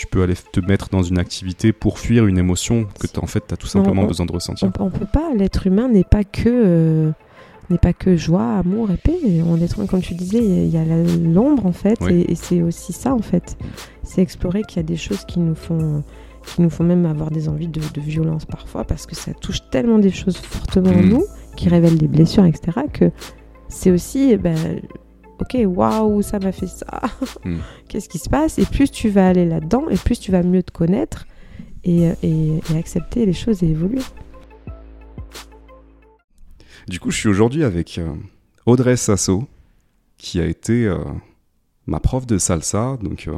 tu peux aller te mettre dans une activité pour fuir une émotion que en fait tu as tout simplement on- besoin de ressentir. On, on peut pas, l'être humain n'est pas que euh, n'est pas que joie, amour et paix. On est comme tu disais, il y a- l'ombre en fait, Oui. et, et c'est aussi ça en fait. C'est explorer qu'il y a des choses qui nous font qui nous font même avoir des envies de, de violence parfois parce que ça touche tellement des choses fortement en Mm. nous, qui révèlent des blessures, etc. Que c'est aussi, eh ben, ok, waouh, ça m'a fait ça. Mm. Qu'est-ce qui se passe? Et plus tu vas aller là-dedans, et plus tu vas mieux te connaître et, et- et accepter les choses et évoluer. Du coup, je suis aujourd'hui avec euh, Audrey Sasso, qui a été euh, ma prof de salsa, donc euh,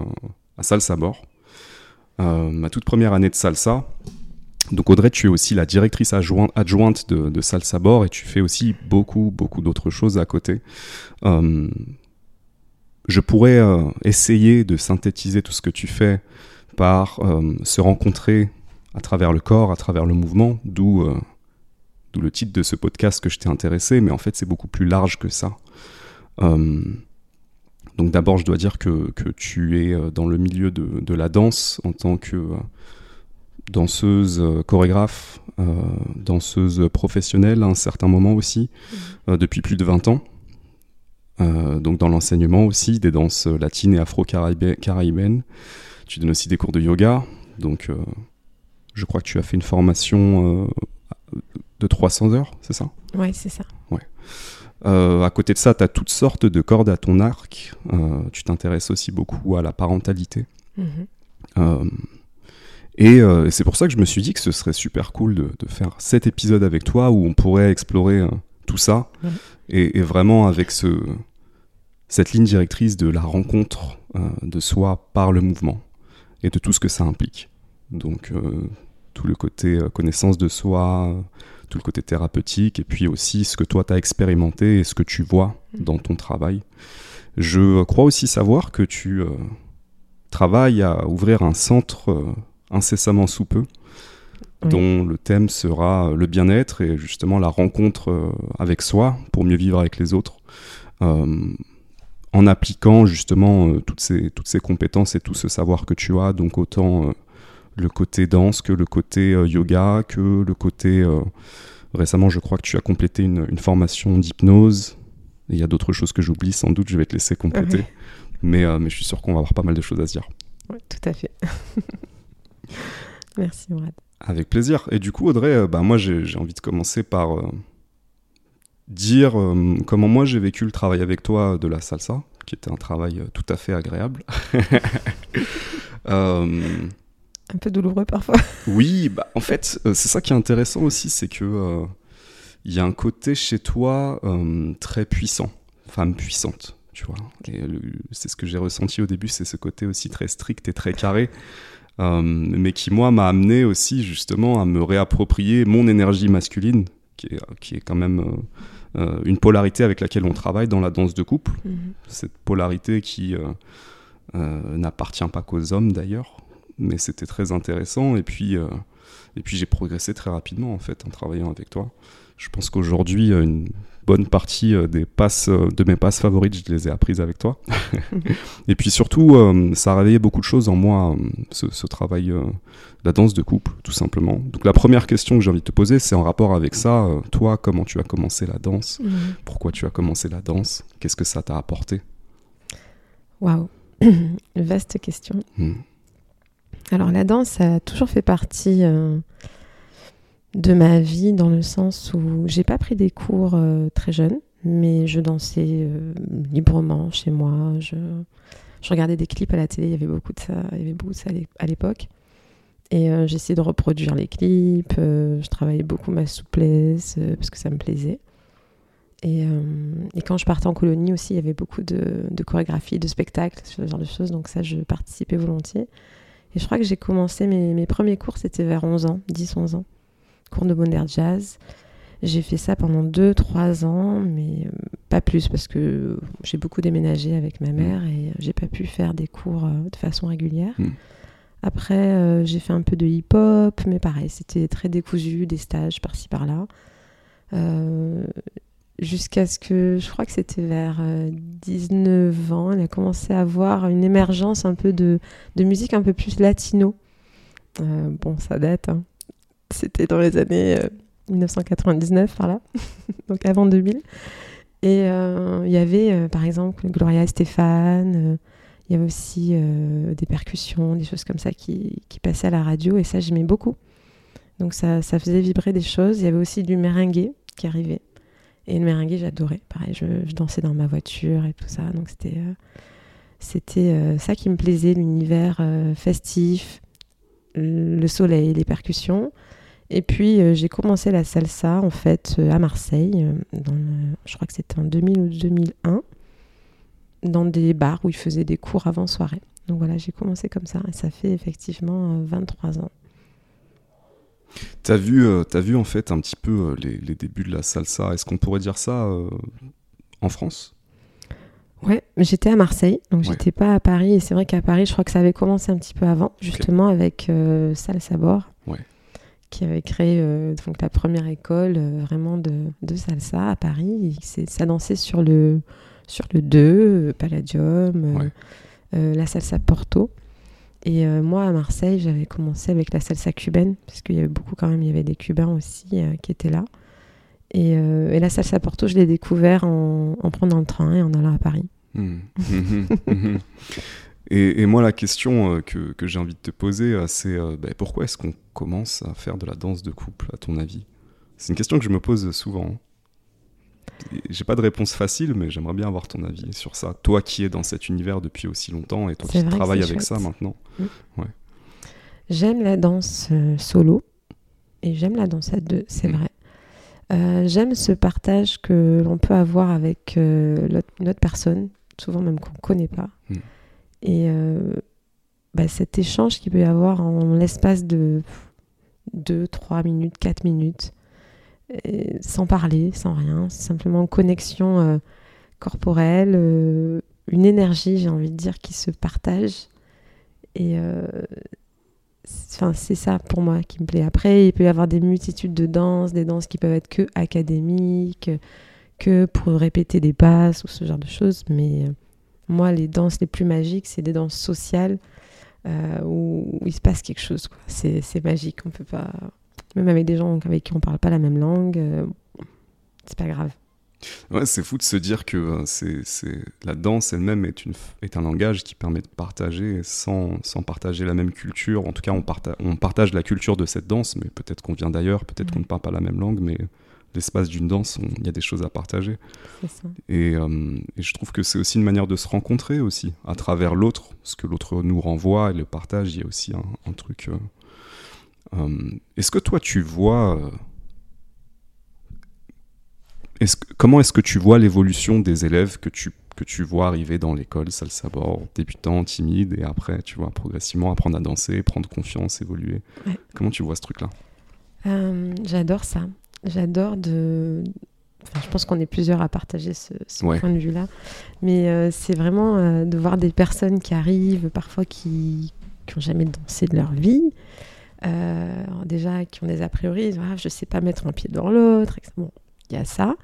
à Salsa Bord, ma toute première année de salsa. Donc Audrey, tu es aussi la directrice adjoin- adjointe de, de Salsa Bord et tu fais aussi beaucoup, beaucoup d'autres choses à côté. Je pourrais euh, essayer de synthétiser tout ce que tu fais par euh, se rencontrer à travers le corps, à travers le mouvement, d'où euh, d'où le titre de ce podcast que je t'ai intéressé, mais en fait c'est beaucoup plus large que ça. Donc d'abord je dois dire que, que tu es dans le milieu de, de la danse en tant que danseuse, chorégraphe, danseuse professionnelle à un certain moment aussi, euh, depuis plus de 20 ans. Euh, donc dans l'enseignement aussi, des danses latines et afro-caribéennes. Tu donnes aussi des cours de yoga, donc euh, je crois que tu as fait une formation euh, de 300 heures, c'est ça? Ouais, c'est ça. Euh, à côté de ça, tu as toutes sortes de cordes à ton arc. Tu t'intéresses aussi beaucoup à la parentalité. Mhm. Et euh, c'est pour ça que je me suis dit que ce serait super cool de, de faire cet épisode avec toi où on pourrait explorer euh, tout ça. Ouais. Et, et vraiment avec ce, cette ligne directrice de la rencontre euh, de soi par le mouvement et de tout ce que ça implique. Donc euh, tout le côté euh, connaissance de soi, tout le côté thérapeutique, et puis aussi ce que toi tu as expérimenté et ce que tu vois dans ton travail. Je crois aussi savoir que tu euh, travailles à ouvrir un centre incessamment sous peu, Oui. dont le thème sera le bien-être et justement la rencontre avec soi pour mieux vivre avec les autres. Euh, en appliquant justement euh, toutes, ces, toutes ces compétences et tout ce savoir que tu as, donc autant euh, le côté danse que le côté euh, yoga, que le côté... récemment, je crois que tu as complété une, une formation d'hypnose. Il y a d'autres choses que j'oublie, sans doute, je vais te laisser compléter. Ouais. Mais, euh, mais je suis sûr qu'on va avoir pas mal de choses à se dire. Ouais, tout à fait. Merci, Mourad. Avec plaisir. Et du coup, Audrey, euh, bah, moi, j'ai j'ai envie de commencer par euh, dire euh, comment moi j'ai vécu le travail avec toi de la salsa, qui était un travail euh, tout à fait agréable. Euh, Un peu douloureux parfois. oui, bah, en fait, c'est ça qui est intéressant aussi, c'est que il y a un côté chez toi très puissant, femme puissante, tu vois. Et c'est ce que j'ai ressenti au début, c'est ce côté aussi très strict et très carré, euh, mais qui moi m'a amené aussi justement à me réapproprier mon énergie masculine, qui est, qui est quand même euh, euh, une polarité avec laquelle on travaille dans la danse de couple cette polarité qui euh, n'appartient pas qu'aux hommes d'ailleurs, mais c'était très intéressant. Et puis, et puis j'ai progressé très rapidement en fait en travaillant avec toi. Je pense qu'aujourd'hui, une bonne partie euh, des passes, euh, de mes passes favorites, je les ai apprises avec toi. et puis surtout, euh, ça a réveillé beaucoup de choses en moi, ce, ce travail, la danse de couple, tout simplement. Donc la première question que j'ai envie de te poser, c'est en rapport avec ça. toi, comment tu as commencé la danse? Mhm. Pourquoi tu as commencé la danse? Qu'est-ce que ça t'a apporté? Waouh. Vaste question. Hmm. Alors la danse a toujours fait partie euh, de ma vie dans le sens où j'ai pas pris des cours euh, très jeune, mais je dansais euh, librement chez moi. Je, je regardais des clips à la télé, il y avait beaucoup de ça, il y avait beaucoup ça à l'é- à l'époque. Et euh, j'essayais de reproduire les clips, je travaillais beaucoup ma souplesse parce que ça me plaisait. Et, et quand je partais en colonie aussi, il y avait beaucoup de, de chorégraphie, de spectacles, ce genre de choses. Donc ça, je participais volontiers. Et je crois que j'ai commencé mes, mes premiers cours, c'était vers 11 ans, 10-11 ans. Cours de modern jazz. J'ai fait ça pendant 2-3 ans, mais euh, pas plus parce que j'ai beaucoup déménagé avec ma mère et euh, j'ai pas pu faire des cours euh, de façon régulière. Mm. Après, euh, j'ai fait un peu de hip-hop, mais pareil, c'était très décousu, des stages par-ci par-là. Euh, jusqu'à ce que, je crois que c'était vers 19 ans, elle a commencé à avoir une émergence un peu de, de musique un peu plus latino. bon, ça date, hein. C'était dans les années 1999 par là, donc avant 2000. Et il y avait par exemple Gloria Estefan, il y avait aussi des percussions, des choses comme ça qui, qui passaient à la radio et ça j'aimais beaucoup. Donc ça, ça, faisait vibrer des choses. Il y avait aussi du merengue qui arrivait. Et le merengue, j'adorais. Pareil, je, dansais dans ma voiture et tout ça. Donc c'était euh, euh, ça qui me plaisait, l'univers euh, festif, le soleil, les percussions. Et puis j'ai commencé la salsa en fait à Marseille, dans je crois que c'était en 2000 ou 2001, dans des bars où ils faisaient des cours avant soirée. Donc voilà, j'ai commencé comme ça et ça fait effectivement 23 ans. T'as vu, euh, as vu en fait un petit peu euh, les, les, débuts de la salsa? Est-ce qu'on pourrait dire ça euh, en France? Ouais, j'étais à Marseille, donc j'étais pas à Paris. Et c'est vrai qu'à Paris, je crois que ça avait commencé un petit peu avant, justement avec Salsa Bor, qui avait créé donc la première école vraiment de, de, salsa à Paris. Ça dansait sur le sur le 2, Palladium, la salsa Porto. Et euh, moi, à Marseille, j'avais commencé avec la salsa cubaine, parce qu'il y avait beaucoup quand même, il y avait des Cubains aussi euh, qui étaient là. Et, euh, et, la salsa Porto, je l'ai découvert en, en, prenant le train et en allant à Paris. Hmm. et, et, moi, la question que, que j'ai envie de te poser, c'est bah, pourquoi est-ce qu'on commence à faire de la danse de couple, à ton avis? C'est une question que je me pose souvent. J'ai pas de réponse facile, mais j'aimerais bien avoir ton avis sur ça. Toi qui es dans cet univers depuis aussi longtemps et toi qui travailles avec ça maintenant. Ouais. J'aime la danse euh, solo et j'aime la danse à deux, c'est mm. vrai. Euh, j'aime ce partage que l'on peut avoir avec euh, une autre personne, souvent même qu'on ne connaît pas. Mm. Et bah, cet échange qu'il peut y avoir en l'espace de 2, 3 minutes, 4 minutes, sans parler, sans rien, simplement connexion euh, corporelle, euh, une énergie, j'ai envie de dire, qui se partage. Et euh, c'est ça pour moi qui me plaît. Après, il peut y avoir des multitudes de danses, des danses qui peuvent être que académiques, que pour répéter des passes ou ce genre de choses. Mais moi, les danses les plus magiques, c'est des danses sociales où, il se passe quelque chose. C'est magique, on peut pas même avec des gens avec qui on parle pas la même langue, euh, c'est pas grave. Ouais, c'est fou de se dire que euh, c'est, la danse elle-même est, une, est un langage qui permet de partager sans, sans partager la même culture. En tout cas, on, on partage la culture de cette danse, mais peut-être qu'on vient d'ailleurs, peut-être qu'on ne parle pas la même langue, mais l'espace d'une danse, il y a des choses à partager. Ça. Et, euh, et, je trouve que c'est aussi une manière de se rencontrer aussi, à travers l'autre, ce que l'autre nous renvoie et le partage, il y a aussi un, un truc euh, est-ce que toi tu vois euh, est comment est-ce que tu vois l'évolution des élèves que tu, que tu vois arriver dans l'école, salsa bord, débutant, timide, et après, tu vois, progressivement apprendre à danser, prendre confiance, évoluer? Comment tu vois ce truc-là? Euh, J'adore ça. J'adore de... je pense qu'on est plusieurs à partager ce, point de vue-là. Mais c'est vraiment de voir des personnes qui arrivent, parfois qui n'ont jamais dansé de leur vie, euh, déjà qui ont des a priori, ah, je sais pas mettre un pied dans l'autre. Bon, il y a ça.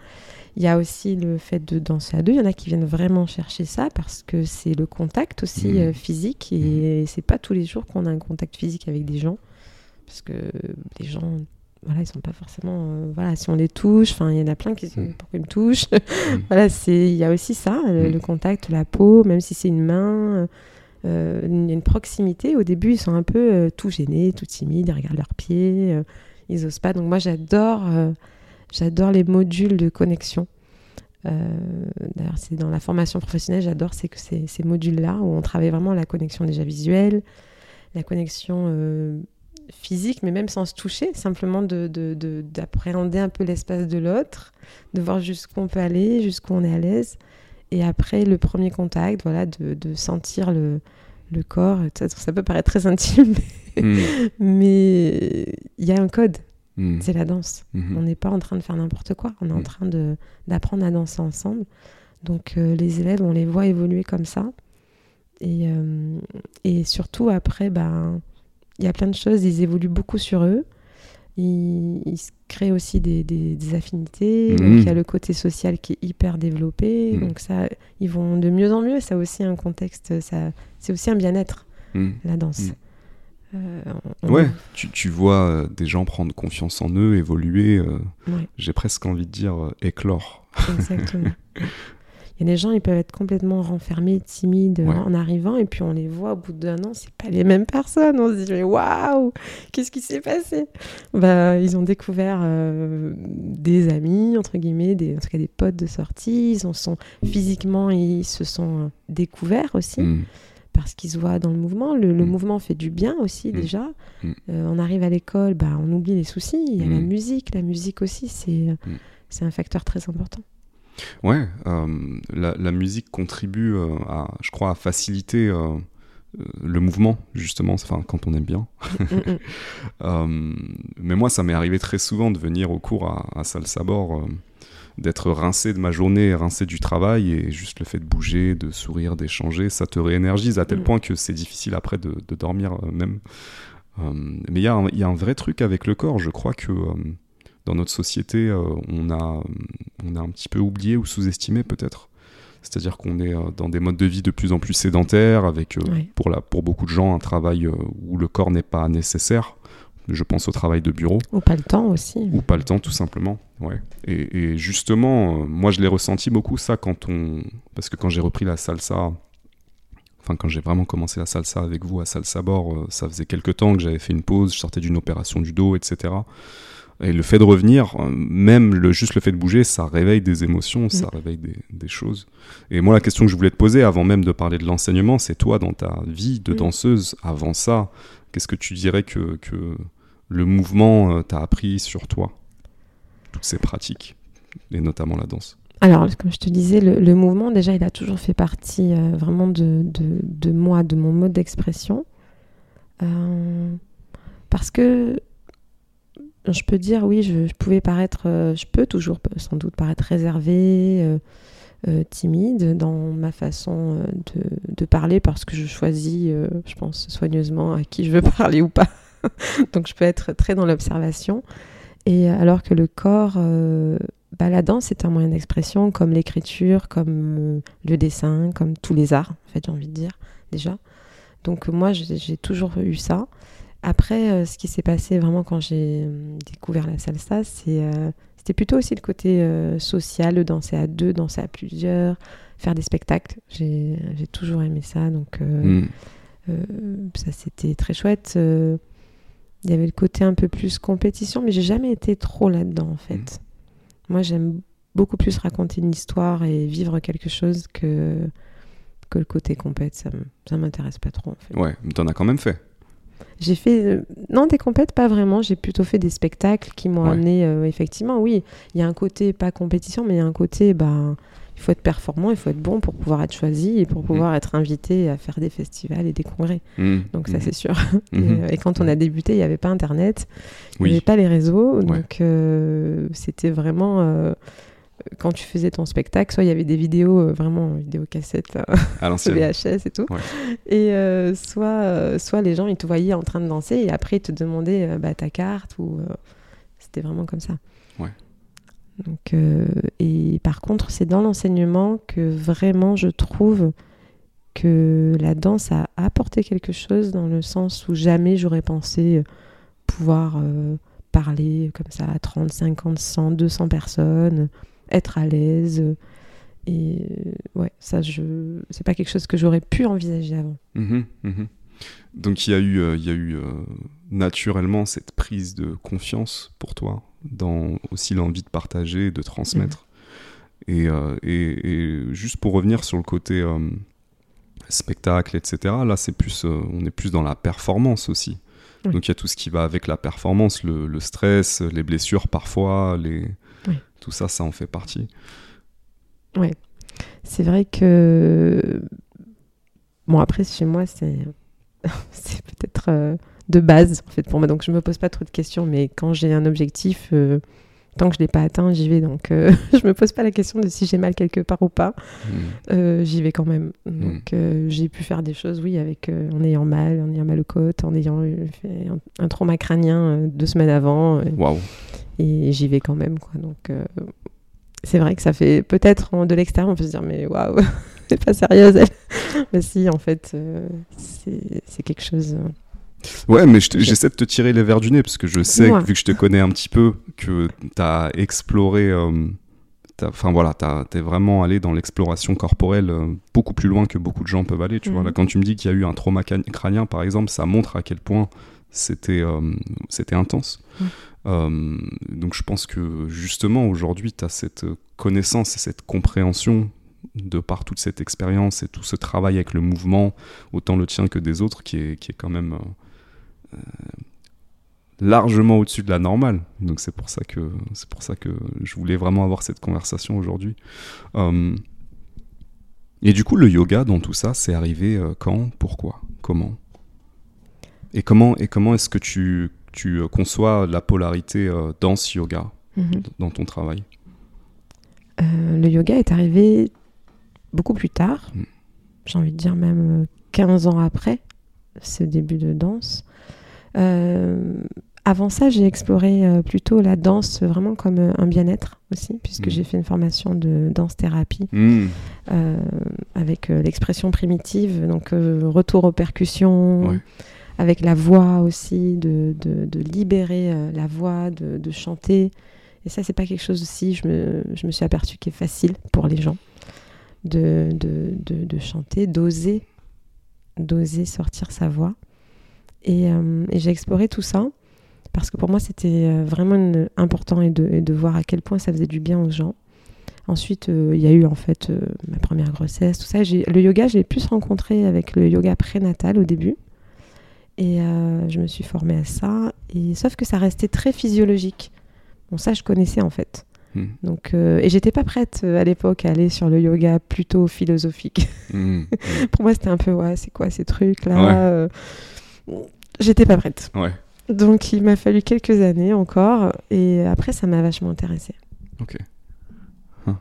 Il y a aussi le fait de danser à deux. Il y en a qui viennent vraiment chercher ça parce que c'est le contact aussi mmh. euh, physique et mmh. c'est pas tous les jours qu'on a un contact physique avec des gens parce que les gens voilà, ils sont pas forcément euh, voilà, si on les touche, enfin il y en a plein qui sont mmh. pourquoi ils me touchent. voilà, c'est il y a aussi ça, le, contact, la peau, même si c'est une main, euh, il y a une proximité. Au début, ils sont un peu euh, tout gênés, tout timides, ils regardent leurs pieds, ils osent pas. Donc moi, j'adore, j'adore les modules de connexion. D'ailleurs, c'est dans la formation professionnelle, j'adore c'est que ces, ces modules-là où on travaille vraiment la connexion déjà visuelle, la connexion physique, mais même sans se toucher, simplement d'appréhender de, un peu l'espace de l'autre, de voir jusqu'où on peut aller, jusqu'où on est à l'aise. Et après, le premier contact, voilà, de, de sentir le, le corps, ça, ça, peut paraître très intime, mais il y a un code. Hmm. C'est la danse. Hmm. On n'est pas en train de faire n'importe quoi. On est en hmm. train d'apprendre à danser ensemble. Donc euh, les élèves, on les voit évoluer comme ça. Et, euh, et surtout, après, ben, il y a plein de choses. Ils évoluent beaucoup sur eux. il, se crée aussi des, affinités. Mhm. Donc il y a le côté social qui est hyper développé. Mhm. Donc ça, ils vont de mieux en mieux. Ça a aussi un contexte, ça, c'est aussi un bien-être, Mhm. la danse. Euh, on- Ouais, tu, tu vois euh, des gens prendre confiance en eux, évoluer, euh, Ouais. j'ai presque envie de dire éclore. Exactement. Il y a des gens, ils peuvent être complètement renfermés, timides Ouais. en arrivant, et puis on les voit au bout d'un an, c'est pas les mêmes personnes. On se dit, mais waouh, qu'est-ce qui s'est passé? Bah, Ils ont découvert euh, des amis, entre guillemets, des, en tout cas des potes de sortie. Ils en sont physiquement, ils se sont euh, découverts aussi Mhm. parce qu'ils se voient dans le mouvement. Le, le Mm. mouvement fait du bien aussi Mm. déjà. Mm. Euh, on arrive à l'école, bah, on oublie les soucis. Il y a la Mm. musique, la musique aussi, c'est Mm. c'est un facteur très important. Ouais, euh, la, la musique contribue euh, à, je crois, à faciliter euh, le mouvement, justement, enfin, quand on aime bien. Mm, mm. Euh, mais moi, ça m'est arrivé très souvent de venir au cours à, à d'être rincé de ma journée, rincé du travail, et juste le fait de bouger, de sourire, d'échanger, ça te réénergise à tel Mm. point que c'est difficile après de, de dormir même. Mais il y, a un- il y a un vrai truc avec le corps, je crois que dans notre société, euh, on, a, on a un petit peu oublié ou sous-estimé peut-être. C'est-à-dire qu'on est euh, dans des modes de vie de plus en plus sédentaires, avec euh, pour, la, pour beaucoup de gens un travail où le corps n'est pas nécessaire. Je pense au travail de bureau, Ou pas le temps aussi. ou pas le temps tout simplement. Ouais. Et, et justement, moi je l'ai ressenti beaucoup ça quand on... Parce que quand j'ai repris la salsa, enfin quand j'ai vraiment commencé la salsa avec vous à Salsa Bord, ça faisait quelques temps que j'avais fait une pause, je sortais d'une opération du dos, etc. Et le fait de revenir, euh, même le, juste le fait de bouger, ça réveille des émotions, ça réveille des, des choses. Et moi, la question que je voulais te poser, avant même de parler de l'enseignement, c'est toi, dans ta vie de Mm. danseuse, avant ça, qu'est-ce que tu dirais que, que le mouvement euh, t'a appris sur toi? Toutes ces pratiques, et notamment la danse. Alors, comme je te disais, le, le mouvement, déjà, il a toujours fait partie euh, vraiment de, de, de moi, de mon mode d'expression. Euh, parce que je peux dire, oui, je, pouvais paraître, euh, je peux toujours sans doute paraître réservée, euh, euh, timide dans ma façon de, de parler parce que je choisis, je pense, soigneusement à qui je veux parler ou pas. Donc, je peux être très dans l'observation. Et alors que le corps, bah, la danse est un moyen d'expression comme l'écriture, comme le dessin, comme tous les arts, en fait, j'ai envie de dire, déjà. Donc moi, j'ai toujours eu ça. Après, euh, ce qui s'est passé vraiment quand j'ai euh, découvert la salsa, c'est, euh, c'était plutôt aussi le côté euh, social, de danser à deux, danser à plusieurs, faire des spectacles. J'ai, toujours aimé ça, donc euh, Mm. euh, ça c'était très chouette. Il y avait le côté un peu plus compétition, mais j'ai jamais été trop là-dedans en fait. Moi j'aime beaucoup plus raconter une histoire et vivre quelque chose que, que le côté compète. Ça, ça m'intéresse pas trop en fait. Ouais, mais t'en as quand même fait. J'ai fait. euh, non, des compètes, pas vraiment. J'ai plutôt fait des spectacles qui m'ont Ouais. amené. euh, effectivement, oui, il y a un côté, pas compétition, mais il y a un côté, bah, il faut être performant, il faut être bon pour pouvoir être choisi et pour pouvoir être invité à faire des festivals et des congrès. Mm. Donc, ça, Mhm. c'est sûr. Mhm. Et, euh, et quand on a débuté, il n'y avait pas Internet, il n'y Oui. avait pas les réseaux. Ouais. Donc, c'était vraiment. Quand tu faisais ton spectacle, soit il y avait des vidéos, euh, vraiment vidéos cassettes, À. VHS et tout. Ouais. Et euh, soit, euh, soit les gens, ils te voyaient en train de danser et après, ils te demandaient bah, ta carte ou... C'était vraiment comme ça. Ouais. Donc, et par contre, c'est dans l'enseignement que vraiment je trouve que la danse a apporté quelque chose dans le sens où jamais j'aurais pensé pouvoir parler comme ça à 30, 50, 100, 200 personnes, être à l'aise. Et euh, ouais, ça, je... c'est pas quelque chose que j'aurais pu envisager avant. Mhm, mhm. Donc il y a eu, euh, il y a eu euh, naturellement cette prise de confiance pour toi, dans aussi l'envie de partager, de transmettre. Et, euh, et- et juste pour revenir sur le côté spectacle, etc., là c'est plus, on est plus dans la performance aussi. Oui. Donc il y a tout ce qui va avec la performance, le, le stress, les blessures parfois, les... Tout ça, ça en fait partie. C'est vrai que. Bon, après, chez moi, c'est. c'est peut-être euh, de base, en fait, pour moi. Donc, je me pose pas trop de questions, mais quand j'ai un objectif euh, tant que je l'ai pas atteint, j'y vais. Donc, euh, je me pose pas la question de si j'ai mal quelque part ou pas. Mm. Euh, j'y vais quand même. Donc, euh, j'ai pu faire des choses, oui, avec en ayant mal, en ayant mal aux côtes, en ayant fait un, un trauma crânien deux semaines avant. Waouh. Et j'y vais quand même, quoi. Donc, c'est vrai que ça fait peut-être de l'extérieur, on peut se dire, mais waouh, c'est pas sérieuse elle. mais si, en fait, c'est quelque chose. Ouais, mais j'essaie de te tirer les verres du nez parce que je sais, vu que je te connais un petit peu, que tu as exploré. Euh, enfin voilà, t'es vraiment allé dans l'exploration corporelle euh, beaucoup plus loin que beaucoup de gens peuvent aller. Tu vois, là, mhm. quand tu me dis qu'il y a eu un trauma crânien, par exemple, ça montre à quel point c'était euh, c'était intense. Donc je pense que justement aujourd'hui, tu as cette connaissance et cette compréhension de par toute cette expérience et tout ce travail avec le mouvement, autant le tien que des autres, qui est, qui est quand même euh, largement au-dessus de la normale. Donc c'est pour ça que pour ça que je voulais vraiment avoir cette conversation aujourd'hui. Euh, et du coup, le yoga dans tout ça, c'est arrivé euh, quand, pourquoi, comment? Et comment et comment est-ce que tu tu conçois la polarité danse-yoga mhm. dans ton travail Le yoga est arrivé beaucoup plus tard. Mm. J'ai envie de dire même 15 ans après ce début de danse. Euh, avant ça, j'ai exploré euh, plutôt la danse vraiment comme euh, un bien-être aussi, puisque mmh. j'ai fait une formation de danse-thérapie mmh. avec l'expression primitive, donc retour aux percussions, avec la voix aussi, de, de, libérer la voix, de, de, chanter. Et ça, c'est pas quelque chose aussi, je me, je me suis aperçue qui est facile pour les gens de, de chanter, d'oser, d'oser sortir sa voix. Euh, et, j'ai exploré tout ça parce que pour moi, c'était euh, vraiment important et de, de, voir à quel point ça faisait du bien aux gens. Ensuite, euh, il y a eu en fait ma première grossesse, tout ça. Le yoga, j'ai plus rencontré avec le yoga prénatal au début. Et je me suis formée à ça. Et, sauf que ça restait très physiologique. Bon, ça, je connaissais en fait. Hmm. Donc, et j'étais pas prête à l'époque à aller sur le yoga plutôt philosophique. Hmm. Pour moi, c'était un peu, ouais, c'est quoi ces trucs-là J'étais pas prête. Ouais. Donc il m'a fallu quelques années encore, et après ça m'a vachement intéressée. Ok. Hein.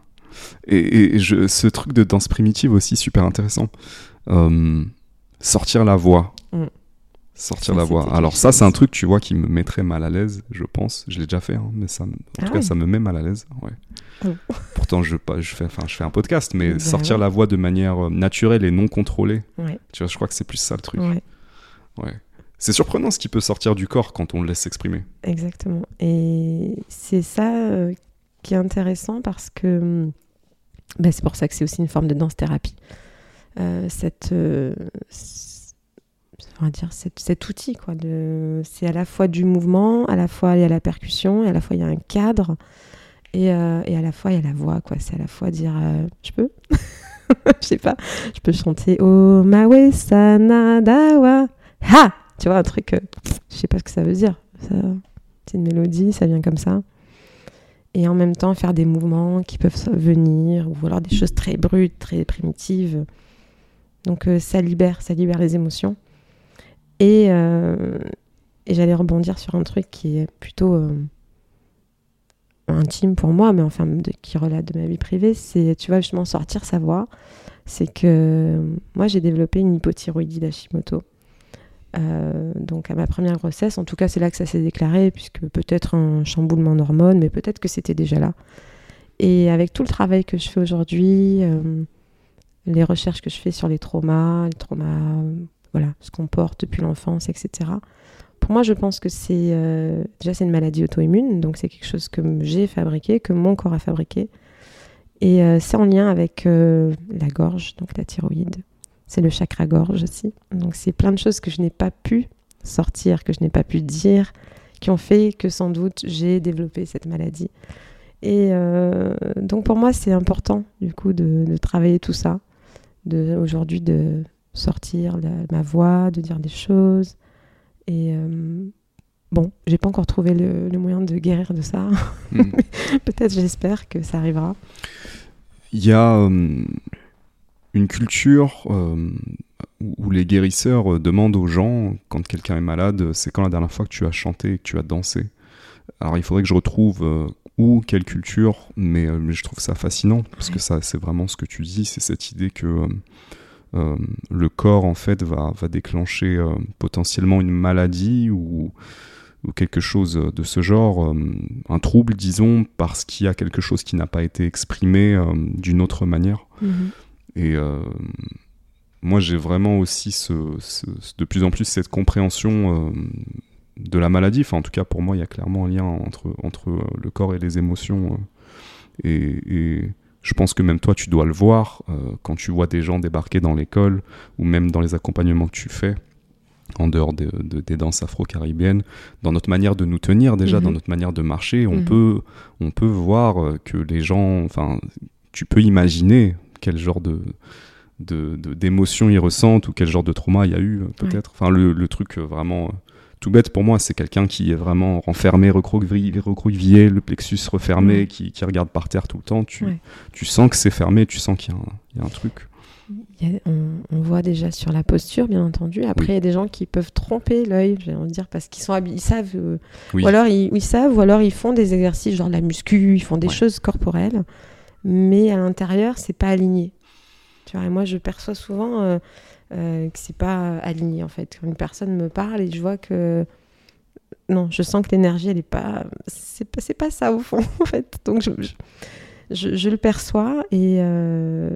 Et, je, ce truc de danse primitive aussi, super intéressant. Euh, sortir la voix. Mm. Sortir la voix. Alors ça, c'est un truc, tu vois, qui me mettrait mal à l'aise, je pense. Je l'ai déjà fait, hein, mais ça, en ah tout cas, ça me met mal à l'aise. Ouais. Oh. Pourtant, je, je, fais, je fais un podcast, mais bah sortir la voix de manière euh, naturelle et non contrôlée. Ouais. Tu vois, je crois que c'est plus ça le truc. Ouais. C'est surprenant ce qui peut sortir du corps quand on le laisse s'exprimer. Exactement. Et c'est ça euh, qui est intéressant parce que bah, c'est pour ça que c'est aussi une forme de danse-thérapie. Euh, cette, euh, va dire cet, outil, quoi. c'est à la fois du mouvement, à la fois il y a la percussion, et à la fois il y a un cadre, et, et à la fois il y a la voix, quoi. C'est à la fois dire, je peux? Je sais pas, je peux chanter Oh Sanadawa Ha tu vois, un truc, euh, je sais pas ce que ça veut dire. C'est une mélodie, ça vient comme ça. Et en même temps, faire des mouvements qui peuvent venir, ou alors des choses très brutes, très primitives. Donc euh, ça libère, ça libère les émotions. Et, euh, et j'allais rebondir sur un truc qui est plutôt intime pour moi, mais enfin qui relate de ma vie privée, c'est, tu vois, justement sortir sa voix. C'est que moi, j'ai développé une hypothyroïdie d'Hashimoto. Euh, donc à ma première grossesse, en tout cas c'est là que ça s'est déclaré, puisque peut-être un chamboulement d'hormones, mais peut-être que c'était déjà là. Et avec tout le travail que je fais aujourd'hui, euh, les recherches que je fais sur les traumas, les traumas, voilà, ce qu'on porte depuis l'enfance, etc. Pour moi, je pense que c'est euh, déjà c'est une maladie auto-immune, donc c'est quelque chose que j'ai fabriqué, que mon corps a fabriqué, et c'est en lien avec la gorge, donc la thyroïde c'est le chakra gorge aussi. Donc c'est plein de choses que je n'ai pas pu sortir, que je n'ai pas pu dire, qui ont fait que sans doute j'ai développé cette maladie. Et euh, donc pour moi c'est important du coup de, travailler tout ça, aujourd'hui de sortir ma voix, de dire des choses. Et euh, bon, j'ai pas encore trouvé le, moyen de guérir de ça. Hmm. Peut-être j'espère que ça arrivera. Il y a euh, une culture euh, où les guérisseurs euh, demandent aux gens, quand quelqu'un est malade, c'est quand la dernière fois que tu as chanté et que tu as dansé? Alors il faudrait que je retrouve ou quelle culture, mais, je trouve ça fascinant parce que ça, c'est vraiment ce que tu dis, c'est cette idée que le corps en fait va, va déclencher potentiellement une maladie ou, ou, quelque chose de ce genre, un trouble, disons, parce qu'il y a quelque chose qui n'a pas été exprimé d'une autre manière. Mhm. Et moi, j'ai vraiment aussi ce, de plus en plus cette compréhension euh, de la maladie. Enfin, en tout cas, pour moi, il y a clairement un lien entre, entre euh, le corps et les émotions. Euh. et, je pense que même toi, tu dois le voir quand tu vois des gens débarquer dans l'école ou même dans les accompagnements que tu fais en dehors de, des danses afro-caribéennes, dans notre manière de nous tenir déjà, dans mhm. notre manière de marcher, on, mhm. peut, on peut voir que les gens, enfin, tu peux imaginer quel genre de, d'émotions de, ils ressentent ou quel genre de trauma il y a eu euh, peut-être. Enfin le, truc euh, vraiment euh, tout bête pour moi, c'est quelqu'un qui est vraiment renfermé, recroquevillé, le plexus refermé, qui, qui, regarde par terre tout le temps. Tu, tu sens que c'est fermé, tu sens qu'il y, y, a un truc. on, voit déjà sur la posture, bien entendu. Après, il y a des gens qui peuvent tromper l'œil, je vais dire, parce qu'ils sont ils savent, ou alors ils, ils, savent, ou alors ils font des exercices genre la muscu, ils font des choses corporelles, mais à l'intérieur, c'est pas aligné. Tu vois, et moi, je perçois souvent euh, euh, que c'est pas aligné, en fait. Quand une personne me parle et je vois que. Non, je sens que l'énergie, elle est pas. C'est pas, pas ça, au fond, en fait. Donc, je, je, le perçois et euh,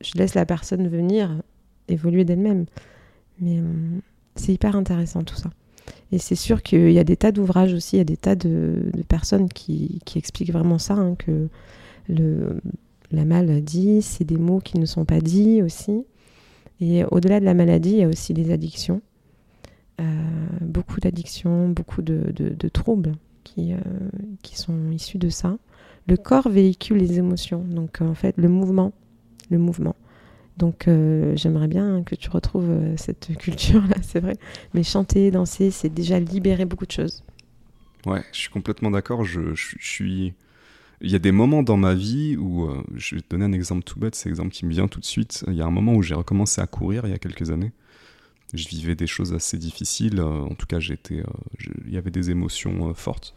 je laisse la personne venir évoluer d'elle-même. Mais c'est hyper intéressant, tout ça. Et c'est sûr qu'il y a des tas d'ouvrages aussi, il y a des tas de, de personnes qui, qui, expliquent vraiment ça, hein, que le, la maladie, c'est des mots qui ne sont pas dits aussi. Et au-delà de la maladie, il y a aussi des addictions. Euh, beaucoup d'addictions, beaucoup de, troubles qui, euh, qui, sont issus de ça. Le corps véhicule les émotions, donc en fait le mouvement, le mouvement. Donc euh, j'aimerais bien que tu retrouves cette culture-là, c'est vrai. Mais chanter, danser, c'est déjà libérer beaucoup de choses. Ouais, je suis complètement d'accord. je, suis il y a des moments dans ma vie où, euh, je vais te donner un exemple tout bête, c'est l'exemple qui me vient tout de suite. Il y a un moment où j'ai recommencé à courir il y a quelques années. Je vivais des choses assez difficiles, euh, en tout cas j'étais, euh, il y avait des émotions fortes.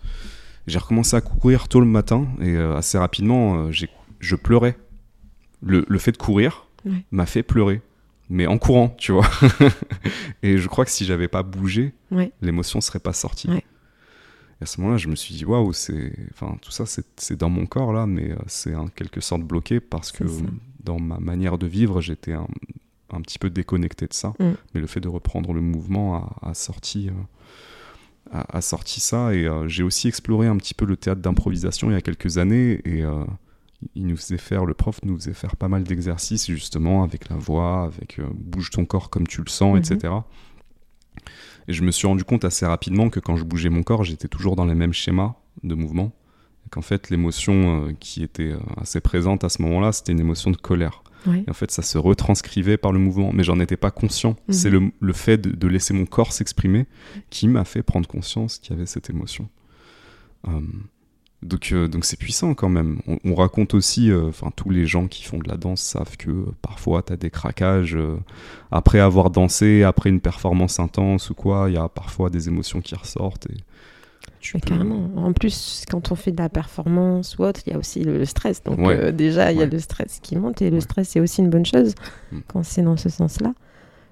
J'ai recommencé à courir tôt le matin et assez rapidement, je pleurais. Le, le, fait de courir m'a fait pleurer, mais en courant, tu vois. et je crois que si j'avais pas bougé, l'émotion serait pas sortie à ce moment-là, je me suis dit, waouh, c'est, enfin, tout ça, c'est dans mon corps là, mais euh, c'est en quelque sorte bloqué parce que dans ma manière de vivre, j'étais un, un, petit peu déconnecté de ça. Mm. Mais le fait de reprendre le mouvement a, sorti, euh, a, sorti ça. Et euh, j'ai aussi exploré un petit peu le théâtre d'improvisation il y a quelques années. Et il nous faisait faire, le prof nous faisait faire pas mal d'exercices justement avec la voix, avec bouge ton corps comme tu le sens, mm-hmm. etc. Et je me suis rendu compte assez rapidement que quand je bougeais mon corps, j'étais toujours dans les mêmes schémas de mouvement. Et qu'en fait, l'émotion euh, qui était euh, assez présente à ce moment-là, c'était une émotion de colère. Et en fait, ça se retranscrivait par le mouvement, mais j'en étais pas conscient. Mhm. C'est le, le, fait de, laisser mon corps s'exprimer qui m'a fait prendre conscience qu'il y avait cette émotion. Euh, donc, euh, donc c'est puissant quand même. On, raconte aussi, euh, enfin tous les gens qui font de la danse savent que euh, parfois tu as des craquages après avoir dansé, après une performance intense ou quoi. Il y a parfois des émotions qui ressortent. Et tu Carrément. En plus, quand on fait de la performance ou autre, il y a aussi le, stress. Donc déjà, il y a le stress qui monte et le stress c'est aussi une bonne chose mm. quand c'est dans ce sens-là.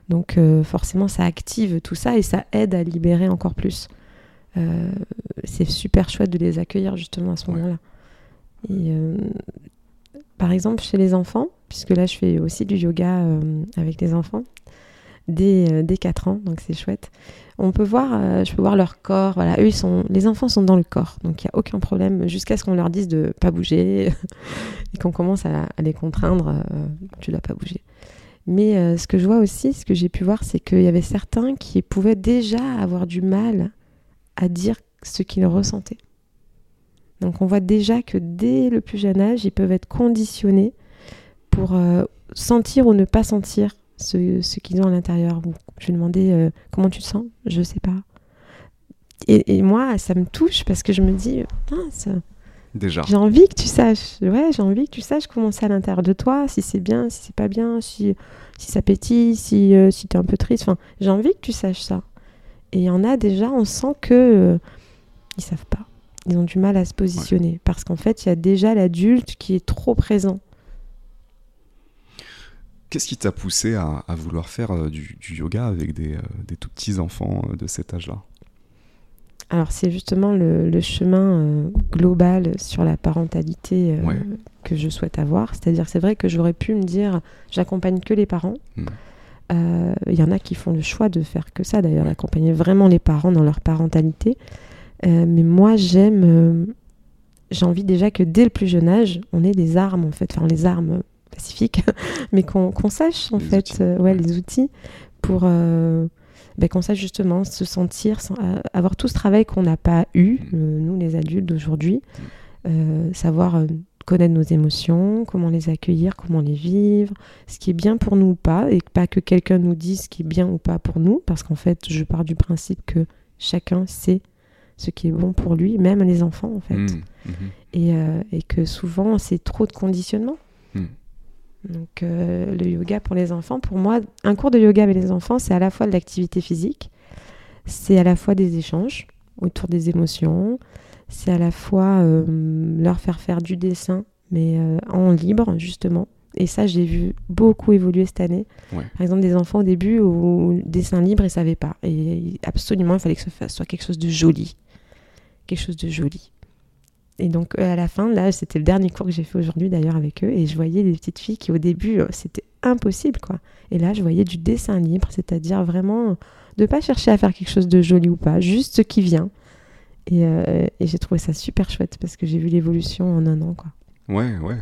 Donc forcément, ça active tout ça et ça aide à libérer encore plus. Euh, c'est super chouette de les accueillir justement à ce moment-là. Et euh, par exemple, chez les enfants, puisque là je fais aussi du yoga euh, avec les enfants, dès, dès 4 ans, donc c'est chouette. On peut voir, je peux voir leur corps. Voilà, eux, ils sont, les enfants sont dans le corps, donc il n'y a aucun problème jusqu'à ce qu'on leur dise de pas bouger et qu'on commence à, les contraindre. tu dois pas bouger. Mais ce que je vois aussi, ce que j'ai pu voir, c'est qu'il y avait certains qui pouvaient déjà avoir du mal à dire ce qu'ils ressentaient. Donc on voit déjà que dès le plus jeune âge, ils peuvent être conditionnés pour euh, sentir ou ne pas sentir ce, ce qu'ils ont à l'intérieur. Je vais demander euh, comment tu te sens? Je ne sais pas. Et, moi, ça me touche parce que je me dis, Déjà. J'ai envie que tu saches. Ouais, j'ai envie que tu saches comment c'est à l'intérieur de toi, si c'est bien, si c'est pas bien, si, si ça pétille, si, euh, si tu es un peu triste. Enfin, j'ai envie que tu saches ça. Et il y en a déjà, on sent que euh, ils savent pas. Ils ont du mal à se positionner parce qu'en fait, il y a déjà l'adulte qui est trop présent. Qu'est-ce qui t'a poussé à, vouloir faire euh, du, yoga avec des, euh, des tout petits enfants euh, de cet âge-là? Alors c'est justement le, chemin global sur la parentalité que je souhaite avoir. C'est-à-dire c'est vrai que j'aurais pu me dire j'accompagne que les parents. Hmm. Il y en a qui font le choix de faire que ça d'ailleurs, d'accompagner vraiment les parents dans leur parentalité. mais moi j'aime j'ai envie déjà que dès le plus jeune âge, on ait des armes en fait, enfin les armes pacifique, mais qu'on sache en fait, euh, ouais, les outils pour euh, ben, qu'on sache justement se sentir, euh, avoir tout ce travail qu'on n'a pas eu, mm. nous les adultes d'aujourd'hui, mm. savoir connaître nos émotions, comment les accueillir, comment les vivre, ce qui est bien pour nous ou pas, et pas que quelqu'un nous dise ce qui est bien ou pas pour nous, parce qu'en fait, je pars du principe que chacun sait ce qui est bon pour lui, même les enfants en fait, mm. mm-hmm. et, et, que souvent c'est trop de conditionnement. Donc euh, le yoga pour les enfants, pour moi, un cours de yoga avec les enfants, c'est à la fois de l'activité physique, c'est à la fois des échanges autour des émotions, c'est à la fois euh, leur faire faire du dessin, mais euh, en libre justement. Et ça, j'ai vu beaucoup évoluer cette année. Par exemple, des enfants au début, au dessin libre, ils ne savaient pas. Et absolument, il fallait que ce soit quelque chose de joli. Quelque chose de joli. Et donc euh, à la fin, là, c'était le dernier cours que j'ai fait aujourd'hui d'ailleurs avec eux, et je voyais des petites filles qui au début, c'était impossible quoi. Et là, je voyais du dessin libre, c'est-à-dire vraiment de pas chercher à faire quelque chose de joli ou pas, juste ce qui vient. Et, euh, j'ai trouvé ça super chouette parce que j'ai vu l'évolution en un an quoi. Ouais, ouais.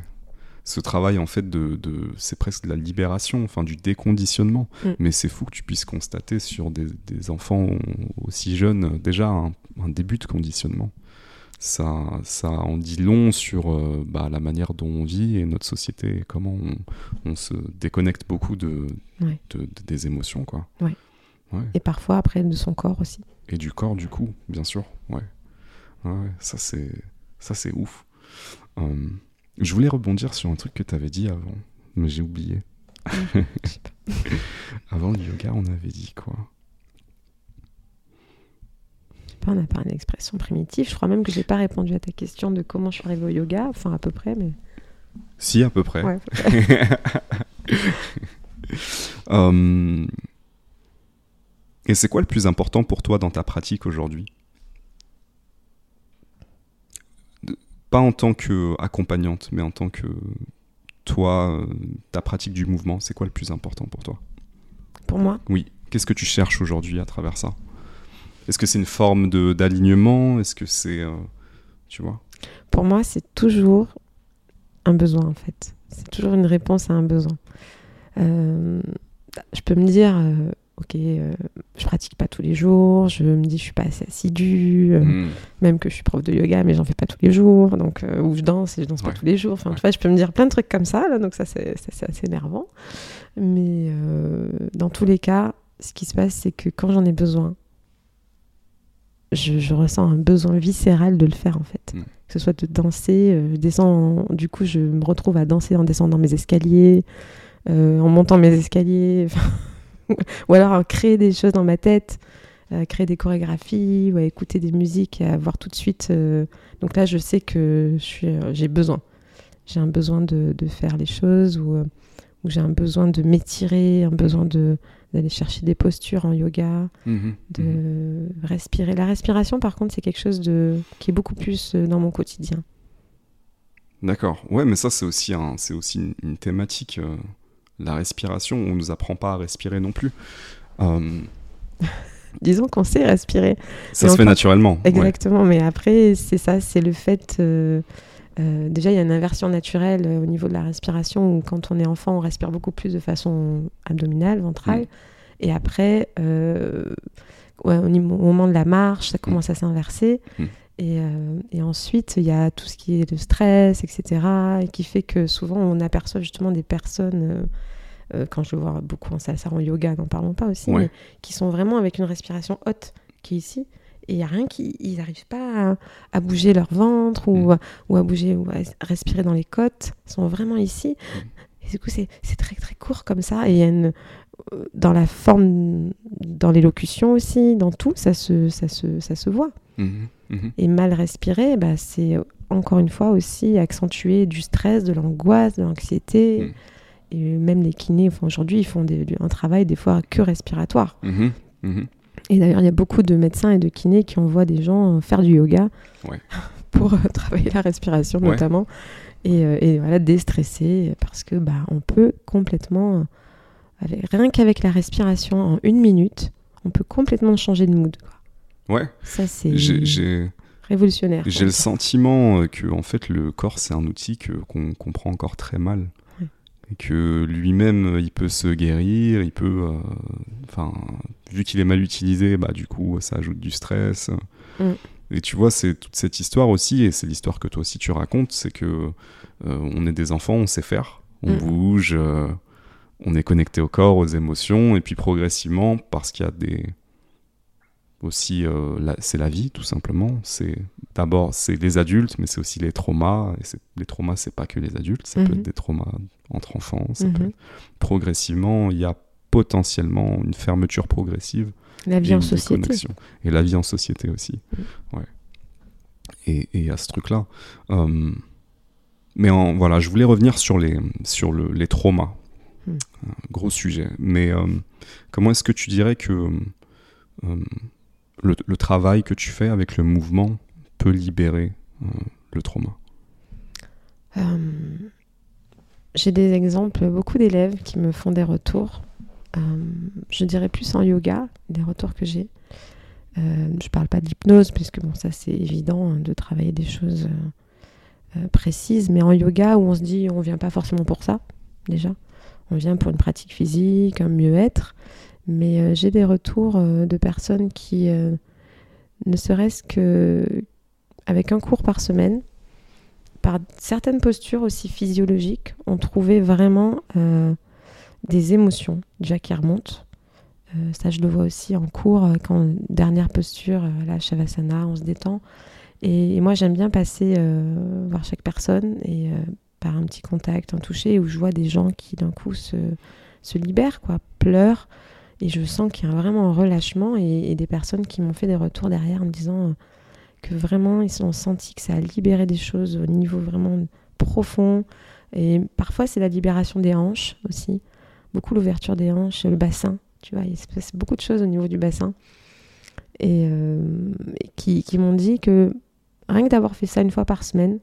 Ce travail en fait de, de c'est presque de la libération, enfin du déconditionnement. Mm. Mais c'est fou que tu puisses constater sur des, des enfants aussi jeunes déjà un, un début de conditionnement ça, ça en dit long sur euh, bah, la manière dont on vit et notre société et comment on, se déconnecte beaucoup de, des émotions. Quoi. Ouais. Et parfois après de son corps aussi. Et du corps du coup, bien sûr. Ouais. ouais ça c'est ça c'est ouf. Euh, je voulais rebondir sur un truc que tu avais dit avant, mais j'ai oublié. avant le yoga, on avait dit quoi? On a parlé d'expression primitive. Je crois même que j'ai pas répondu à ta question de comment je suis arrivée au yoga, enfin à peu près, mais. Si, à peu près. Hum. Et c'est quoi le plus important pour toi dans ta pratique aujourd'hui? Pas en tant qu'accompagnante, mais en tant que toi, euh, ta pratique du mouvement, c'est quoi le plus important pour toi? Pour moi? Oui. Qu'est-ce que tu cherches aujourd'hui à travers ça? Est-ce que c'est une forme d'alignement? Est-ce que c'est. Euh, tu vois? Pour moi, c'est toujours un besoin, en fait. C'est toujours une réponse à un besoin. Euh, je peux me dire, euh, ok, je pratique pas tous les jours, je me dis, je suis pas assez assidue, hmm. même que je suis prof de yoga, mais j'en fais pas tous les jours, donc, ou je danse et je danse pas tous les jours. Enfin, tu vois, je peux me dire plein de trucs comme ça, là, donc ça, c'est assez énervant. Mais dans tous les cas, ce qui se passe, c'est que quand j'en ai besoin, je, ressens un besoin viscéral de le faire en fait. Mm. Que ce soit de danser, euh, je descends, du coup je me retrouve à danser en descendant mes escaliers, euh, en montant mes escaliers, ou alors à créer des choses dans ma tête, à créer des chorégraphies, ou à écouter des musiques, et à voir tout de suite. Euh, donc là je sais que j'ai besoin. J'ai un besoin de, de, faire les choses, ou, ou j'ai un besoin de m'étirer, un besoin de d'aller chercher des postures en yoga, mhm, de mhm. respirer. La respiration, par contre, c'est quelque chose de, qui est beaucoup plus euh, dans mon quotidien. D'accord. Ouais, mais ça, c'est aussi, un, c'est aussi une, thématique. Euh, la respiration, on ne nous apprend pas à respirer non plus. Euh, Disons qu'on sait respirer. Ça se fait naturellement. Exactement, mais après, c'est ça, c'est le fait euh, déjà, il y a une inversion naturelle euh, au niveau de la respiration où quand on est enfant, on respire beaucoup plus de façon abdominale, ventrale. Mm. Et après, euh, au, moment de la marche, ça mm. commence à s'inverser. Mm. Et, ensuite, il y a tout ce qui est le stress, etc. Et qui fait que souvent, on aperçoit justement des personnes, quand je le vois beaucoup en salsa, en yoga, n'en parlons pas aussi, mais qui sont vraiment avec une respiration haute qui est ici et il n'y a rien qui. Ils n'arrivent pas à, bouger leur ventre ou, mm. ou, à bouger ou à respirer dans les côtes. Ils sont vraiment ici. Mm. Et du coup, c'est très très court comme ça. Et il y a une, dans la forme, dans l'élocution aussi, dans tout, ça se, ça se, ça se voit. Mm-hmm. Mhm. Et mal respirer, bah, c'est encore une fois aussi accentuer du stress, de l'angoisse, de l'anxiété. Mm. Et même les kinés, enfin, aujourd'hui, ils font des- un travail des fois que respiratoire. Mhm. Mhm. Et d'ailleurs, il y a beaucoup de médecins et de kinés qui envoient des gens euh, faire du yoga Ouais. pour euh, travailler la respiration Ouais. notamment et, euh, et voilà déstresser parce que bah on peut complètement avec, rien qu'avec la respiration en une minute, on peut complètement changer de mood. quoi. Ouais, Ça c'est révolutionnaire. j'ai le sentiment euh, que en fait le corps c'est un outil qu'on comprend encore très mal Ouais. et que lui-même euh, il peut se guérir, il peut, euh, enfin vu qu'il est mal utilisé, bah du coup ça ajoute du stress. Mm. Et tu vois, c'est toute cette histoire aussi, et c'est l'histoire que toi aussi tu racontes, c'est que euh, on est des enfants, on sait faire, on Mm. bouge, euh, on est connecté au corps, aux émotions, et puis progressivement, parce qu'il y a des aussi, euh, c'est la vie tout simplement. C'est d'abord c'est les adultes, mais c'est aussi les traumas. Et les traumas, c'est pas que les adultes, ça peut Mhm. être des traumas entre enfants. Ça peut Mhm. être- Progressivement, il y a potentiellement une fermeture progressive La et vie en une société. Et la vie en société aussi. Mm. Ouais. Et et à ce truc-là. Euh, mais en, voilà, je voulais revenir sur les, sur le, les traumas. Un gros sujet. Mais euh, comment est-ce que tu dirais que euh, le, travail que tu fais avec le mouvement peut libérer euh, le trauma Euh, J'ai des exemples, beaucoup d'élèves qui me font des retours. Euh, je dirais plus en yoga, des retours que j'ai. Je parle pas de l'hypnose, puisque bon, ça c'est évident hein, de travailler des choses précises, mais en yoga où on se dit on vient pas forcément pour ça, déjà. On vient pour une pratique physique, un mieux-être. Mais euh, j'ai des retours euh, de personnes qui, euh, ne serait-ce que avec un cours par semaine, par certaines postures aussi physiologiques, ont trouvé vraiment des émotions déjà qui remontent. Ça, je le vois aussi en cours, quand dernière posture, la Shavasana, on se détend. Et, moi, j'aime bien passer voir chaque personne et par un petit contact, un toucher, où je vois des gens qui d'un coup se, se libèrent, quoi, pleurent. Et je sens qu'il y a vraiment un relâchement et, des personnes qui m'ont fait des retours derrière en me disant euh, que vraiment ils ont senti que ça a libéré des choses au niveau vraiment profond. Et parfois, c'est la libération des hanches aussi. Beaucoup l'ouverture des hanches, le bassin. Tu vois, il se passe beaucoup de choses au niveau du bassin. Et, euh, qui, m'ont dit que rien que d'avoir fait ça une fois par semaine,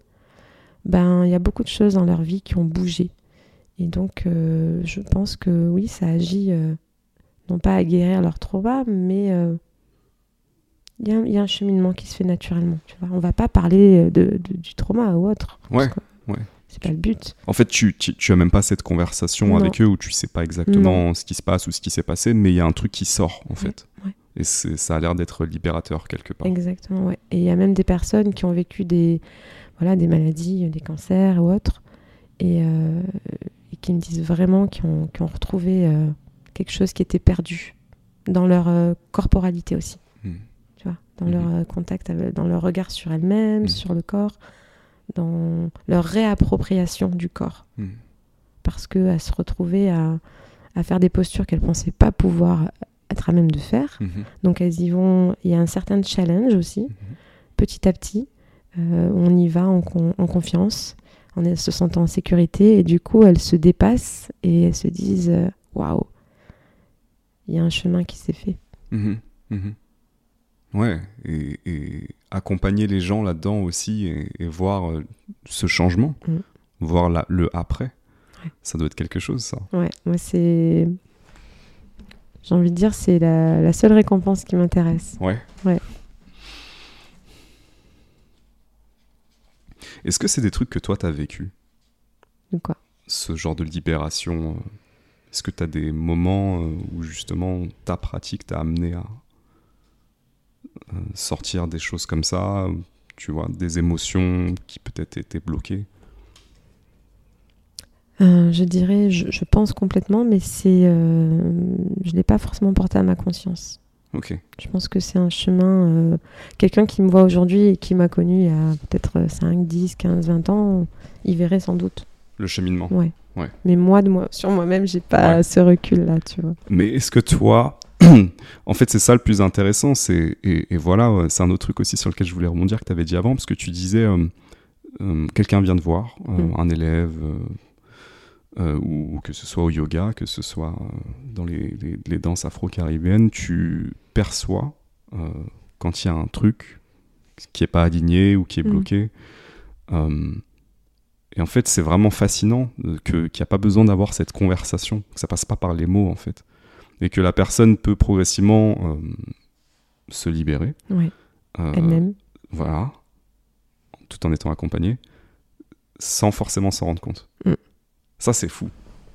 ben il y a beaucoup de choses dans leur vie qui ont bougé. Et donc, euh, je pense que oui, ça agit non pas à guérir leur trauma, mais euh, il y, a- il y a un cheminement qui se fait naturellement. Tu vois, on va pas parler de, de- du trauma ou autre. Ouais, ouais. C'est pas le but. En fait, tu, tu, tu as même pas cette conversation Non. avec eux où tu sais pas exactement ce qui se passe ou ce qui s'est passé, mais il y a un truc qui sort en fait. ouais. Et ça a l'air d'être libérateur quelque part. Exactement, ouais. Et il y a même des personnes qui ont vécu des, voilà, des maladies, des cancers ou autres, et, euh, et qui me disent vraiment qu'ils ont, qu'ils ont retrouvé euh, quelque chose qui était perdu dans leur euh, corporalité aussi, Hmm. tu vois, dans Mhm. leur euh, contact, avec- dans leur regard sur elles-mêmes, Mhm. sur le corps, dans leur réappropriation du corps, Hmm. parce que à se retrouver à, à faire des postures qu'elles pensaient pas pouvoir être à même de faire. Donc elles y vont, il y a un certain challenge aussi, petit à petit. Euh, on y va en, con- en confiance, en se sentant en sécurité, et du coup elles se dépassent et elles se disent waouh, il y a un chemin qui s'est fait. Mhm. Mhm. Ouais, et, et accompagner les gens là-dedans aussi et, et voir euh, ce changement, Mhm. voir la- le après, Ouais. ça doit être quelque chose ça. Ouais, moi c'est. J'ai envie de dire, c'est la, la seule récompense qui m'intéresse. Ouais. Ouais. Est-ce que c'est des trucs que toi t'as vécu? De quoi? Ce genre de libération euh, Est-ce que tu as des moments euh, où justement ta pratique t'a amené à euh, sortir des choses comme ça Tu vois, des émotions qui peut-être étaient bloquées? Euh, Je dirais, je, je pense complètement, mais c'est. euh, je ne l'ai pas forcément porté à ma conscience. Ok. Je pense que c'est un chemin. euh, Quelqu'un qui me voit aujourd'hui et qui m'a connu il y a peut-être 5, 10, 15, 20 ans, il verrait sans doute. Le cheminement. Ouais. Ouais. Mais moi, de moi, sur moi-même, j'ai pas Ouais. ce recul-là, tu vois. Mais est-ce que toi, en fait, c'est ça le plus intéressant. C'est et, voilà, c'est un autre truc aussi sur lequel je voulais rebondir que tu avais dit avant, parce que tu disais euh, euh, quelqu'un vient de voir, mm. un élève, ou, que ce soit au yoga, que ce soit dans les, les danses afro-caribéennes, tu perçois quand il y a un truc qui est pas aligné ou qui est mm. bloqué. Et en fait, c'est vraiment fascinant qu'il n'y a pas besoin d'avoir cette conversation, que ça passe pas par les mots en fait, et que la personne peut progressivement euh, se libérer. Euh, Elle-même. Voilà, tout en étant accompagnée, sans forcément s'en rendre compte. Mm. Ça, c'est fou.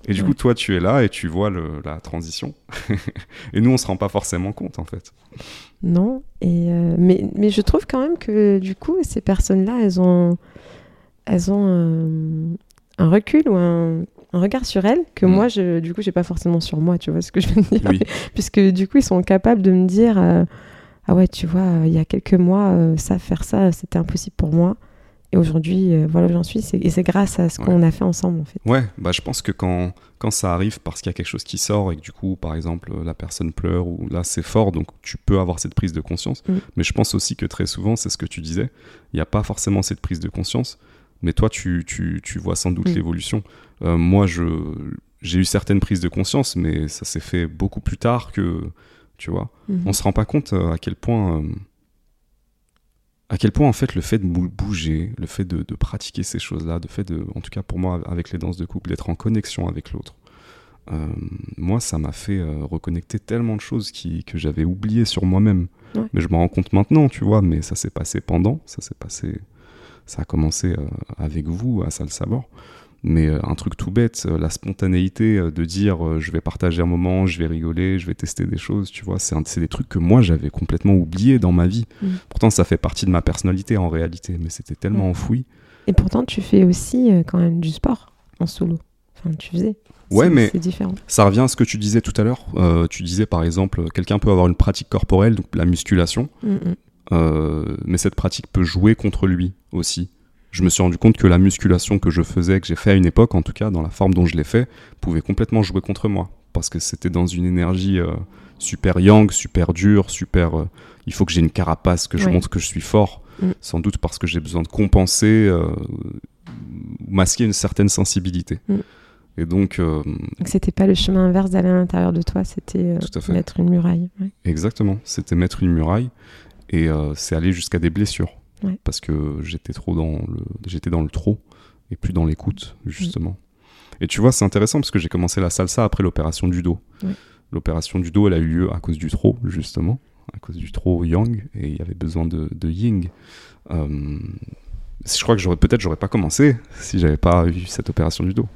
Et du coup, toi, tu es là et tu vois la transition. et nous, on se rend pas forcément compte, en fait. Non. Et euh, mais, mais je trouve quand même que, du coup, ces personnes-là, elles ont elles ont euh, un, recul ou un, regard sur elles que mm. moi, je, du coup, j'ai pas forcément sur moi, tu vois ce que je veux dire? Puisque du coup, ils sont capables de me dire euh, Ah ouais, tu vois, il y a quelques mois, euh, ça, faire ça, c'était impossible pour moi. Et aujourd'hui, voilà où j'en suis. Et c'est grâce à ce qu'on a fait ensemble, en fait. Ouais, bah, je pense que quand, quand ça arrive parce qu'il y a quelque chose qui sort et que du coup, par exemple, la personne pleure ou là, c'est fort, donc tu peux avoir cette prise de conscience. Mm. Mais je pense aussi que très souvent, c'est ce que tu disais, il n'y a pas forcément cette prise de conscience mais toi, tu, tu, tu vois sans doute mm. l'évolution. Euh, moi, je, j'ai eu certaines prises de conscience, mais ça s'est fait beaucoup plus tard que, tu vois. Mm-hmm. On se rend pas compte euh, à quel point, euh, à quel point en fait le fait de bouger, le fait de, de pratiquer ces choses-là, de fait de, en tout cas pour moi avec les danses de couple, d'être en connexion avec l'autre. moi, ça m'a fait reconnecter tellement de choses qui, que j'avais oubliées sur moi-même. Mais je me rends compte maintenant, tu vois, mais ça s'est passé pendant, ça s'est passé ça a commencé euh, avec vous à Salsa Mais euh, un truc tout bête, euh, la spontanéité de dire je vais partager un moment, je vais rigoler, je vais tester des choses, tu vois, c'est des trucs que moi j'avais complètement oublié dans ma vie. Mm. Pourtant, ça fait partie de ma personnalité en réalité, mais c'était tellement mm. enfoui. Et pourtant, tu fais aussi quand même du sport en solo. Enfin, tu faisais. Ouais, mais différent. ça revient à ce que tu disais tout à l'heure. tu disais par exemple, quelqu'un peut avoir une pratique corporelle, donc la musculation, mm, euh, mais cette pratique peut jouer contre lui aussi. Je me suis rendu compte que la musculation que je faisais, que j'ai fait à une époque, en tout cas dans la forme dont je l'ai fait, pouvait complètement jouer contre moi. Parce que c'était dans une énergie euh, super yang, super dure, super. Euh, il faut que j'ai une carapace, que je montre que je suis fort. Mm. Sans doute parce que j'ai besoin de compenser, masquer une certaine sensibilité. Mm. Et donc. donc c'était pas le chemin inverse d'aller à l'intérieur de toi, c'était mettre une muraille. Exactement, c'était mettre une muraille. Et euh, c'est aller jusqu'à des blessures. Parce que j'étais trop dans le, j'étais dans le trop et plus dans l'écoute, justement. Et tu vois, c'est intéressant parce que j'ai commencé la salsa après l'opération du dos. L'opération du dos, elle a eu lieu à cause du trop, justement, à cause du trop yang, et il y avait besoin de, de yin. Euh, je crois que j'aurais peut-être j'aurais pas commencé si j'avais pas eu cette opération du dos.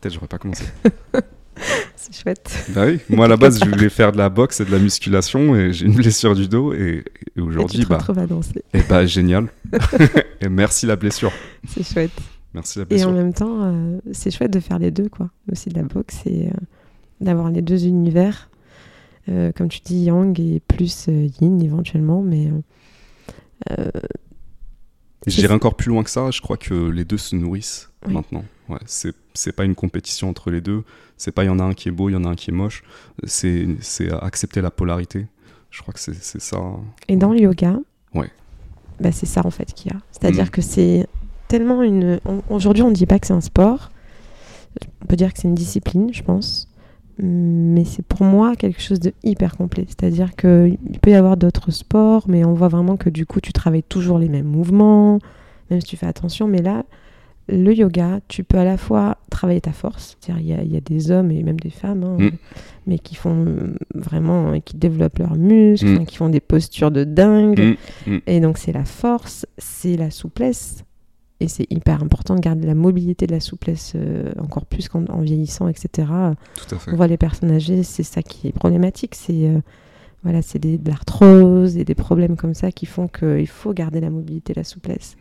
Peut-être j'aurais pas commencé. c'est chouette. Bah oui, moi à la base je voulais faire de la boxe et de la musculation et j'ai une blessure du dos et, aujourd'hui bah, à danser. Et bah génial. et merci la blessure. C'est chouette. Merci la blessure. Et en même temps, euh, c'est chouette de faire les deux quoi. Aussi de la boxe et euh, d'avoir les deux univers. Euh, comme tu dis, yang et plus yin éventuellement, mais. J'irai encore plus loin que ça. Je crois que les deux se nourrissent maintenant. Ouais, c'est pas une compétition entre les deux. C'est pas il y en a un qui est beau, il y en a un qui est moche. C'est accepter la polarité. Je crois que c'est ça. Et dans le yoga, ouais. bah c'est ça en fait qu'il y a. C'est-à-dire mm. que c'est tellement une. Aujourd'hui, on ne dit pas que c'est un sport. On peut dire que c'est une discipline, je pense. Mais c'est pour moi quelque chose de hyper complet. C'est-à-dire qu'il peut y avoir d'autres sports, mais on voit vraiment que du coup, tu travailles toujours les mêmes mouvements, même si tu fais attention. Mais là, le yoga, tu peux à la fois travailler ta force, c'est-à-dire il y, a des hommes et même des femmes, hein, mm. mais qui font vraiment, qui développent leurs muscles, mm. qui font des postures de dingue. Mm. Et donc c'est la force, c'est la souplesse. Et c'est hyper important de garder la mobilité de la souplesse euh, encore plus qu'en en vieillissant, etc. Tout à fait. On voit les personnes âgées, c'est ça qui est problématique. C'est euh, voilà, c'est de l'arthrose et des problèmes comme ça qui font qu'il faut garder la mobilité, la souplesse.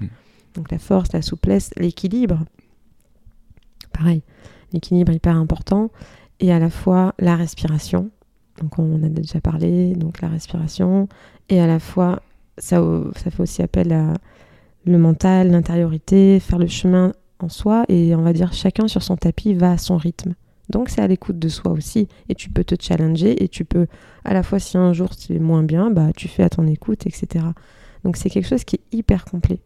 Donc la force, la souplesse, l'équilibre. Pareil, l'équilibre hyper important. Et à la fois la respiration. Donc on en a déjà parlé, donc la respiration. Et à la fois, ça, fait aussi appel à le mental, l'intériorité, faire le chemin en soi. Et on va dire chacun sur son tapis va à son rythme. Donc c'est à l'écoute de soi aussi. Et tu peux te challenger et tu peux, à la fois si un jour c'est moins bien, bah tu fais à ton écoute, etc. Donc c'est quelque chose qui est hyper complet.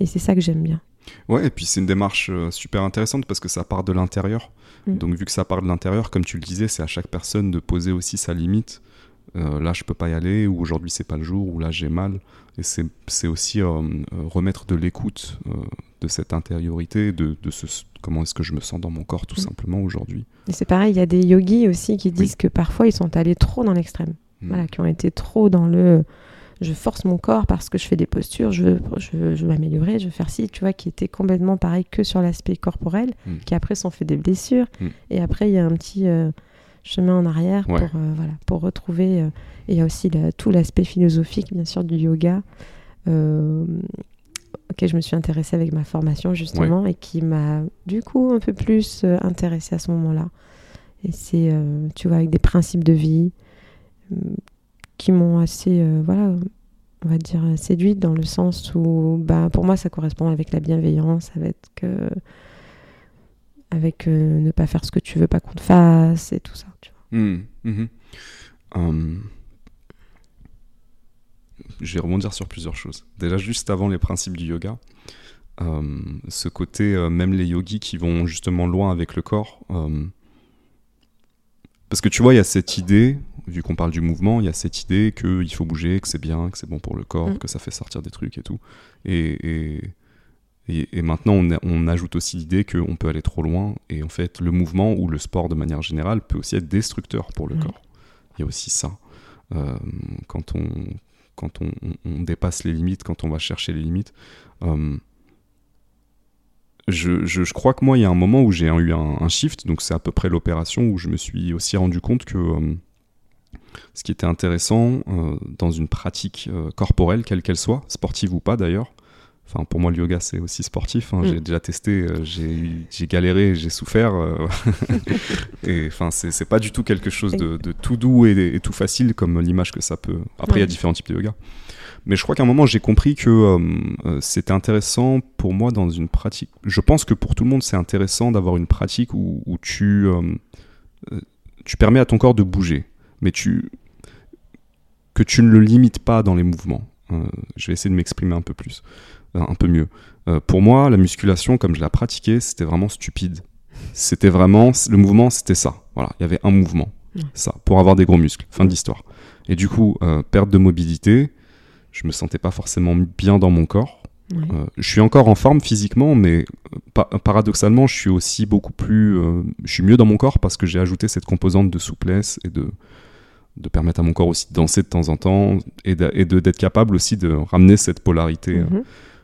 Et c'est ça que j'aime bien. Ouais, et puis c'est une démarche euh, super intéressante parce que ça part de l'intérieur. Mm. Donc vu que ça part de l'intérieur, comme tu le disais, c'est à chaque personne de poser aussi sa limite. Euh, là, je peux pas y aller, ou aujourd'hui c'est pas le jour, ou là j'ai mal. Et c'est aussi euh, remettre de l'écoute euh, de cette intériorité, de, de ce, comment est-ce que je me sens dans mon corps tout Mm. simplement aujourd'hui. Et c'est pareil, il y a des yogis aussi qui disent que parfois ils sont allés trop dans l'extrême. Mm. Voilà, qui ont été trop dans le je force mon corps parce que je fais des postures, je veux, je veux, je veux m'améliorer, je veux faire ci, tu vois, qui était complètement pareil que sur l'aspect corporel, Mm. qui après s'en fait des blessures. Mm. Et après, il y a un petit euh, chemin en arrière Ouais. pour, euh, voilà, pour retrouver. euh, et il y a aussi la- tout l'aspect philosophique, bien sûr, du yoga. auquel je me suis intéressée avec ma formation justement et qui m'a du coup un peu plus intéressée à ce moment-là. Et c'est, tu vois, avec des principes de vie qui m'ont assez, euh, voilà, on va dire, séduite dans le sens où, bah, pour moi, ça correspond avec la bienveillance, avec, euh, avec euh, ne pas faire ce que tu veux pas qu'on te fasse et tout ça. Tu vois. Mm, mhm. Hum, je vais rebondir sur plusieurs choses. Déjà, juste avant les principes du yoga, hum, ce côté, même les yogis qui vont justement loin avec le corps. hum, parce que tu vois, il y a cette idée, vu qu'on parle du mouvement, il y a cette idée qu'il faut bouger, que c'est bien, que c'est bon pour le corps, Mm. que ça fait sortir des trucs et tout. Et, et, et- et maintenant, on, a- on ajoute aussi l'idée qu'on peut aller trop loin. Et en fait, le mouvement ou le sport de manière générale peut aussi être destructeur pour le Ouais. corps. Il y a aussi ça. Euh, quand on, quand on, on- on dépasse les limites, quand on va chercher les limites. Euh, je, je- je crois que moi, il y a un moment où j'ai eu un, un shift, donc c'est à peu près l'opération où je me suis aussi rendu compte que euh, ce qui était intéressant euh, dans une pratique euh, corporelle, quelle qu'elle soit, sportive ou pas d'ailleurs, enfin pour moi le yoga c'est aussi sportif, hein, Mm. j'ai déjà testé, euh, j'ai galéré, j'ai souffert, euh, et enfin c'est pas du tout quelque chose de, de tout doux et, et tout facile comme l'image que ça peut. Après il y a différents types de yoga. Mais je crois qu'à un moment, j'ai compris que c'était intéressant pour moi dans une pratique. Je pense que pour tout le monde, c'est intéressant d'avoir une pratique où, où tu, tu permets à ton corps de bouger, mais tu, que tu ne le limites pas dans les mouvements. Euh, je vais essayer de m'exprimer un peu plus, euh, un peu mieux. Euh, pour moi, la musculation, comme je la pratiquais, c'était vraiment stupide. C'était vraiment le mouvement, c'était ça. Voilà, il y avait un mouvement, ça, pour avoir des gros muscles. Fin de l'histoire. Et du coup, perte de mobilité, je me sentais pas forcément bien dans mon corps. Ouais. Je suis encore en forme physiquement, mais pa- paradoxalement, je suis aussi beaucoup plus. je suis mieux dans mon corps parce que j'ai ajouté cette composante de souplesse et de, de permettre à mon corps aussi de danser de temps en temps et de- et de- d'être capable aussi de ramener cette polarité, euh, Mhm.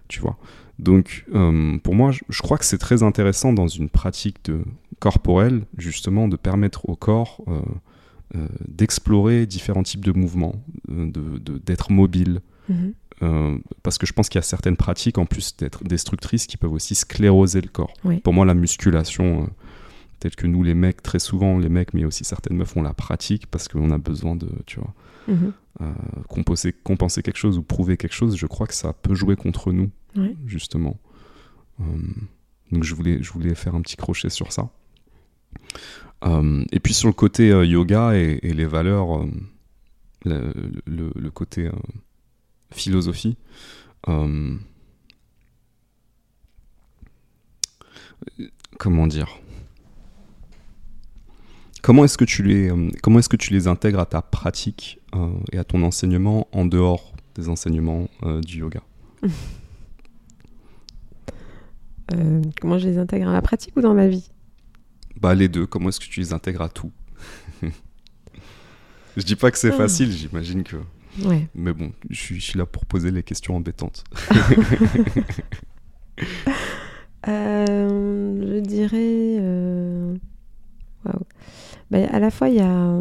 tu vois. Donc, euh, pour moi, je, je crois que c'est très intéressant dans une pratique de corporelle, justement, de permettre au corps euh, d'explorer différents types de mouvements, de- de- d'être mobile, Mhm. parce que je pense qu'il y a certaines pratiques, en plus d'être destructrices, qui peuvent aussi scléroser le corps. Oui. Pour moi, la musculation, telle que nous, les mecs, très souvent, les mecs, mais aussi certaines meufs, on la pratique parce qu'on a besoin de, tu vois, Mhm. euh, compenser, compenser quelque chose ou prouver quelque chose. Je crois que ça peut jouer contre nous, Ouais. justement. Euh, donc, je voulais, je voulais faire un petit crochet sur ça. Euh, et puis, sur le côté yoga et, et les valeurs, le, le- le côté philosophie. comment dire? Comment est-ce que tu les euh, comment est-ce que tu les intègres à ta pratique euh, et à ton enseignement en dehors des enseignements euh, du yoga? Euh, comment je les intègre dans la pratique ou dans ma vie? Bah les deux. Comment est-ce que tu les intègres à tout? Je dis pas que c'est Ah. facile. J'imagine que. Ouais. Mais bon, je suis, je suis là pour poser les questions embêtantes. Je dirais. waouh. Ben, à la fois, il y a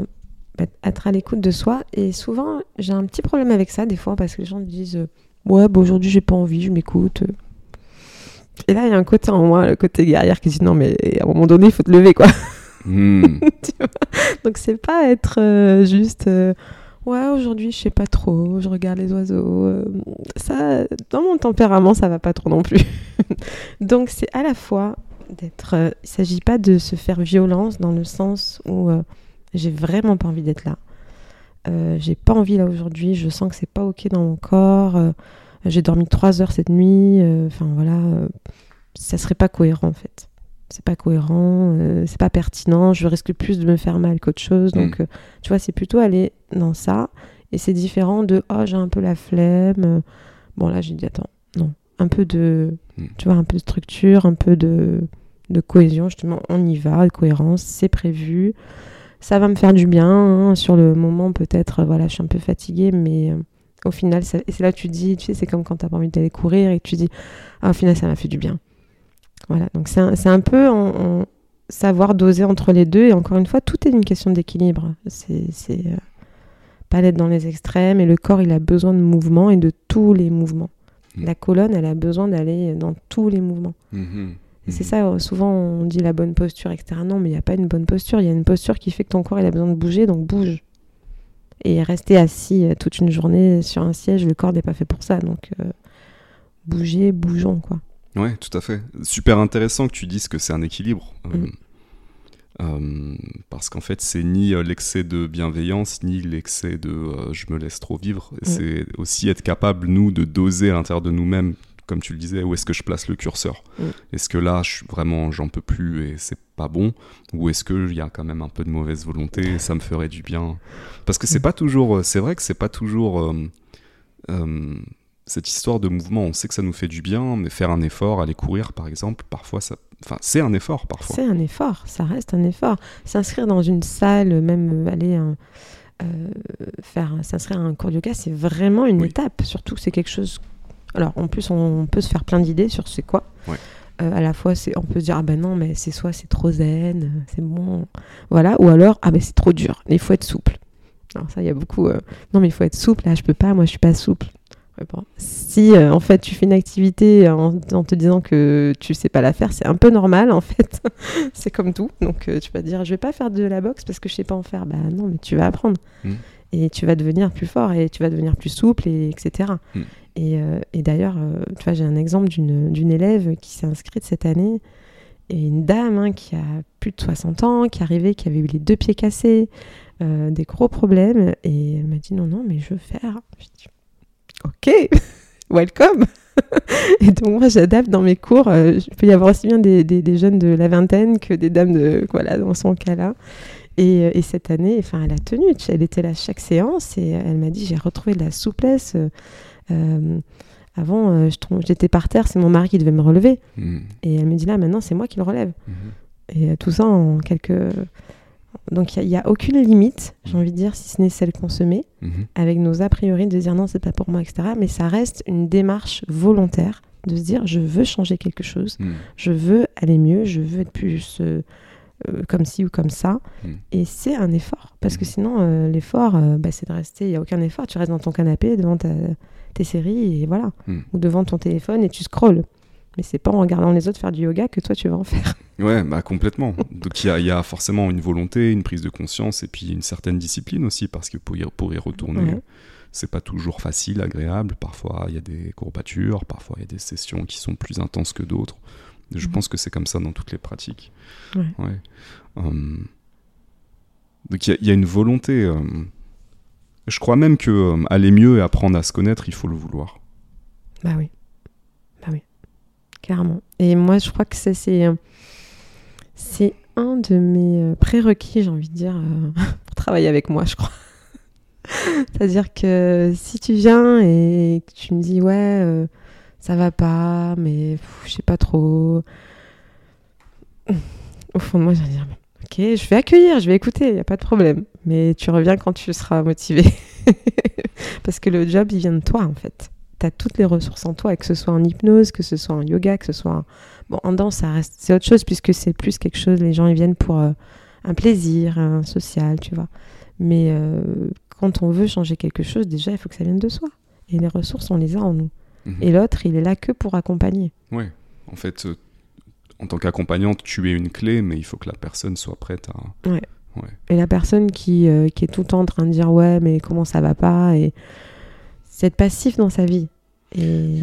ben, être à l'écoute de soi. Et souvent, j'ai un petit problème avec ça, des fois, parce que les gens me disent euh, Ouais, bah, aujourd'hui, j'ai pas envie, je m'écoute. Et là, il y a un côté en moi, le côté guerrière, qui dit Non, mais à un moment donné, il faut te lever, quoi. Tu vois? Donc, c'est pas être euh, juste. euh, Ouais, aujourd'hui, je sais pas trop, je regarde les oiseaux. ça, dans mon tempérament, ça va pas trop non plus. Donc, c'est à la fois d'être. euh, il s'agit pas de se faire violence dans le sens où euh, j'ai vraiment pas envie d'être là. Euh, j'ai pas envie là aujourd'hui. Je sens que c'est pas ok dans mon corps. euh, j'ai dormi trois heures cette nuit. Enfin voilà, ça serait pas cohérent en fait. C'est pas cohérent, c'est pas pertinent. Je risque plus de me faire mal qu'autre chose. Donc, euh, tu vois, c'est plutôt aller dans ça. Et c'est différent de oh j'ai un peu la flemme. Bon là j'ai dit attends non un peu de Mm. tu vois un peu de structure, un peu de de cohésion justement on y va, de cohérence, c'est prévu. Ça va me faire du bien hein. sur le moment peut-être euh, voilà je suis un peu fatiguée mais euh, au final c'est là que tu dis tu sais c'est comme quand t'as pas envie d'aller courir et tu dis ah, au final ça m'a fait du bien. Voilà donc c'est un, un peu en, savoir doser entre les deux et encore une fois tout est une question d'équilibre. C'est c'est, euh, pas d'être dans les extrêmes et le corps il a besoin de mouvement et de tous les mouvements. La colonne elle a besoin d'aller dans tous les mouvements. Mhm. C'est Mhm. ça, souvent on dit la bonne posture, etc. Non, mais il n'y a pas une bonne posture. Il y a une posture qui fait que ton corps il a besoin de bouger, donc bouge. Et rester assis euh, toute une journée sur un siège, le corps n'est pas fait pour ça. Donc euh, bouger, bougeons, quoi. Ouais, tout à fait. Super intéressant que tu dises que c'est un équilibre. Euh, Mm. Euh, parce qu'en fait, c'est ni euh, l'excès de bienveillance, ni l'excès de euh, je me laisse trop vivre. Mm. C'est aussi être capable, nous, de doser à l'intérieur de nous-mêmes, comme tu le disais, où est-ce que je place le curseur? Mm. Est-ce que là, je suis vraiment, j'en peux plus et c'est pas bon? Ou est-ce qu'il y a quand même un peu de mauvaise volonté et ça me ferait du bien? Parce que c'est Mm. pas toujours, c'est vrai que c'est pas toujours. euh, cette histoire de mouvement, on sait que ça nous fait du bien, mais faire un effort, aller courir par exemple, parfois ça. Enfin, c'est un effort parfois. C'est un effort, ça reste un effort. S'inscrire dans une salle, même euh, aller euh, euh, faire s'inscrire à un cours de yoga, c'est vraiment une Oui. étape. Surtout que c'est quelque chose. Alors en plus, on peut se faire plein d'idées sur c'est quoi. Ouais. Euh, à la fois, c'est, on peut se dire ah ben non, mais c'est soit c'est trop zen, c'est bon, voilà, ou alors ah ben c'est trop dur, il faut être souple. Alors ça, il y a beaucoup. euh, non mais il faut être souple. Là, je peux pas. Moi, je suis pas souple. Ouais, bon. Si euh, en fait tu fais une activité en, en te disant que tu sais pas la faire, c'est un peu normal en fait. c'est comme tout. Donc euh, tu vas dire je vais pas faire de la boxe parce que je sais pas en faire. Bah non, mais tu vas apprendre. Mm. Et tu vas devenir plus fort et tu vas devenir plus souple et etc. Mm. Et, euh, et d'ailleurs, tu vois, j'ai un exemple d'une élève qui s'est inscrite cette année et une dame hein, qui a plus de 60 ans, qui est arrivée, qui avait eu les deux pieds cassés, des gros problèmes. Et elle m'a dit non, non, mais je veux faire. Ok, welcome. et donc moi j'adapte dans mes cours. euh, il peut y avoir aussi bien des, des- des jeunes de la vingtaine que des dames de voilà dans son cas-là. Et, euh, et cette année, enfin, elle a tenu. Elle était là chaque séance et elle m'a dit j'ai retrouvé de la souplesse. euh, euh, avant, euh, j'étais par terre, c'est mon mari qui devait me relever. Mm. Et elle me dit là maintenant c'est moi qui le relève. Mhm. Et euh, tout ça en quelques. Donc il n'y a, aucune limite, j'ai envie de dire, si ce n'est celle qu'on se met, Mhm. avec nos a priori de dire non, c'est pas pour moi, etc. Mais ça reste une démarche volontaire de se dire je veux changer quelque chose, Mm. je veux aller mieux, je veux être plus euh, euh, comme ci ou comme ça. Et c'est un effort. Parce que Mhm. sinon, euh, l'effort, bah, c'est de rester, il n'y a aucun effort. Tu restes dans ton canapé devant ta- tes séries et voilà. Ou devant ton téléphone et tu scrolles. Mais c'est pas en regardant les autres faire du yoga que toi tu vas en faire. Ouais, bah complètement. Donc il y a, il y a forcément une volonté, une prise de conscience et puis une certaine discipline aussi parce que pour y, pour y retourner, Ouais. c'est pas toujours facile, agréable. Parfois il y a des courbatures, parfois il y a des sessions qui sont plus intenses que d'autres. Je Mhm. pense que c'est comme ça dans toutes les pratiques. Ouais. Ouais. Hum. Donc il y a- il y, a une volonté. hum. Je crois même que hum, aller mieux et apprendre à se connaître, il faut le vouloir. Bah oui. Clairement. Et moi, je crois que ça, c'est. euh, C'est un de mes euh, prérequis, j'ai envie de dire, euh, pour travailler avec moi, je crois. C'est-à-dire que si tu viens et que tu me dis, ouais, ça va pas, mais je sais pas trop. Au fond de moi, je vais dire, ok, je vais accueillir, je vais écouter, il n'y a pas de problème. Mais tu reviens quand tu seras motivé. Parce que le job, il vient de toi, en fait tu as toutes les ressources en toi, que ce soit en hypnose, que ce soit en yoga, que ce soit en, bon, en danse, ça reste c'est autre chose puisque c'est plus quelque chose. Les gens ils viennent pour euh, un plaisir, un social, tu vois. Mais euh, quand on veut changer quelque chose, déjà il faut que ça vienne de soi. Et les ressources, on les a en nous. Mhm. Et l'autre, il est là que pour accompagner. Ouais. En fait, euh, en tant qu'accompagnante, tu es une clé, mais il faut que la personne soit prête à. Et la personne qui, qui est tout le temps en train de dire ouais, mais comment ça va pas et être passif dans sa vie. Et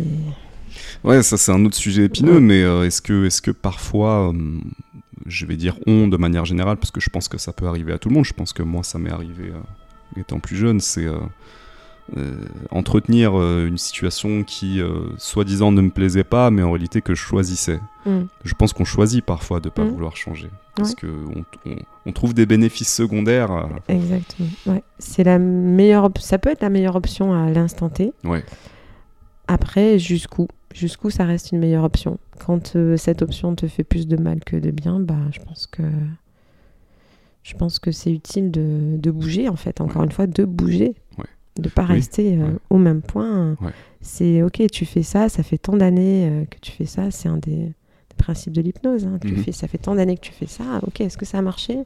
Ouais, ça c'est un autre sujet épineux, mais euh, est-ce que, est que parfois, euh, je vais dire on de manière générale, parce que je pense que ça peut arriver à tout le monde, je pense que moi ça m'est arrivé euh, étant plus jeune, c'est entretenir une situation qui soi-disant ne me plaisait pas, mais en réalité que je choisissais. Mm. Je pense qu'on choisit parfois de ne pas Mm. vouloir changer, parce que on, on- on trouve des bénéfices secondaires. à- Exactement. Ouais. C'est la meilleure. Ça peut être la meilleure option à l'instant T. Ouais. Après, jusqu'où? Jusqu'où ça reste une meilleure option? Quand euh, cette option te fait plus de mal que de bien, bah, je pense que je pense que c'est utile de, de bouger en fait. Encore Ouais. une fois, de bouger, Ouais. de pas Oui. rester euh, Ouais. au même point. Ouais. C'est ok, tu fais ça, ça fait tant d'années euh, que tu fais ça. C'est un des, des principes de l'hypnose. hein. Tu Mhm. fais, ça fait tant d'années que tu fais ça. Ok, est-ce que ça a marché?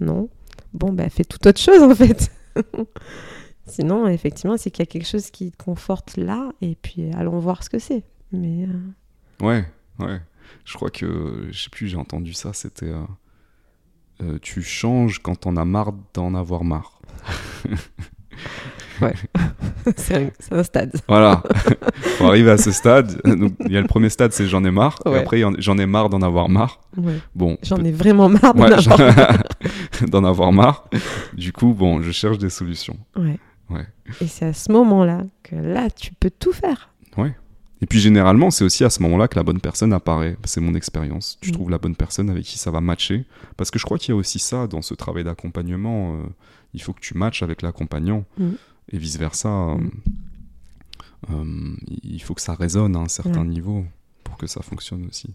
Non. Bon, bah fais toute autre chose en fait. Sinon, effectivement, c'est qu'il y a quelque chose qui te conforte là, et puis euh, allons voir ce que c'est. Mais euh, Ouais, ouais. Je crois que, je sais plus, j'ai entendu ça, c'était... euh, euh, tu changes quand on a marre d'en avoir marre. c'est un, un stade. Voilà. Faut arriver à ce stade. Donc, il y a le premier stade, c'est j'en ai marre. Et Ouais. après, j'en ai marre d'en avoir marre. Ouais. Bon. J'en ai vraiment marre d'en Ouais, avoir. d'en avoir marre. Du coup, bon, je cherche des solutions. Ouais. Ouais. Et c'est à ce moment-là que là, tu peux tout faire. Et puis généralement, c'est aussi à ce moment-là que la bonne personne apparaît. C'est mon expérience. Tu Mm. trouves la bonne personne avec qui ça va matcher. Parce que je crois qu'il y a aussi ça dans ce travail d'accompagnement. euh, il faut que tu matches avec l'accompagnant. Mm. Et vice-versa. euh, euh, il faut que ça résonne à un certain Ouais. niveau pour que ça fonctionne aussi.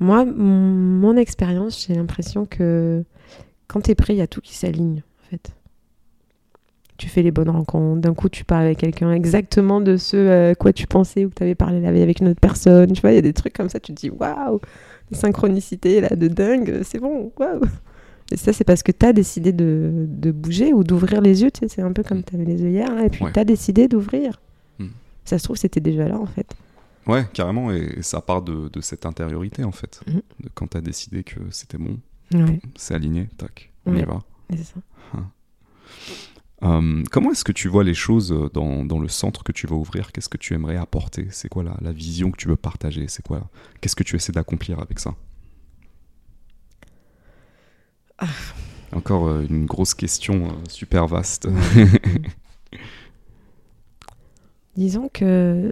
Moi, mon, expérience, j'ai l'impression que quand t'es prêt, il y a tout qui s'aligne, en fait. Tu fais les bonnes rencontres. D'un coup, tu parles avec quelqu'un exactement de ce à quoi tu pensais ou que tu avais parlé la veille avec une autre personne. Tu vois, il y a des trucs comme ça, tu te dis waouh, des synchronicités là de dingue, c'est bon, waouh. Et ça, c'est parce que tu as décidé de, de bouger ou d'ouvrir les yeux. Tu sais, c'est un peu comme tu avais les œillères là, et puis Ouais. tu as décidé d'ouvrir. Mm. Ça se trouve, c'était déjà là en fait. Ouais, carrément. Et, et ça part de, de cette intériorité, en fait. Mhm. De quand tu as décidé que c'était bon, Ouais, c'est aligné, tac, on y Ouais. va. c'est ça. Euh, comment est-ce que tu vois les choses dans, dans le centre que tu vas ouvrir? Qu'est-ce que tu aimerais apporter? C'est quoi la, la vision que tu veux partager? C'est quoi? Qu'est-ce que tu essaies d'accomplir avec ça? Ah. Encore euh, une grosse question euh, super vaste. Disons que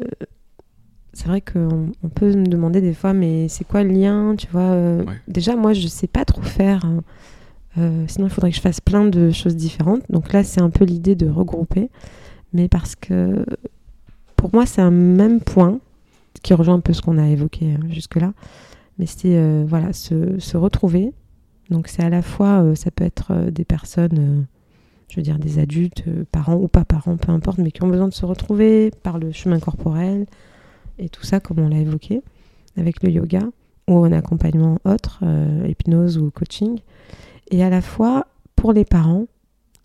c'est vrai qu'on on peut me demander des fois, mais c'est quoi le lien Tu vois, euh, Ouais. déjà moi je sais pas trop faire. hein. Sinon il faudrait que je fasse plein de choses différentes. Donc là c'est un peu l'idée de regrouper, mais parce que pour moi c'est un même point qui rejoint un peu ce qu'on a évoqué euh, jusque-là. Mais c'est voilà se, se retrouver. Donc c'est à la fois euh, ça peut être euh, des personnes euh, je veux dire des adultes, parents ou pas parents, peu importe, mais qui ont besoin de se retrouver par le chemin corporel et tout ça, comme on l'a évoqué, avec le yoga ou un accompagnement autre, hypnose ou coaching. Et à la fois pour les parents,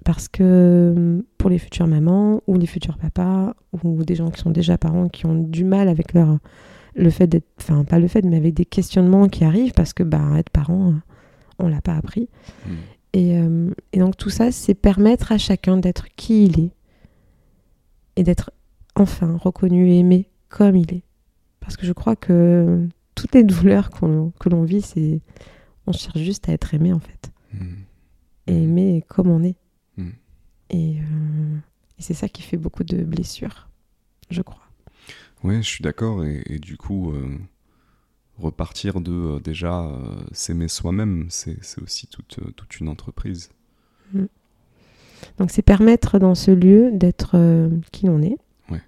parce que euh, pour les futures mamans ou les futurs papas ou des gens qui sont déjà parents qui ont du mal avec leur le fait d'être, enfin pas le fait, mais avec des questionnements qui arrivent parce que bah être parent, on l'a pas appris. Mm. Et, euh, et donc tout ça, c'est permettre à chacun d'être qui il est et d'être enfin reconnu et aimé comme il est. Parce que je crois que toutes les douleurs que l'on vit, c'est on cherche juste à être aimé en fait, Mm. et aimé comme on est. Et, euh, et c'est ça qui fait beaucoup de blessures, je crois. Ouais, je suis d'accord. Et, et du coup, euh, repartir de euh, déjà euh, s'aimer soi-même, c'est aussi toute, euh, toute une entreprise. Donc c'est permettre dans ce lieu d'être qui l'on est, Ouais.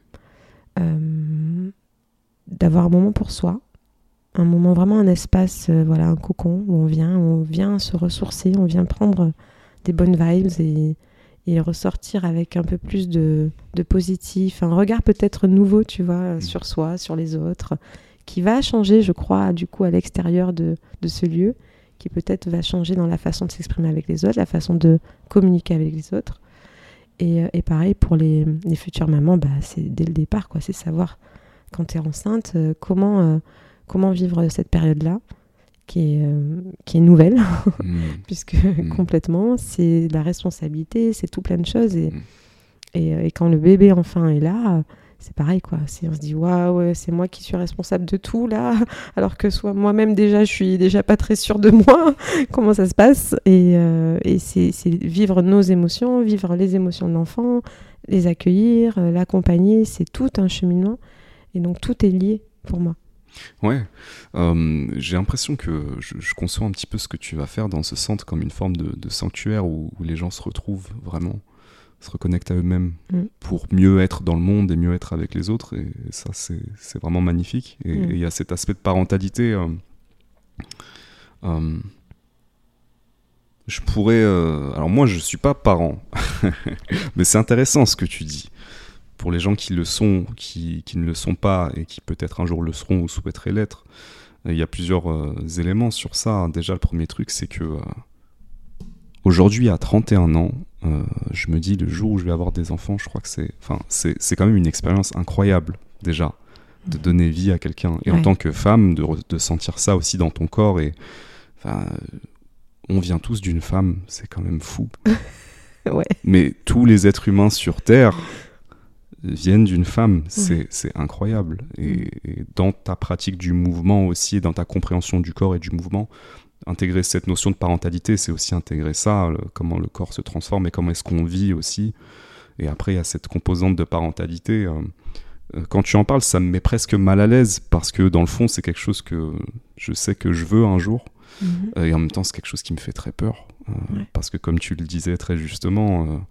D'avoir un moment pour soi, un moment vraiment un espace, euh, voilà, un cocon où on vient, on vient se ressourcer, on vient prendre des bonnes vibes et, et ressortir avec un peu plus de, de positif, un regard peut-être nouveau, tu vois, Mm. sur soi, sur les autres, qui va changer, je crois, du coup à l'extérieur de, de ce lieu, qui peut-être va changer dans la façon de s'exprimer avec les autres, la façon de communiquer avec les autres. Et, euh, et pareil pour les, les futures mamans, bah, c'est dès le départ, quoi. C'est savoir quand tu es enceinte, euh, comment, euh, comment vivre cette période-là, qui est, euh, qui est nouvelle, Mm. puisque Mm. complètement, c'est la responsabilité, c'est tout plein de choses. Et, Mm. et, et quand le bébé enfin est là, c'est pareil quoi. on se dit waouh, c'est moi qui suis responsable de tout là, alors que soit moi-même déjà, je suis déjà pas très sûre de moi. Comment ça se passe? Et, euh, et c'est vivre nos émotions, vivre les émotions de l'enfant, les accueillir, euh, l'accompagner, c'est tout un cheminement. Et donc tout est lié pour moi. Ouais, j'ai l'impression que je, conçois un petit peu ce que tu vas faire dans ce centre comme une forme de, sanctuaire où, les gens se retrouvent vraiment se reconnectent à eux-mêmes mm. pour mieux être dans le monde et mieux être avec les autres. Et ça, c'est vraiment magnifique. Et mm. il y a cet aspect de parentalité. Euh, euh, je pourrais. Euh, alors, moi, je ne suis pas parent. Mais c'est intéressant ce que tu dis. Pour les gens qui le sont, qui, qui, ne le sont pas et qui peut-être un jour le seront ou souhaiteraient l'être, il y a plusieurs éléments sur ça. Déjà, le premier truc, c'est que Aujourd'hui, à 31 ans, euh, je me dis le jour où je vais avoir des enfants, je crois que c'est, enfin, c'est, quand même une expérience incroyable déjà de donner vie à quelqu'un. Et en tant que femme, de, de, sentir ça aussi dans ton corps. Et enfin, on vient tous d'une femme, c'est quand même fou. ouais. Mais tous les êtres humains sur Terre viennent d'une femme, c'est, incroyable. Et, et, dans ta pratique du mouvement aussi, et dans ta compréhension du corps et du mouvement, intégrer cette notion de parentalité, c'est aussi intégrer ça, comment le corps se transforme et comment est-ce qu'on vit aussi. Et après, il y a cette composante de parentalité. Euh, euh, quand tu en parles, ça me met presque mal à l'aise parce que dans le fond, c'est quelque chose que je sais que je veux un jour. Mhm. Euh, et en même temps, c'est quelque chose qui me fait très peur. Parce que comme tu le disais très justement,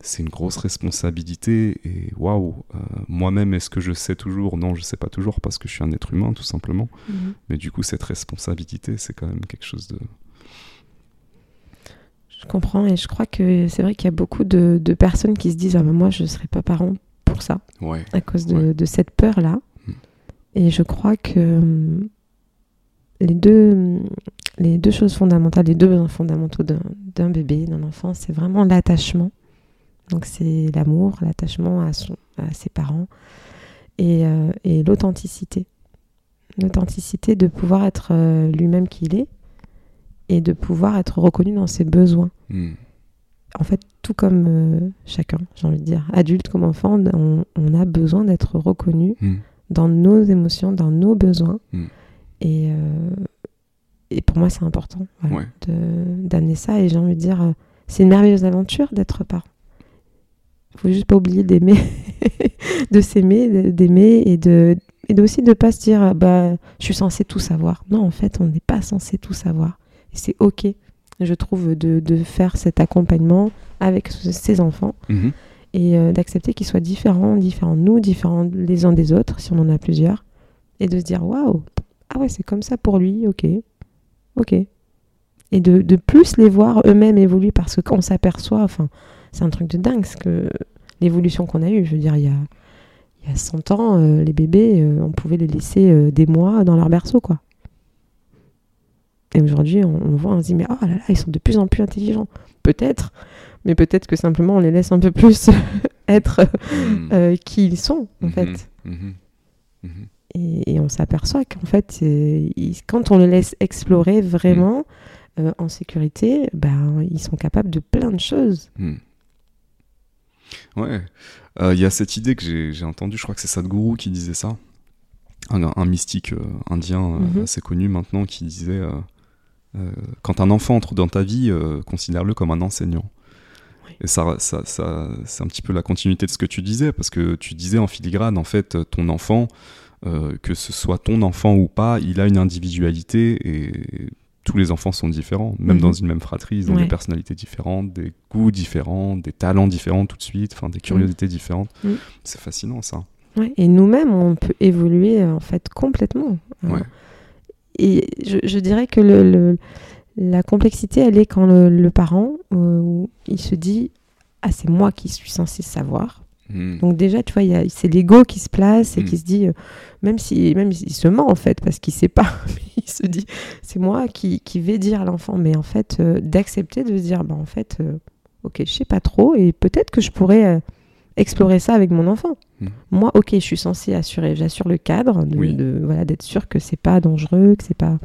c'est une grosse responsabilité et waouh, euh, moi-même, est-ce que je sais toujours? Non, je sais pas toujours parce que je suis un être humain, tout simplement. Mhm. Mais du coup, cette responsabilité, c'est quand même quelque chose de. Je comprends et je crois que c'est vrai qu'il y a beaucoup de, personnes qui se disent ah, moi, je ne serai pas parent pour ça, à cause de, cette peur-là. Hmm. Et je crois que hum, les deux, les deux choses fondamentales, les deux besoins fondamentaux d'un bébé, d'un enfant, c'est vraiment l'attachement donc c'est l'amour, l'attachement à, à ses parents et, euh, et l'authenticité. L'authenticité de pouvoir être euh, lui-même qui il est et de pouvoir être reconnu dans ses besoins. Hmm. En fait, tout comme euh, chacun, j'ai envie de dire, adulte comme enfant, on, on a besoin d'être reconnu hmm. dans nos émotions, dans nos besoins. Hmm. Et, et pour moi, c'est important d'amener ça. Et j'ai envie de dire, c'est une merveilleuse aventure d'être parent faut juste pas oublier d'aimer, de s'aimer, d'aimer et de et aussi de pas se dire bah je suis censé tout savoir. Non, en fait, on n'est pas censé tout savoir. Et c'est ok, je trouve, de, de, faire cet accompagnement avec ses enfants mhm. et euh, d'accepter qu'ils soient différents, différents de nous, différents les uns des autres, si on en a plusieurs, et de se dire waouh, ah ouais, c'est comme ça pour lui, ok, ok. Et de, de plus les voir eux-mêmes évoluer parce que quand on s'aperçoit, enfin, c'est un truc de dingue, ce que l'évolution qu'on a eue. Je veux dire, il y a, il y a 100 ans, euh, les bébés, euh, on pouvait les laisser euh, des mois dans leur berceau, quoi. Et aujourd'hui, on, voit, on se dit, mais oh là là, ils sont de plus en plus intelligents. Peut-être, mais peut-être que simplement on les laisse un peu plus être hmm. qui ils sont, en hmm. fait. Hmm. Et, on s'aperçoit qu'en fait, quand on les laisse explorer vraiment en sécurité, ben, ils sont capables de plein de choses. Ouais, euh, il y a cette idée que j'ai entendue, je crois que c'est Sadhguru qui disait ça, un, mystique euh, indien euh, mhm. assez connu maintenant qui disait quand un enfant entre dans ta vie, considère-le comme un enseignant. Et ça, ça, ça c'est un petit peu la continuité de ce que tu disais, parce que tu disais en filigrane, en fait, ton enfant, que ce soit ton enfant ou pas, il a une individualité et tous les enfants sont différents, même dans mhm. une même fratrie, ils ont des personnalités différentes, des goûts différents, des talents différents tout de suite, enfin des curiosités différentes. Mhm. C'est fascinant ça. Et nous-mêmes, on peut évoluer en fait complètement. Hein. Et je, dirais que le, la complexité, elle est quand le, parent, euh, il se dit ah c'est moi qui suis censé savoir. Hmm. Donc déjà, tu vois, c'est l'ego qui se place et qui hmm. se dit, euh, même si même il se ment en fait parce qu'il sait pas, il se dit, c'est moi qui, qui vais dire à l'enfant, mais en fait, euh, d'accepter de se dire, bah en fait, euh, ok, je sais pas trop et peut-être que je pourrais explorer ça avec mon enfant. Hmm. Moi, ok, je suis censé assurer, j'assure le cadre, de, voilà, d'être sûr que c'est pas dangereux, que c'est pas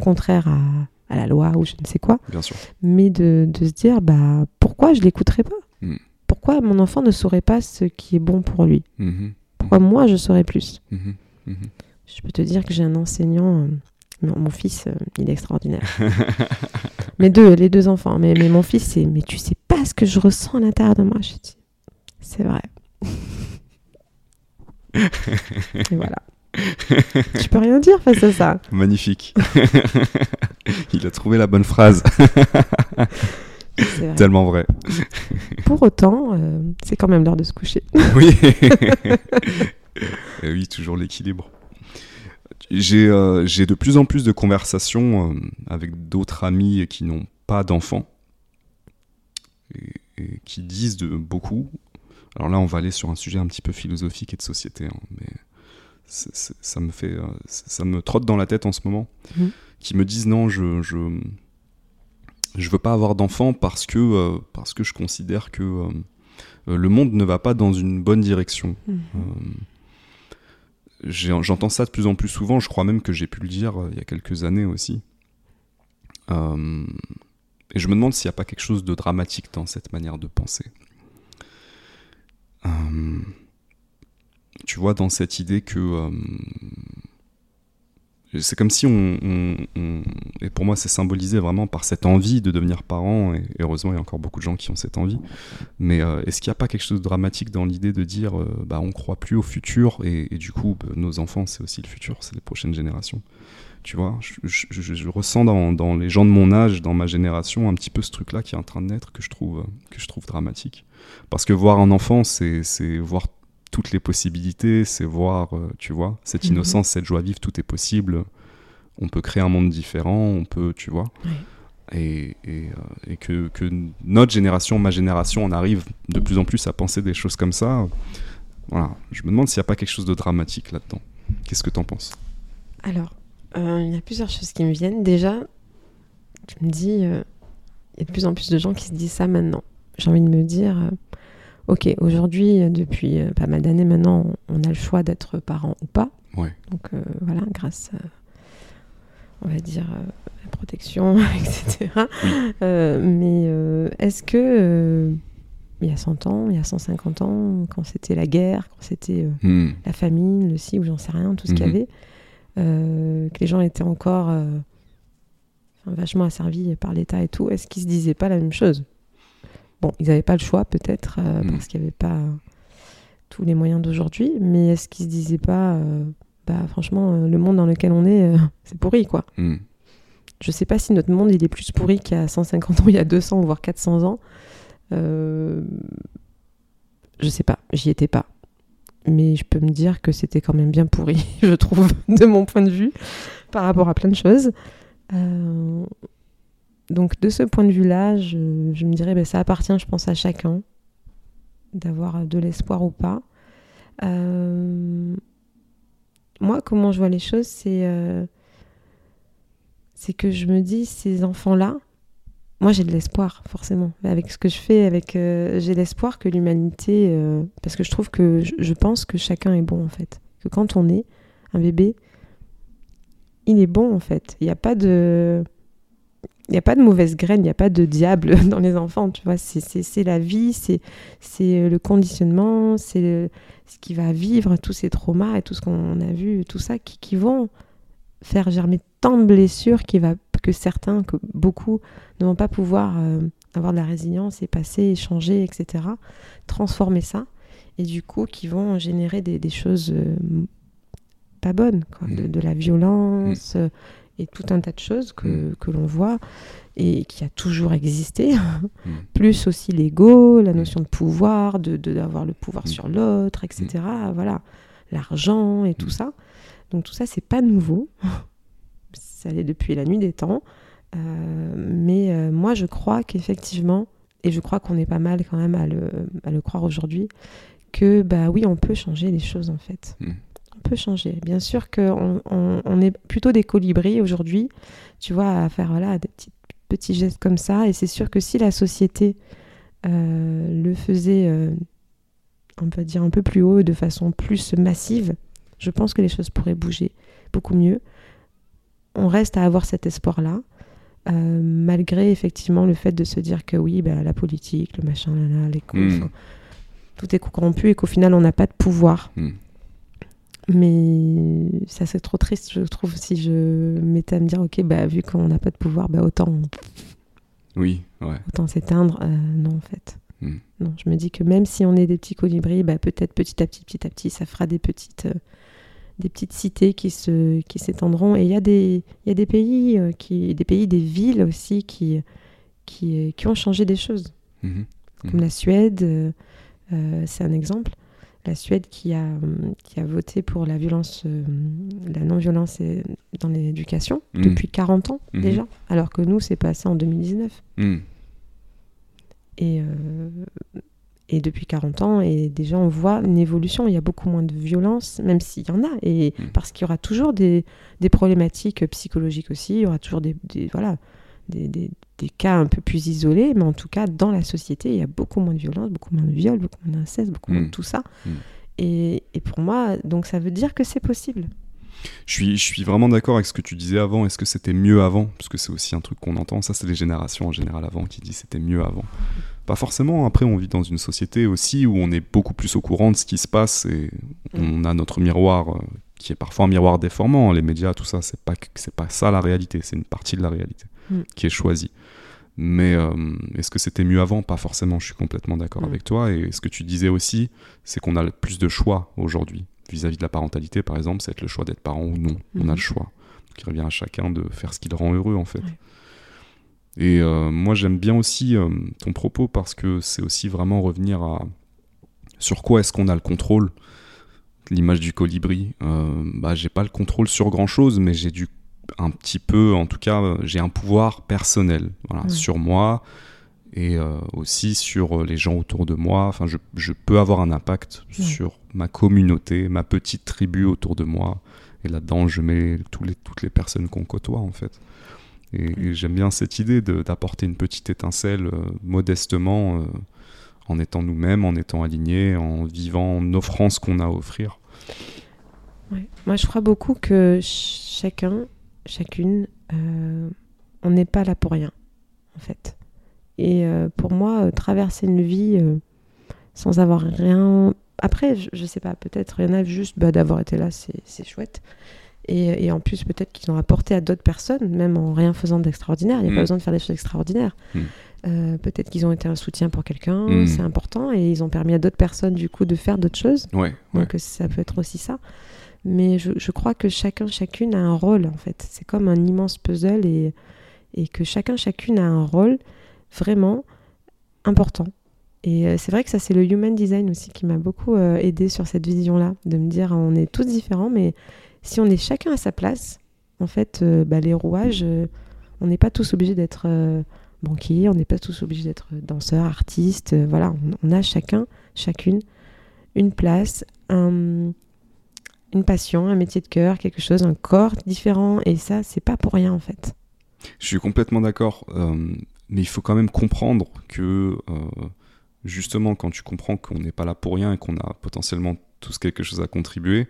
contraire à, à, la loi ou je ne sais quoi. Bien sûr. Mais de, de se dire, bah pourquoi je l'écouterais pas? Pourquoi mon enfant ne saurait pas ce qui est bon pour lui? Mhm. pourquoi moi je saurais plus? Mhm. Mhm. Je peux te dire que j'ai un enseignant. euh, non, mon fils, euh, il est extraordinaire. mes deux, les deux enfants. Mais, mais mon fils, c'est. Mais tu sais pas ce que je ressens à l'intérieur de moi. Je dis, c'est vrai. Et voilà. Je peux rien dire face à ça. Magnifique. Il a trouvé la bonne phrase. Vrai. Tellement vrai. Pour autant, euh, c'est quand même l'heure de se coucher. Oui. Et oui, toujours l'équilibre. J'ai euh, j'ai de plus en plus de conversations euh, avec d'autres amis qui n'ont pas d'enfants et, et qui disent de beaucoup. Alors là, on va aller sur un sujet un petit peu philosophique et de société, hein, mais ça me fait, ça me trotte dans la tête en ce moment, Mhm. qui me disent non, je je je veux pas avoir d'enfants parce que euh, parce que je considère que euh, euh, le monde ne va pas dans une bonne direction. Euh, j'ai- J'entends ça de plus en plus souvent, je crois même que j'ai pu le dire il y a quelques années aussi. Et je me demande s'il n'y a pas quelque chose de dramatique dans cette manière de penser. Tu vois, dans cette idée que... c'est comme si on, Et pour moi, c'est symbolisé vraiment par cette envie de devenir parent, et heureusement, il y a encore beaucoup de gens qui ont cette envie. Mais euh, est-ce qu'il n'y a pas quelque chose de dramatique dans l'idée de dire euh, bah, on croit plus au futur et, du coup bah, nos enfants c'est aussi le futur, c'est les prochaines générations Tu vois, je, ressens dans, dans les gens de mon âge, dans ma génération, un petit peu ce truc-là qui est en train de naître que je trouve, que je trouve dramatique. Parce que voir un enfant, c'est voir toutes les possibilités, c'est voir, euh, tu vois, cette Mhm. innocence, cette joie vive, tout est possible. On peut créer un monde différent, on peut, tu vois et, et, euh, et que, que notre génération, ma génération, on arrive de plus en plus à penser des choses comme ça. Voilà, je me demande s'il n'y a pas quelque chose de dramatique là-dedans. Qu'est-ce que t'en penses? Alors, euh, il y a plusieurs choses qui me viennent. Déjà, je me dis, euh, il y a de plus en plus de gens qui se disent ça maintenant. J'ai envie de me dire, euh, ok, aujourd'hui, euh, depuis euh, pas mal d'années maintenant, on a le choix d'être parent ou pas. Ouais. Donc euh, voilà, grâce, à, on va dire, euh, la protection, etc. Euh, mais est-ce que il y a 100 ans, il y a 150 ans, quand c'était la guerre, quand c'était Hmm, la famine, le ci ou j'en sais rien, tout ce qu'il y Mhm. avait, que les gens étaient encore vachement asservis par l'État et tout, est-ce qu'ils se disaient pas la même chose? Bon, ils n'avaient pas le choix peut-être euh, Mhm. parce qu'il n'y avait pas tous les moyens d'aujourd'hui, mais est-ce qu'ils se disaient pas, euh, bah franchement, euh, le monde dans lequel on est, euh, c'est pourri quoi. hmm, Je sais pas si notre monde il est plus pourri qu'il y a 150 ans, il y a 200 voire 400 ans. Euh, je sais pas, j'y étais pas. Mais je peux me dire que c'était quand même bien pourri, je trouve, de mon point de vue, par rapport à plein de choses. Euh, donc de ce point de vue-là, je, me dirais, ben, ça appartient, je pense, à chacun d'avoir de l'espoir ou pas. Euh, moi, comment je vois les choses, c'est euh, c'est que je me dis, ces enfants-là, moi j'ai de l'espoir, forcément. Avec ce que je fais, avec, euh, j'ai l'espoir que l'humanité. euh, parce que je trouve que je pense que chacun est bon, en fait. Que quand on est un bébé, il est bon, en fait. Il n'y a pas de. Il n'y a pas de mauvaise graine, il n'y a pas de diable dans les enfants, tu vois. C'est- la vie, c'est c'est le conditionnement, c'est ce qui va vivre, tous ces traumas et tout ce qu'on a vu, tout ça, qui, qui vont faire germer tant de blessures qui va, que certains, que beaucoup ne vont pas pouvoir euh, avoir de la résilience et passer, échanger, etc. Transformer ça. Et du coup, qui vont générer des, des choses euh, pas bonnes, quoi, de, de la violence euh, et tout un tas de choses que, Mhm. que l'on voit et qui a toujours existé. Mhm. Plus aussi l'ego, la notion de pouvoir, de d'avoir le pouvoir sur l'autre, etc. Voilà, l'argent et tout ça. Donc tout ça, c'est pas nouveau. ça allait depuis la nuit des temps. Euh, mais euh, moi, je crois qu'effectivement, et je crois qu'on est pas mal quand même à le, à le croire aujourd'hui, que bah oui, on peut changer les choses en fait. Peut changer. Bien sûr qu'on on, on est plutôt des colibris aujourd'hui, tu vois, à faire voilà, des petits, petits gestes comme ça. Et c'est sûr que si la société euh, le faisait, euh, on peut dire, un peu plus haut, de façon plus massive, je pense que les choses pourraient bouger beaucoup mieux. On reste à avoir cet espoir-là. euh, malgré effectivement le fait de se dire que oui, bah, la politique, le machin, là, là, les coups, Mm. enfin, tout est corrompu et qu'au final on n'a pas de pouvoir. Mm. Mais ça c'est trop triste, je trouve, si je m'étais à me dire, ok, bah, vu qu'on n'a pas de pouvoir, bah, autant, Oui, ouais. autant s'éteindre. Euh, non, en fait. Hmm. Non, je me dis que même si on est des petits colibris, bah, peut-être petit à petit, petit à petit, ça fera des petites, euh, des petites cités qui se, qui s'étendront. Et il y a des, il y a des pays euh, qui, des pays, des villes aussi qui, qui, qui ont changé des choses. Mhm. Comme la Suède, c'est un exemple. La Suède qui a, qui a voté pour la violence, euh, la non-violence dans l'éducation Mhm. depuis 40 ans Mhm. déjà, alors que nous, c'est passé en 2019. Hmm. Et, euh, et depuis 40 ans, et déjà on voit une évolution. Il y a beaucoup moins de violence, même s'il y en a, et parce qu'il y aura toujours des, des problématiques psychologiques aussi. Il y aura toujours des, des- voilà, des, des- des cas un peu plus isolés, mais en tout cas, dans la société, il y a beaucoup moins de violence, beaucoup moins de viol, beaucoup moins d'inceste, beaucoup moins Mm. de tout ça. Mm. Et, et pour moi, donc ça veut dire que c'est possible. Je suis, je suis vraiment d'accord avec ce que tu disais avant. Est-ce que c'était mieux avant? Parce que c'est aussi un truc qu'on entend. Ça, c'est les générations en général avant qui disent c'était mieux avant. Pas forcément. Après, on vit dans une société aussi où on est beaucoup plus au courant de ce qui se passe et on a notre miroir euh, qui est parfois un miroir déformant. Les médias, tout ça, c'est pas, c'est pas ça la réalité. C'est une partie de la réalité Mm. qui est choisie. Mais euh, est-ce que c'était mieux avant? Pas forcément. Je suis complètement d'accord Mm. avec toi. Et ce que tu disais aussi, c'est qu'on a plus de choix aujourd'hui vis-à-vis de la parentalité, par exemple, c'est le choix d'être parent ou non. On a le choix. Donc, il revient à chacun de faire ce qui le rend heureux, en fait. Ouais. Et euh, moi, j'aime bien aussi euh, ton propos parce que c'est aussi vraiment revenir à sur quoi est-ce qu'on a le contrôle? L'image du colibri, euh, bah, j'ai pas le contrôle sur grand chose, mais j'ai du un petit peu, en tout cas, euh, j'ai un pouvoir personnel voilà, Ouais. sur moi et euh, aussi sur euh, les gens autour de moi. Enfin, je, je peux avoir un impact Ouais. sur ma communauté, ma petite tribu autour de moi. Et là-dedans, je mets tous les, toutes les personnes qu'on côtoie, en fait. Et, et j'aime bien cette idée d'apporter une petite étincelle euh, modestement, euh, en étant nous-mêmes, en étant alignés, en vivant, en offrant ce qu'on a à offrir. Ouais. Moi, je crois beaucoup que ch- chacun, chacune, euh, on n'est pas là pour rien, en fait. Et euh, pour moi, euh, traverser une vie sans avoir rien. Après, je, je sais pas, peut-être il y en a juste bah, d'avoir été là, c'est chouette. Et, et en plus, peut-être qu'ils ont apporté à d'autres personnes, même en rien faisant d'extraordinaire. Il n'y a Mm. pas besoin de faire des choses extraordinaires. Mm. Euh, peut-être qu'ils ont été un soutien pour quelqu'un, Mm. c'est important, et ils ont permis à d'autres personnes, du coup, de faire d'autres choses. Ouais, ouais. Donc ça peut être aussi ça. Mais je, crois que chacun, chacune a un rôle, en fait. C'est comme un immense puzzle et, et que chacun, chacune a un rôle vraiment important. Et euh, c'est vrai que ça, c'est le human design aussi qui m'a beaucoup euh, aidé sur cette vision-là, de me dire on est tous différents, mais si on est chacun à sa place, en fait, euh, bah, les rouages, on n'est pas tous obligés d'être banquier, on n'est pas tous obligés d'être danseur, artiste. voilà, on, on a chacun, chacune une place, un- une passion, un métier de cœur, quelque chose, un corps différent. Et ça, c'est pas pour rien en fait. Je suis complètement d'accord, euh, mais il faut quand même comprendre que euh, justement quand tu comprends qu'on n'est pas là pour rien et qu'on a potentiellement tous quelque chose à contribuer,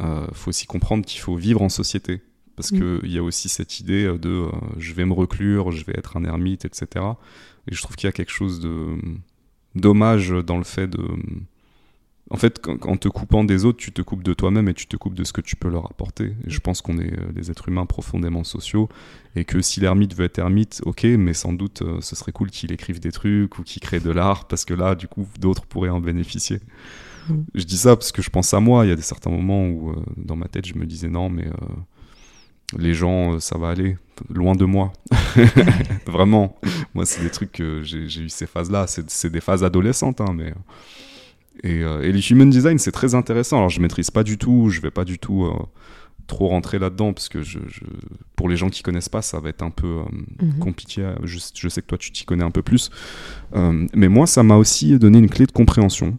il faut aussi comprendre qu'il faut vivre en société. Parce Mm. qu'il y a aussi cette idée de euh, je vais me reclure, je vais être un ermite, etc. Et je trouve qu'il y a quelque chose de dommage dans le fait de... En fait, en te coupant des autres, tu te coupes de toi-même et tu te coupes de ce que tu peux leur apporter. Et je pense qu'on est euh, des êtres humains profondément sociaux et que si l'ermite veut être ermite, ok, mais sans doute euh, ce serait cool qu'il écrive des trucs ou qu'il crée de l'art parce que là, du coup, d'autres pourraient en bénéficier. Mm. Je dis ça parce que je pense à moi. Il y a des certains moments où, euh, dans ma tête, je me disais non, mais euh, les gens, ça va aller loin de moi. Vraiment. Moi, c'est des trucs que j'ai eu ces phases-là. C'est c'est des phases adolescentes, hein, mais. Et, euh, et les human design, c'est très intéressant. Alors, je maîtrise pas du tout, je vais pas du tout euh, trop rentrer là-dedans, parce que je, je- pour les gens qui connaissent pas, ça va être un peu euh, Mhm. compliqué. Je, je sais que toi, tu t'y connais un peu plus. Euh, mais moi, ça m'a aussi donné une clé de compréhension.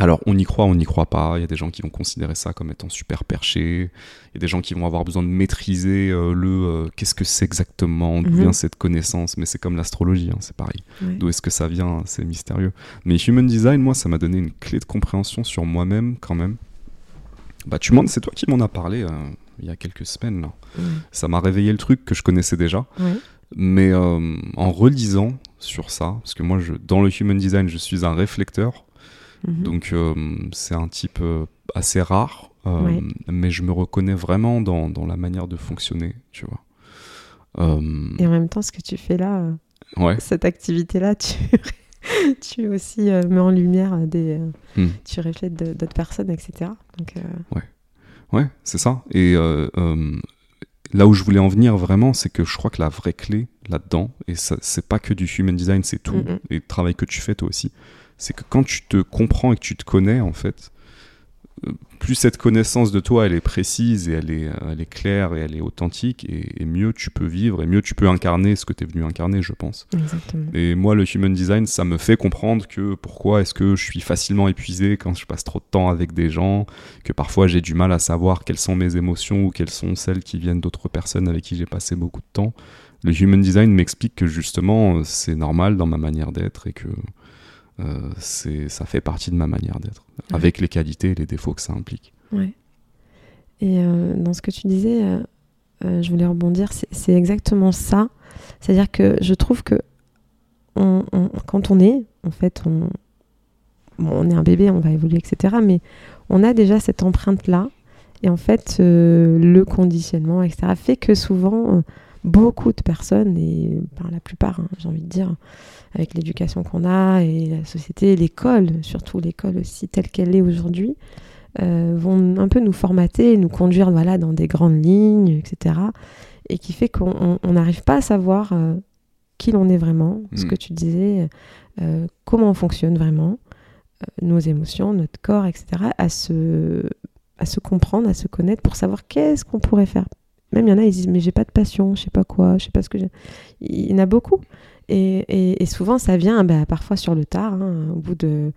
Alors, on y croit, on n'y croit pas. Il y a des gens qui vont considérer ça comme étant super perché. Il y a des gens qui vont avoir besoin de maîtriser euh, le euh, qu'est-ce que c'est exactement, d'où Mhm. vient cette connaissance. Mais c'est comme l'astrologie, hein, c'est pareil. Ouais. D'où est-ce que ça vient C'est mystérieux. Mais Human Design, moi, ça m'a donné une clé de compréhension sur moi-même quand même. Bah, tu m'en, c'est toi qui m'en as parlé euh, il y a quelques semaines. Là. Ça m'a réveillé le truc que je connaissais déjà. Ouais. Mais en relisant sur ça, parce que moi, je, dans le Human Design, je suis un réflecteur. Mhm. Donc, euh, c'est un type euh, assez rare. euh, Ouais. mais je me reconnais vraiment dans, dans la manière de fonctionner, tu vois. Et en même temps, ce que tu fais là, ouais, cette activité-là, tu, tu aussi euh, mets en lumière des. euh, Hmm. Tu reflètes d'autres personnes, etc. Donc, euh, ouais, c'est ça. Et là où je voulais en venir vraiment, c'est que je crois que la vraie clé là-dedans, et c'est pas que du human design, c'est tout, et le travail que tu fais toi aussi, c'est que quand tu te comprends et que tu te connais, en fait, euh, plus cette connaissance de toi, elle est précise et elle est, euh, elle est claire et elle est authentique, et, et mieux tu peux vivre, et mieux tu peux incarner ce que tu es venu incarner, je pense. exactement. Et moi, le human design, ça me fait comprendre que pourquoi est-ce que je suis facilement épuisé quand je passe trop de temps avec des gens, que parfois j'ai du mal à savoir quelles sont mes émotions ou quelles sont celles qui viennent d'autres personnes avec qui j'ai passé beaucoup de temps. Le human design m'explique que justement, euh, c'est normal dans ma manière d'être et que c'est, ça fait partie de ma manière d'être, Ouais. avec les qualités et les défauts que ça implique. Ouais. Et euh, dans ce que tu disais, euh, euh, je voulais rebondir, c'est c'est exactement ça. C'est-à-dire que je trouve que on- on- quand on est, en fait, on, bon, on est un bébé, on va évoluer, etc. Mais on a déjà cette empreinte-là. Et en fait, euh, le conditionnement, etc., fait que souvent, euh, beaucoup de personnes, et par la plupart, hein, j'ai envie de dire, avec l'éducation qu'on a et la société, l'école, surtout l'école aussi telle qu'elle est aujourd'hui, euh, vont un peu nous formater, nous conduire voilà, dans des grandes lignes, etc. Et qui fait qu'on on- on n'arrive pas à savoir euh, qui l'on est vraiment, ce Mm. que tu disais, euh, comment on fonctionne vraiment, nos émotions, notre corps, etc. À se, à se comprendre, à se connaître pour savoir qu'est-ce qu'on pourrait faire. Même il y en a, ils disent mais j'ai pas de passion, je sais pas quoi, je sais pas ce que j'ai. Il y en a beaucoup. Et, et- souvent ça vient bah, parfois sur le tard, hein, au bout de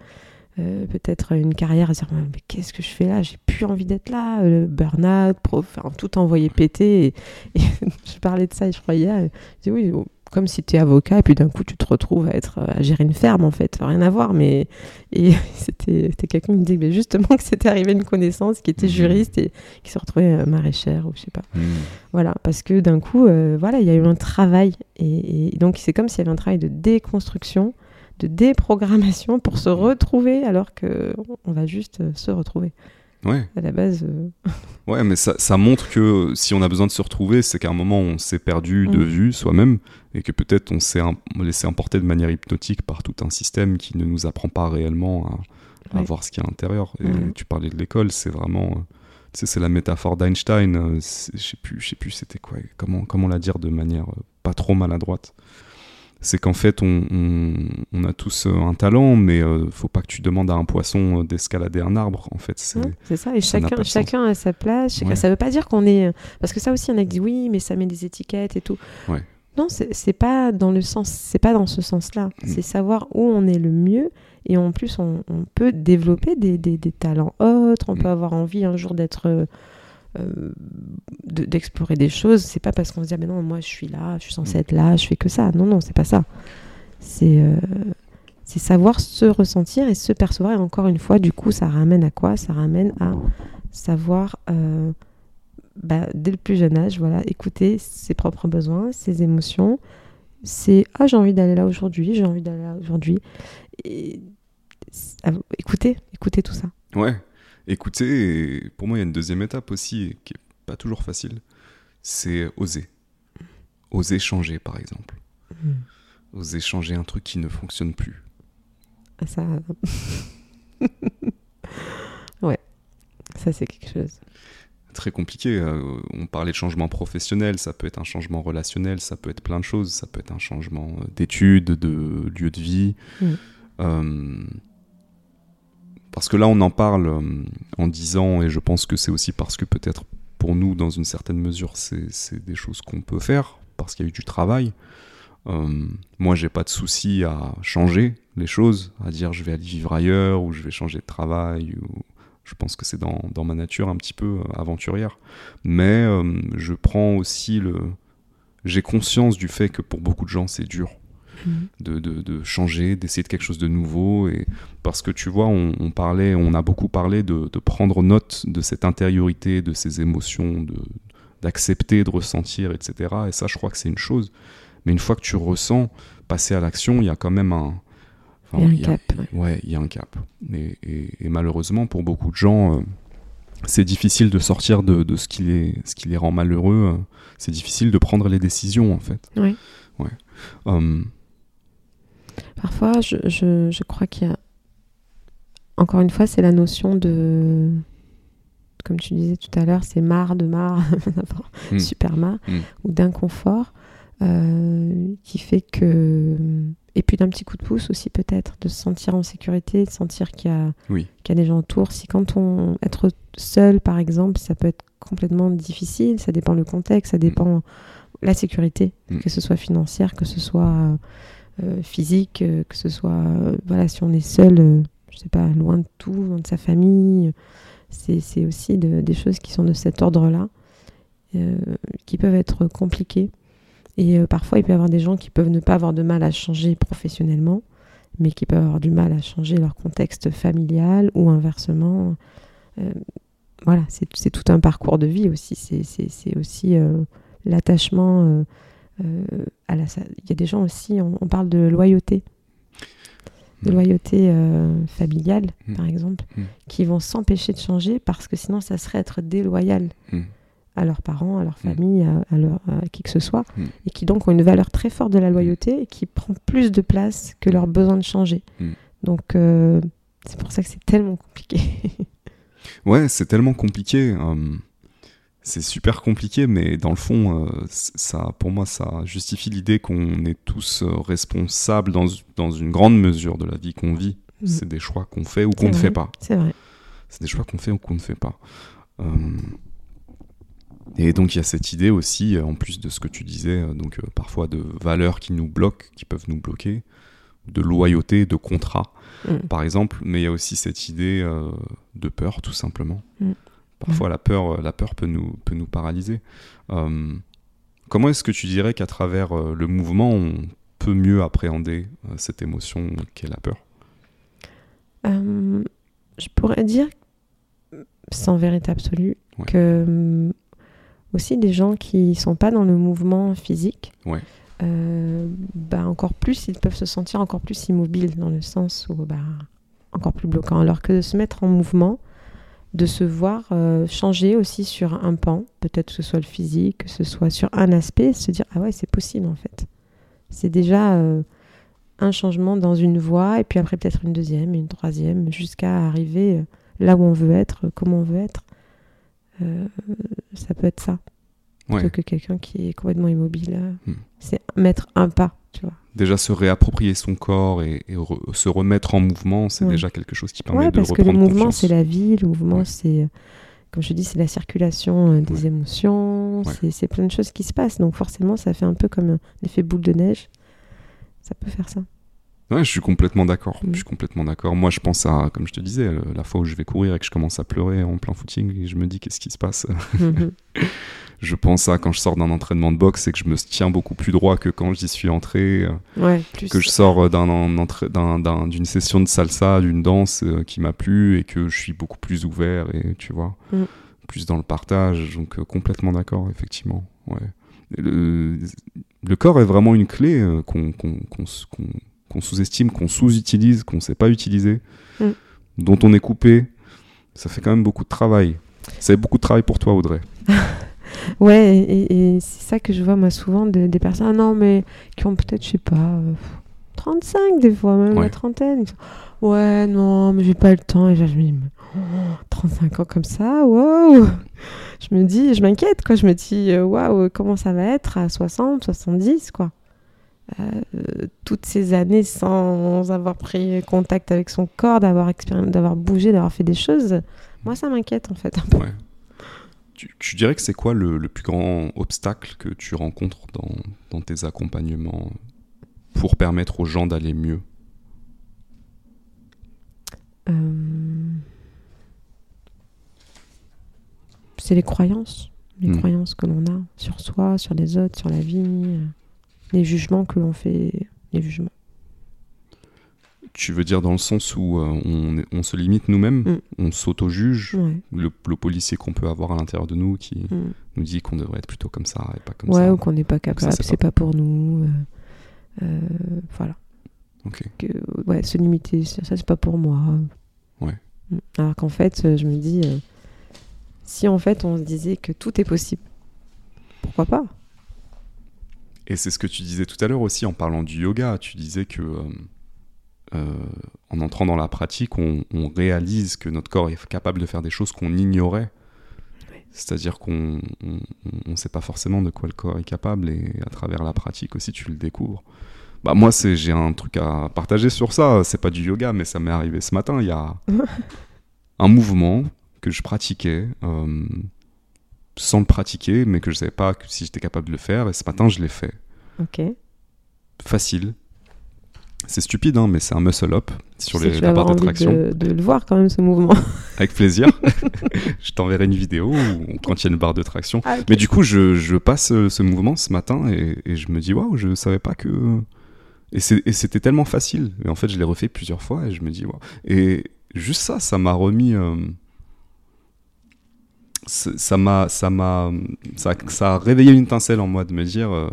euh, peut-être une carrière à se dire mais qu'est-ce que je fais là? J'ai plus envie d'être là le burn-out prof, tout envoyé péter et, je parlais de ça je hier et je dis oui comme si tu es avocat et puis d'un coup tu te retrouves à être à gérer une ferme en fait rien à voir mais et c'était quelqu'un qui me dit mais justement que c'était arrivé une connaissance qui était Mhm. juriste et qui se retrouvait euh, maraîchère ou je sais pas Hmm. voilà, parce que d'un coup, euh, voilà, il y a eu un travail. Et, et donc, c'est comme s'il y avait un travail de déconstruction, de déprogrammation pour se retrouver, alors que on va juste euh, se retrouver. Ouais. À la base, euh, Ouais, mais ça, ça montre que si on a besoin de se retrouver, c'est qu'à un moment on s'est perdu de vue soi-même et que peut-être on s'est laissé emporter de manière hypnotique par tout un système qui ne nous apprend pas réellement à, à voir ce qu'il y a à l'intérieur. Et tu parlais de l'école, c'est vraiment. euh, Tu sais, c'est la métaphore d'Einstein. euh, Je sais plus, je sais plus c'était quoi, comment, comment la dire de manière euh, pas trop maladroite. C'est qu'en fait, on, on- on a tous un talent, mais faut pas que tu demandes à un poisson d'escalader un arbre. En fait, c'est. ça. Et ça chacun, chacun a sa place. chacun- Ouais. Ça veut pas dire qu'on est. Parce que ça aussi, on a dit oui, mais ça met des étiquettes et tout. Ouais. Non, c'est pas dans le sens. C'est pas dans ce sens-là. Mm. C'est savoir où on est le mieux. Et en plus, on, on peut développer des, des- des talents autres. On Mm. peut avoir envie un jour d'être. euh, euh, de- d'explorer des choses. C'est pas parce qu'on se dit, ah, mais non, moi je suis là, je suis censée Mm. être là, je fais que ça. Non, non, c'est pas ça. C'est euh, c'est savoir se ressentir et se percevoir. Et encore une fois, du coup, ça ramène à quoi? Ça ramène à savoir, euh, bah, dès le plus jeune âge, voilà, écouter ses propres besoins, ses émotions. C'est ah j'ai envie d'aller là aujourd'hui, j'ai envie d'aller là aujourd'hui. Et c'est- ah, écoutez, écoutez tout ça. Ouais, écoutez, et pour moi, il y a une deuxième étape aussi, qui est pas toujours facile, c'est oser. Oser changer, par exemple. Oser changer un truc qui ne fonctionne plus. Ah, Ça, ouais, ça c'est quelque chose. Très compliqué. euh, on parlait de changement professionnel, ça peut être un changement relationnel, ça peut être plein de choses, ça peut être un changement euh, d'études, de lieu de vie. Mm. Euh, parce que là, on en parle en disant, et je pense que c'est aussi parce que peut-être pour nous, dans une certaine mesure, c'est c'est des choses qu'on peut faire, parce qu'il y a eu du travail. Euh, moi, j'ai pas de souci à changer les choses, à dire je vais aller vivre ailleurs, ou je vais changer de travail, ou je pense que c'est dans, dans ma nature un petit peu euh, aventurière. Mais euh, je prends aussi le. J'ai conscience du fait que pour beaucoup de gens, c'est dur Mhm. de, de- de changer, d'essayer de quelque chose de nouveau. Et parce que tu vois, on, on parlait, on a beaucoup parlé de, de prendre note de cette intériorité, de ces émotions, de d'accepter, de ressentir, etc. Et ça, je crois que c'est une chose. Mais une fois que tu ressens, passer à l'action, il y a quand même un. Il y a un cap, ouais. Ouais, il y a un cap. Et, et- et malheureusement, pour beaucoup de gens, euh, c'est difficile de sortir de, de ce, qui les, ce qui les rend malheureux. C'est difficile de prendre les décisions, en fait. Oui. Ouais. Hum, Parfois, je, je, je crois qu'il y a. Encore une fois, c'est la notion de. Comme tu disais tout à l'heure, c'est marre de marre, Mm. super marre, Mm. ou d'inconfort, euh, qui fait que. Et puis d'un petit coup de pouce aussi, peut-être, de se sentir en sécurité, de sentir qu'il y, a, Oui. qu'il y a des gens autour. Si quand on. Être seul, par exemple, ça peut être complètement difficile, ça dépend le contexte, ça dépend la sécurité, Mm. que ce soit financière, que ce soit euh, physique, euh, que ce soit euh, voilà si on est seul, je sais pas, loin de tout, loin de sa famille, c'est c'est aussi de- des choses qui sont de cet ordre-là, qui peuvent être compliquées. Et euh, parfois, il peut y avoir des gens qui peuvent ne pas avoir de mal à changer professionnellement, mais qui peuvent avoir du mal à changer leur contexte familial ou inversement. Euh, voilà, c'est tout un parcours de vie aussi. C'est- aussi euh, l'attachement à la. Il y a des gens aussi, on, on parle de loyauté, de Mm. loyauté familiale, Mm. par exemple, Mm. qui vont s'empêcher de changer parce que sinon, ça serait être déloyal. À leurs parents, à leur Mm. famille, à, à leur, à qui que ce soit, Mm. et qui donc ont une valeur très forte de la loyauté et qui prend plus de place que leur besoin de changer. Mm. Donc, euh, c'est pour ça que c'est tellement compliqué. Ouais, c'est tellement compliqué. hum, c'est super compliqué, mais dans le fond, euh, ça, pour moi, ça justifie l'idée qu'on est tous euh, responsables dans, dans une grande mesure de la vie qu'on vit. C'est des choix qu'on fait ou qu'on ne fait pas. C'est vrai. C'est des choix qu'on fait ou qu'on ne fait pas. Et donc il y a cette idée aussi, euh, en plus de ce que tu disais, euh, donc euh, parfois de valeurs qui nous bloquent, qui peuvent nous bloquer, de loyauté, de contrat, Mm. par exemple, mais il y a aussi cette idée euh, de peur, tout simplement. Mm. Parfois la peur, la peur peut nous, peut nous paralyser. Comment est-ce que tu dirais qu'à travers le mouvement, on peut mieux appréhender cette émotion qu'est la peur? Je pourrais dire, sans vérité absolue, Ouais. que aussi des gens qui sont pas dans le mouvement physique, Ouais. euh, bah, encore plus, ils peuvent se sentir encore plus immobiles dans le sens où bah, encore plus bloquant. Alors que de se mettre en mouvement, de se voir euh, changer aussi sur un pan, peut-être que ce soit le physique, que ce soit sur un aspect, se dire ah ouais c'est possible en fait. C'est déjà euh, un changement dans une voie et puis après peut-être une deuxième, une troisième, jusqu'à arriver là où on veut être, euh, comme on veut être. Euh, ça peut être ça. Plutôt Ouais. que quelqu'un qui est complètement immobile. euh, Hmm. C'est mettre un pas, tu vois. déjà se réapproprier son corps et, et re- se remettre en mouvement, c'est Ouais. déjà quelque chose qui permet Ouais, de parce que le reprendre mouvement, confiance. c'est la vie, le mouvement, c'est, euh, comme je dis, c'est la circulation des émotions, c'est plein de choses qui se passent. Donc forcément, ça fait un peu comme un effet boule de neige. Ça peut faire ça. Ouais, je suis complètement d'accord. Mm. Je suis complètement d'accord. Moi, je pense à, comme je te disais, euh, la fois où je vais courir et que je commence à pleurer en plein footing, et je me dis qu'est-ce qui se passe? Mhm. je pense à quand je sors d'un entraînement de boxe et que je me tiens beaucoup plus droit que quand j'y suis entré, euh, ouais, plus. que je sors d'un- d'une session de salsa, d'une danse euh, qui m'a plu et que je suis beaucoup plus ouvert et tu vois, Mm. plus dans le partage. Donc euh, complètement d'accord, effectivement. Ouais. Le, le corps est vraiment une clé euh, qu'on qu'on- qu'on sous-estime, qu'on sous-utilise, qu'on ne sait pas utiliser, Mm. dont on est coupé. Ça fait quand même beaucoup de travail. C'est beaucoup de travail pour toi, Audrey. Ouais, et, et c'est ça que je vois moi souvent de- des personnes, ah non, mais qui ont peut-être, je sais pas, euh, 35 des fois, même Ouais. la trentaine. Ouais, non, mais j'ai pas le temps. Et là, je me dis, mais, oh, 35 ans comme ça, waouh Je me dis, je m'inquiète, quoi. Je me dis, euh, waouh, comment ça va être à 60, 70, quoi. Euh, toutes ces années sans avoir pris contact avec son corps, d'avoir expérim- d'avoir bougé, d'avoir fait des choses, moi ça m'inquiète en fait un peu. Ouais. Tu, tu dirais que c'est quoi le, le plus grand obstacle que tu rencontres dans, dans tes accompagnements pour permettre aux gens d'aller mieux? Euh, C'est les croyances, les Mm. croyances que l'on a sur soi, sur les autres, sur la vie, euh, les jugements que l'on fait, les jugements. Tu veux dire dans le sens où euh, on, se limite nous-mêmes, Mm. on s'auto-juge, Ouais, le, le policier qu'on peut avoir à l'intérieur de nous qui mm. nous dit qu'on devrait être plutôt comme ça et pas comme ouais ça. ou qu'on n'est pas capable, c'est c'est pas... pour nous. euh, euh, voilà. Ok. Que, ouais, se limiter, ça, ça, c'est pas pour moi. Ouais. Mm. Alors qu'en fait, je me dis, Si en fait on se disait que tout est possible, pourquoi pas? Et c'est ce que tu disais tout à l'heure aussi en parlant du yoga. Tu disais que euh, euh, en entrant dans la pratique, on, on réalise que notre corps est capable de faire des choses qu'on ignorait. C'est-à-dire qu'on ne sait pas forcément de quoi le corps est capable et à travers la pratique aussi tu le découvres. Bah moi c'est j'ai un truc à partager sur ça. C'est pas du yoga mais ça m'est arrivé ce matin. Il y a un mouvement que je pratiquais euh, sans le pratiquer mais que je savais pas si j'étais capable de le faire et ce matin je l'ai fait. Ok. Facile. C'est stupide, hein, mais c'est un muscle up sur les, la barre avoir de de, le voir quand même ce mouvement. Avec plaisir. je t'enverrai une vidéo où- quand il y a une barre de traction. Ah. Mais du coup, je, je passe euh, ce mouvement ce matin et, et je me dis, waouh, je savais pas que. Et c'était tellement facile. Et en fait, je l'ai refait plusieurs fois et je me dis, waouh. Et juste ça, ça m'a remis. euh, ça m'a ça m'a ça, ça a réveillé une étincelle en moi de me dire euh,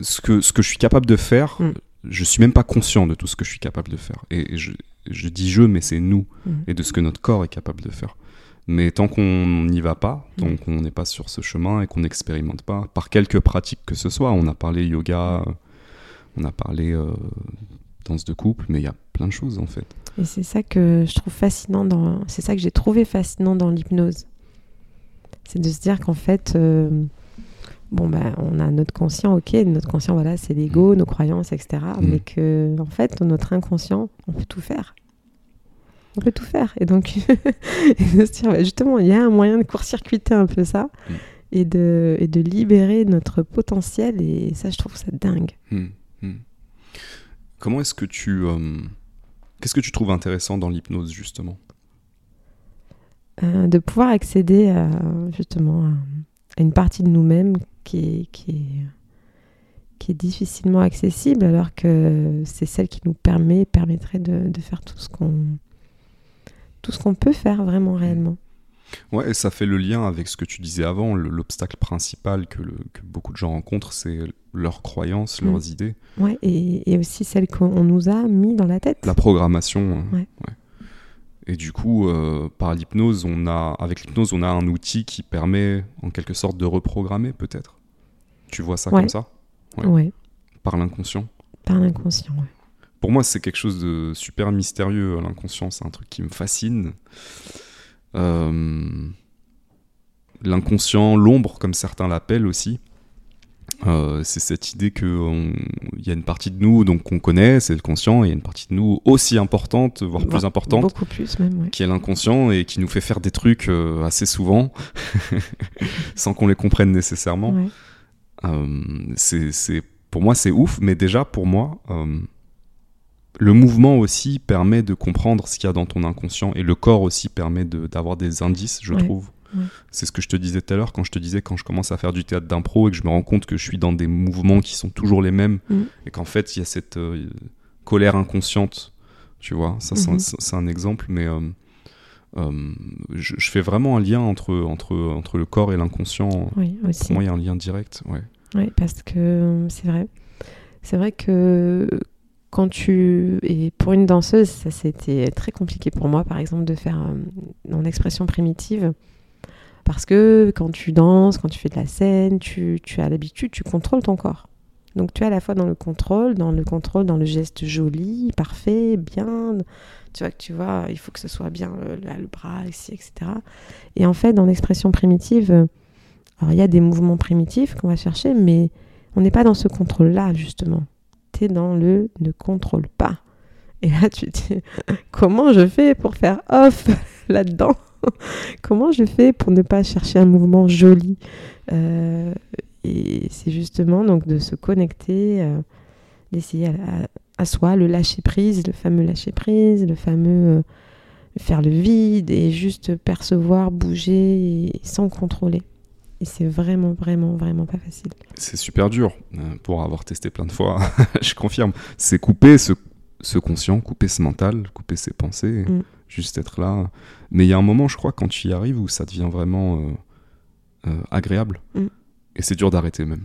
ce que ce que je suis capable de faire Mm. je suis même pas conscient de tout ce que je suis capable de faire et, et je, je dis je mais c'est nous Mhm. et de ce que notre corps est capable de faire mais tant qu'on n'y va pas tant Mm. qu'on n'est pas sur ce chemin et qu'on n'expérimente pas par quelques pratiques que ce soit on a parlé yoga on a parlé euh, danse de couple mais il y a plein de choses en fait Et c'est ça que je trouve fascinant dans. C'est ça que j'ai trouvé fascinant dans l'hypnose. C'est de se dire qu'en fait, euh, bon bah, on a notre conscient, ok, notre conscient, voilà, c'est l'ego, nos croyances, etc. Mm. Mais que en fait, dans notre inconscient, on peut tout faire. On peut tout faire. Et donc, et de se dire, bah, justement, il y a un moyen de court-circuiter un peu ça Mm. et, de, et de libérer notre potentiel. Et ça, je trouve ça dingue. Comment est-ce que tu. euh, Qu'est-ce que tu trouves intéressant dans l'hypnose, justement? Euh, de pouvoir accéder à, justement à, une partie de nous-mêmes qui est, qui, est, qui est difficilement accessible alors que c'est celle qui nous permet, permettrait de, de faire tout ce qu'on tout ce qu'on peut faire vraiment réellement. Ouais, et ça fait le lien avec ce que tu disais avant. le- L'obstacle principal que, le- que beaucoup de gens rencontrent, c'est leurs croyances, Mm. leurs idées, Ouais, et, et aussi celle qu'on nous a mis dans la tête. la programmation. hein. Ouais. Et du coup, euh, par l'hypnose, on a, avec l'hypnose, on a un outil qui permet, en quelque sorte, de reprogrammer, peut-être. Tu vois ça Ouais. comme ça? Ouais. Ouais, Par l'inconscient? Par l'inconscient. ouais. Pour moi, c'est quelque chose de super mystérieux, l'inconscient. C'est un truc qui me fascine. Euh, L'inconscient, l'ombre, comme certains l'appellent aussi. Euh, c'est cette idée qu'il y a une partie de nous donc qu'on connaît, c'est le conscient, et il y a une partie de nous aussi importante, voire plus importante, Beaucoup plus même, ouais. qui est l'inconscient et qui nous fait faire des trucs euh, assez souvent, sans qu'on les comprenne nécessairement. Ouais. Euh, c'est, pour moi, c'est ouf, mais déjà, pour moi, le mouvement aussi permet de comprendre ce qu'il y a dans ton inconscient et le corps aussi permet de- d'avoir des indices, je Ouais, trouve. ouais. C'est ce que je te disais tout à l'heure quand je te disais quand je commence à faire du théâtre d'impro et que je me rends compte que je suis dans des mouvements qui sont toujours les mêmes Mhm. et qu'en fait il y a cette euh, colère inconsciente, tu vois. Ça, c'est un- Mhm. un exemple, mais euh, euh, je, je fais vraiment un lien entre, entre, entre le corps et l'inconscient. Oui. Pour moi, il y a un lien direct. Ouais. Oui, parce que c'est vrai. C'est vrai que quand tu. Et pour une danseuse, ça c'était très compliqué pour moi, par exemple, de faire euh, en expression primitive. Parce que quand tu danses, quand tu fais de la scène, tu, as l'habitude, tu contrôles ton corps. Donc tu es à la fois dans le contrôle, dans le contrôle, dans le geste joli, parfait, bien. Tu vois que tu vois, il faut que ce soit bien euh, là, le bras ici, etc. Et en fait, dans l'expression primitive, alors il y a des mouvements primitifs qu'on va chercher, mais on n'est pas dans ce contrôle-là, justement. Dans le ne contrôle pas. Et là, tu te dis, comment je fais pour faire off là-dedans? Comment je fais pour ne pas chercher un mouvement joli? Euh, Et c'est justement donc de se connecter, euh, d'essayer à, soi, le lâcher prise, le fameux lâcher prise, le fameux euh, faire le vide et juste percevoir, bouger sans contrôler. Et c'est vraiment, vraiment, vraiment pas facile. C'est super dur euh, pour avoir testé plein de fois. je confirme. C'est couper ce, ce conscient, couper ce mental, couper ses pensées, Mm. juste être là. Mais il y a un moment, je crois, quand tu y arrives où ça devient vraiment euh, euh, agréable. Mm. Et c'est dur d'arrêter même.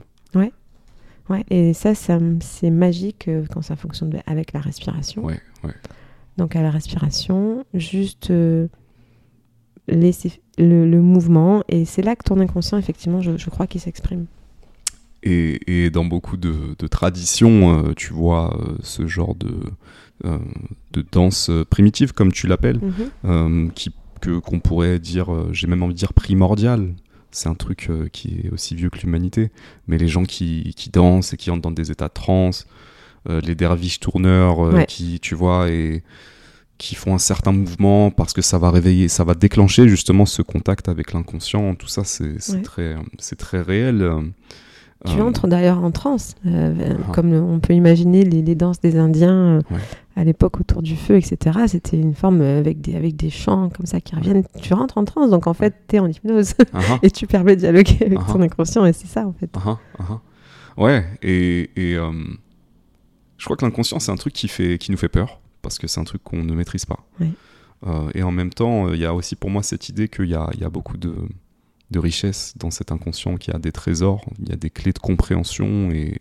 Ouais, et ça, ça c'est magique quand ça fonctionne avec la respiration. Ouais, ouais. Donc à la respiration, juste euh, laisser le, mouvement. Et c'est là que ton inconscient, effectivement, je, je crois qu'il s'exprime. Et, et, dans beaucoup de, de traditions, euh, tu vois euh, ce genre de, euh, de danse primitive, comme tu l'appelles, qui que qu'on pourrait dire, j'ai même envie de dire primordial. C'est un truc qui est aussi vieux que l'humanité. Mais les gens qui, qui, dansent et qui entrent dans des états de transe, les derviches tourneurs qui, tu vois, et qui font un certain mouvement parce que ça va réveiller, ça va déclencher justement ce contact avec l'inconscient. Tout ça, c'est très, c'est très réel. Tu entres d'ailleurs en transe, euh, ah. comme on peut imaginer les, danses des Indiens euh, à l'époque autour du feu, etc. C'était une forme avec des, avec des chants comme ça qui reviennent. Tu rentres en transe, donc en fait, tu es en hypnose ah ah. et tu permets de dialoguer avec ton inconscient, et c'est ça en fait. Ouais, et, et euh, je crois que l'inconscient, c'est un truc qui, fait, qui nous fait peur parce que c'est un truc qu'on ne maîtrise pas. et en même temps, il y a aussi pour moi cette idée qu'il y a, y a beaucoup de de richesse dans cet inconscient qui a des trésors, il y a des clés de compréhension et,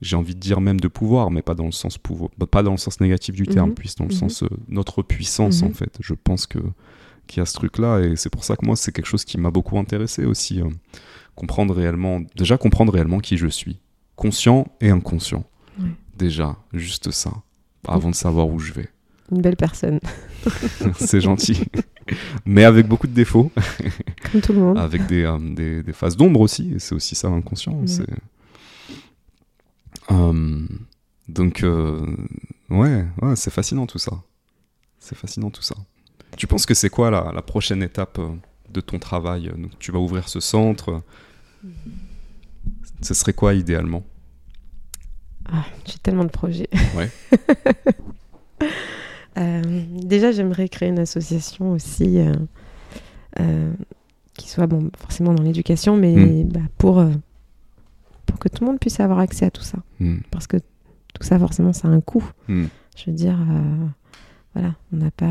j'ai envie de dire même de pouvoir, mais pas dans le sens pouvoir, pas dans le sens négatif du terme, mhm. puis dans le mhm. sens euh, notre puissance en mhm. fait. Je pense que qu'il y a ce truc-là et c'est pour ça que moi c'est quelque chose qui m'a beaucoup intéressé aussi, euh, comprendre réellement, déjà comprendre réellement qui je suis, conscient et inconscient. Déjà, juste ça, avant de savoir où je vais. Une belle personne. c'est gentil. Mais avec beaucoup de défauts. Comme tout le monde. avec des, euh, des, des, phases d'ombre aussi. C'est aussi ça l'inconscient. Euh, donc, euh, ouais, ouais c'est fascinant tout ça. C'est fascinant tout ça. Tu penses que c'est quoi la, la, prochaine étape de ton travail? Donc, Tu vas ouvrir ce centre. Ce serait quoi idéalement? Ah, J'ai tellement de projets. Ouais. Euh, déjà, j'aimerais créer une association aussi euh, euh, qui soit bon, forcément dans l'éducation, mais hmm. bah, pour, pour que tout le monde puisse avoir accès à tout ça. Hmm. Parce que tout ça, forcément, ça a un coût. Hmm. Je veux dire, voilà, on n'a pas.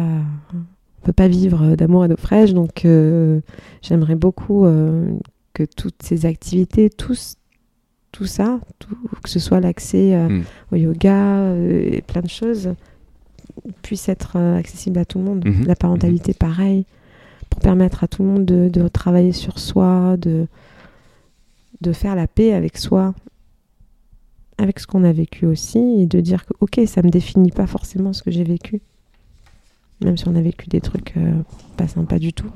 On peut pas vivre d'amour et d'eau fraîche, donc j'aimerais beaucoup que toutes ces activités, tous, tout ça, tout, que ce soit l'accès au yoga et plein de choses, puisse être euh, accessible à tout le monde. Mhm. La parentalité, mhm. pareil, pour permettre à tout le monde de, travailler sur soi, de, de faire la paix avec soi, avec ce qu'on a vécu aussi, et de dire que, ok, ça me définit pas forcément ce que j'ai vécu, même si on a vécu des trucs euh, pas sympas du tout,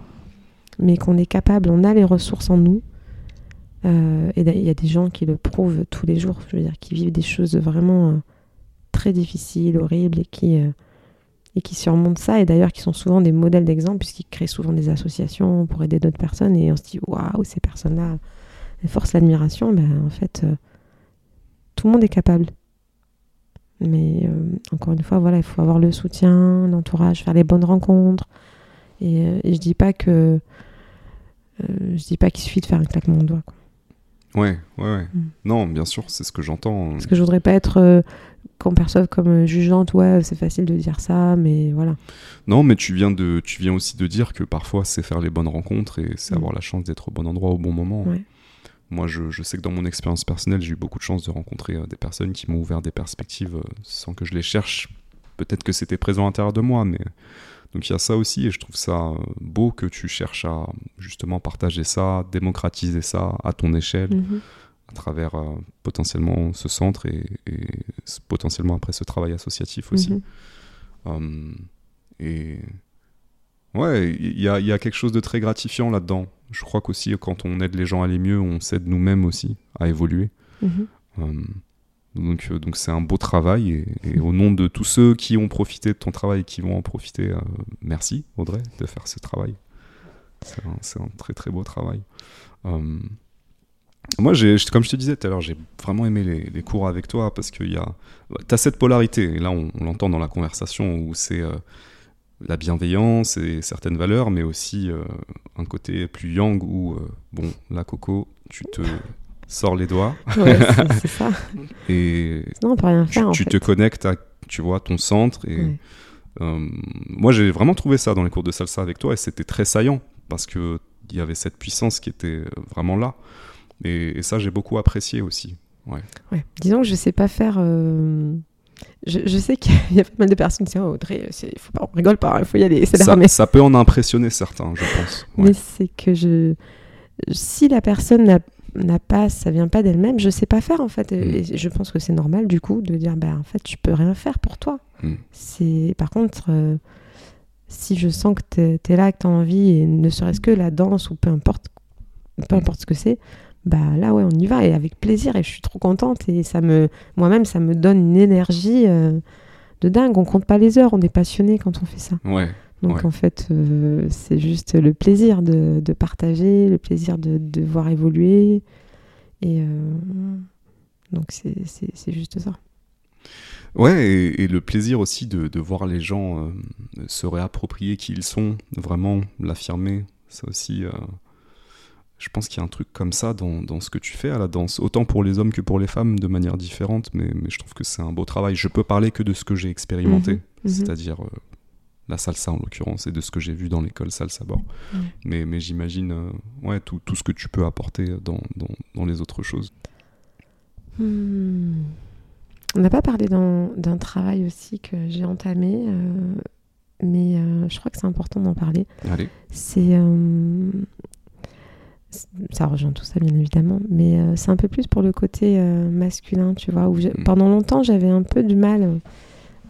mais qu'on est capable, on a les ressources en nous. Euh, et il y a des gens qui le prouvent tous les jours, je veux dire, qui vivent des choses vraiment très difficiles, horribles, et qui, et qui surmontent ça, et d'ailleurs qui sont souvent des modèles d'exemple, puisqu'ils créent souvent des associations pour aider d'autres personnes, et on se dit, waouh, ces personnes-là, elles forcent l'admiration, ben, en fait, euh, tout le monde est capable. Mais euh, encore une fois, voilà, il faut avoir le soutien, l'entourage, faire les bonnes rencontres. Et, euh, je dis pas que je dis pas qu'il suffit de faire un claquement de doigts. Ouais, ouais, ouais. Mm. Non, bien sûr, c'est ce que j'entends. Parce que je voudrais pas être qu'on perçoive comme euh, jugeante, ouais, c'est facile de dire ça, mais voilà. Non, mais tu viens, de, tu viens aussi de dire que parfois c'est faire les bonnes rencontres et c'est mm. avoir la chance d'être au bon endroit au bon moment. Moi, je, je, sais que dans mon expérience personnelle, j'ai eu beaucoup de chance de rencontrer euh, des personnes qui m'ont ouvert des perspectives euh, sans que je les cherche. Peut-être que c'était présent à l'intérieur de moi, mais donc il y a ça aussi et je trouve ça beau que tu cherches à justement partager ça, démocratiser ça à ton échelle. Mm-hmm à travers euh, potentiellement ce centre et, potentiellement après ce travail associatif aussi. Mhm. Hum, et ouais, il y a, y a, quelque chose de très gratifiant là-dedans. Je crois qu'aussi quand on aide les gens à aller mieux, on s'aide nous-mêmes aussi à évoluer. Mhm. Donc euh, donc c'est un beau travail et, au nom de tous ceux qui ont profité de ton travail et qui vont en profiter, euh, merci Audrey de faire ce travail. C'est un, très très beau travail. Hum, moi, comme je te disais tout à l'heure, j'ai vraiment aimé les, cours avec toi parce que tu as cette polarité, et là on, l'entend dans la conversation, où c'est euh, la bienveillance et certaines valeurs, mais aussi euh, un côté plus yang où, euh, bon, là Coco, tu te sors les doigts. Ouais, c'est ça. et on peut rien faire. Tu, te connectes à, tu vois, ton centre. Et moi, j'ai vraiment trouvé ça dans les cours de salsa avec toi, et c'était très saillant parce qu'il y avait cette puissance qui était vraiment là. Et, ça, j'ai beaucoup apprécié aussi. Ouais. ouais. Disons que je sais pas faire. Euh, je, sais qu'il y a pas mal de personnes qui disent oh, Audrey, faut pas, on rigole pas, il faut y aller, c'est ça, ça peut en impressionner certains, je pense. Mais c'est que je, si la personne n'a pas, ça vient pas d'elle-même, je sais pas faire en fait. Mm. Et je pense que c'est normal du coup de dire bah en fait tu peux rien faire pour toi. Mm. C'est par contre euh, si je sens que tu es, là, que tu as envie et ne serait-ce que la danse ou peu importe, peu importe ce que c'est, bah là ouais on y va et avec plaisir et je suis trop contente et ça me moi-même ça me donne une énergie euh, de dingue. On compte pas les heures, on est passionné quand on fait ça. Ouais. Donc en fait, euh, c'est juste le plaisir de, partager, le plaisir de, de voir évoluer. Et euh, donc c'est juste ça. Ouais, et, le plaisir aussi de, voir les gens euh, se réapproprier qui ils sont, vraiment l'affirmer. Ça aussi, je pense qu'il y a un truc comme ça dans, dans, ce que tu fais à la danse, autant pour les hommes que pour les femmes, de manière différente, mais, mais je trouve que c'est un beau travail. Je peux parler que de ce que j'ai expérimenté, mhm. Mhm. c'est-à-dire la salsa en l'occurrence, et de ce que j'ai vu dans l'école salsa bord. Mais, mais j'imagine euh, ouais, tout, tout, ce que tu peux apporter dans, dans, dans les autres choses. Hmm. On n'a pas parlé d'un travail aussi que j'ai entamé, euh, mais euh, je crois que c'est important d'en parler. Allez. C'est. ça rejoint tout ça, bien évidemment, mais c'est un peu plus pour le côté masculin, tu vois. Où hmm. pendant longtemps, j'avais un peu du mal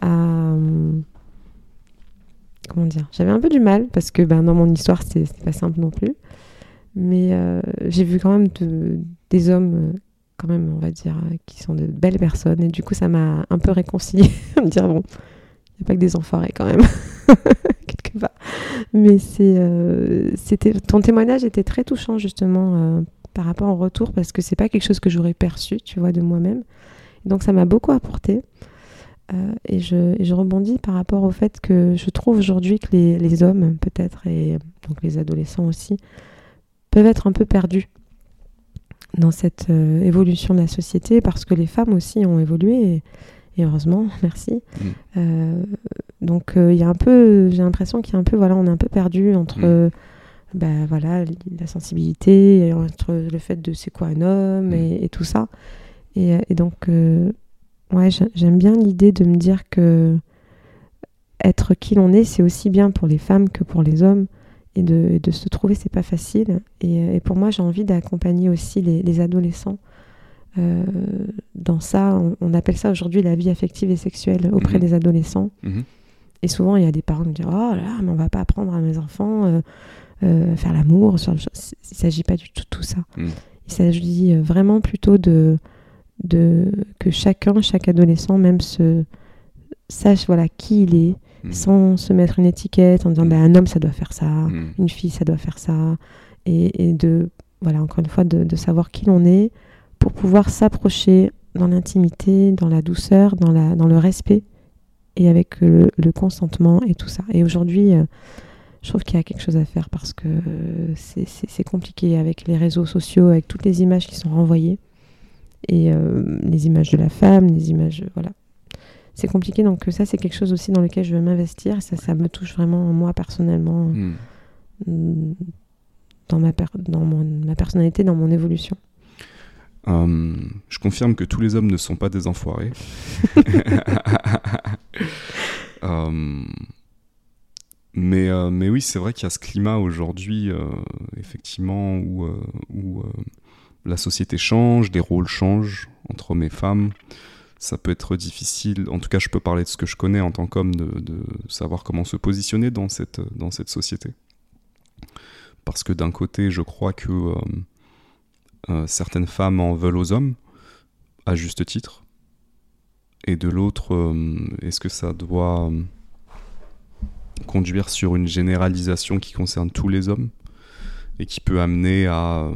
à comment dire J'avais un peu du mal parce que ben, dans mon histoire, c'était pas simple non plus. Mais euh, j'ai vu quand même des hommes, euh, quand même, on va dire, euh, qui sont de belles personnes. Et du coup, ça m'a un peu réconcilié. me dire, bon, il n'y a pas que des enfoirés quand même. Quelque part. Mais ton témoignage était très touchant, justement, par rapport au retour, parce que c'est pas quelque chose que j'aurais perçu, tu vois, de moi-même. Donc, ça m'a beaucoup apporté. Euh, et, je, rebondis par rapport au fait que je trouve aujourd'hui que les, hommes, peut-être, et donc les adolescents aussi, peuvent être un peu perdus dans cette euh, évolution de la société parce que les femmes aussi ont évolué et, heureusement, merci. Mm. Euh, donc il y a un peu, j'ai l'impression qu'il y a un peu, voilà, on est un peu perdu entre. Mm. Ben, voilà, la sensibilité, entre le fait de c'est quoi un homme mm. et, tout ça. Et, et donc, Ouais, j'aime bien l'idée de me dire que être qui l'on est, c'est aussi bien pour les femmes que pour les hommes. Et de, de se trouver, c'est pas facile. Et, et pour moi, j'ai envie d'accompagner aussi les, les adolescents euh, dans ça. On, appelle ça aujourd'hui la vie affective et sexuelle auprès mhm. des adolescents. Mhm. Et souvent, il y a des parents qui me disent Oh là, mais on va pas apprendre à mes enfants euh, euh, faire l'amour. Il ne s'agit pas du tout de tout ça. Mhm. Il s'agit vraiment plutôt de de que chacun, chaque adolescent même se sache voilà qui il est, hmm. sans se mettre une étiquette en disant ben, un homme ça doit faire ça, hmm. une fille ça doit faire ça, et, de voilà encore une fois de, savoir qui l'on est pour pouvoir s'approcher dans l'intimité, dans la douceur, dans, la, dans le respect et avec le, consentement et tout ça. Et aujourd'hui, euh, je trouve qu'il y a quelque chose à faire parce que c'est compliqué avec les réseaux sociaux, avec toutes les images qui sont renvoyées et euh, les images de la femme, les images, voilà. C'est compliqué, donc ça c'est quelque chose aussi dans lequel je veux m'investir, et ça, ça me touche vraiment moi personnellement, hmm. Mm, dans, ma, dans ma personnalité, dans mon évolution. Hum, je confirme que tous les hommes ne sont pas des enfoirés. Hum, mais, euh, mais oui, c'est vrai qu'il y a ce climat aujourd'hui, euh, effectivement, où, où la société change, des rôles changent entre hommes et femmes. Ça peut être difficile, en tout cas je peux parler de ce que je connais en tant qu'homme, de, savoir comment se positionner dans cette, dans cette société. Parce que d'un côté, je crois que euh, euh, certaines femmes en veulent aux hommes, à juste titre. Et de l'autre, euh, est-ce que ça doit conduire sur une généralisation qui concerne tous les hommes? Et qui peut amener à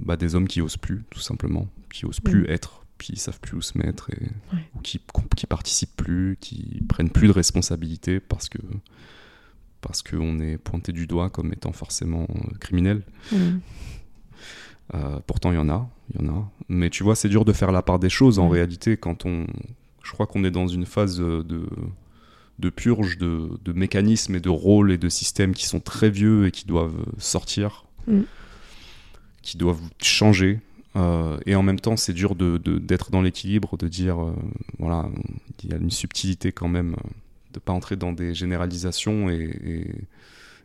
bah, des hommes qui osent plus, tout simplement, qui osent plus être, qui savent plus où se mettre, et, ou qui, qui participent plus, qui prennent plus de responsabilités parce que parce qu'on est pointé du doigt comme étant forcément euh, criminel. Euh, pourtant, il y en a, il y en a. Mais tu vois, c'est dur de faire la part des choses en réalité quand on. Je crois qu'on est dans une phase de, de purge de, de, mécanismes et de rôles et de systèmes qui sont très vieux et qui doivent sortir. Mm. qui doivent changer. Euh, et en même temps, c'est dur d'être de, d'être dans l'équilibre, de dire, euh, voilà, il y a une subtilité quand même, euh, de pas entrer dans des généralisations. Et.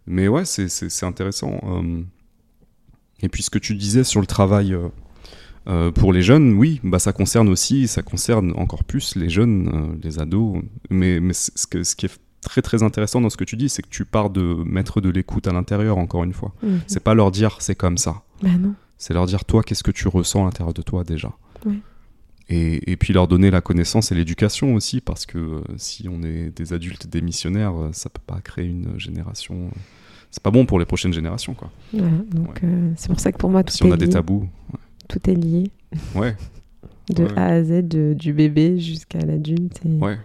Mais ouais, c'est intéressant. Et puis ce que tu disais sur le travail pour les jeunes, oui, bah, ça concerne aussi, ça concerne encore plus les jeunes, les ados. Mais, mais ce, que, ce qui est très très intéressant dans ce que tu dis, c'est que tu pars de mettre de l'écoute à l'intérieur, encore une fois. Mhm. C'est pas leur dire c'est comme ça. Bah. C'est leur dire toi, qu'est-ce que tu ressens à l'intérieur de toi déjà. Ouais. Et, et, puis leur donner la connaissance et l'éducation aussi, parce que euh, si on est des adultes démissionnaires, euh, ça peut pas créer une génération. euh, c'est pas bon pour les prochaines générations, quoi. Donc euh, c'est pour ça que pour moi tout Si on a des tabous. Tout est lié, Ouais, de. A à Z, de- du bébé jusqu'à l'adulte. et- ouais.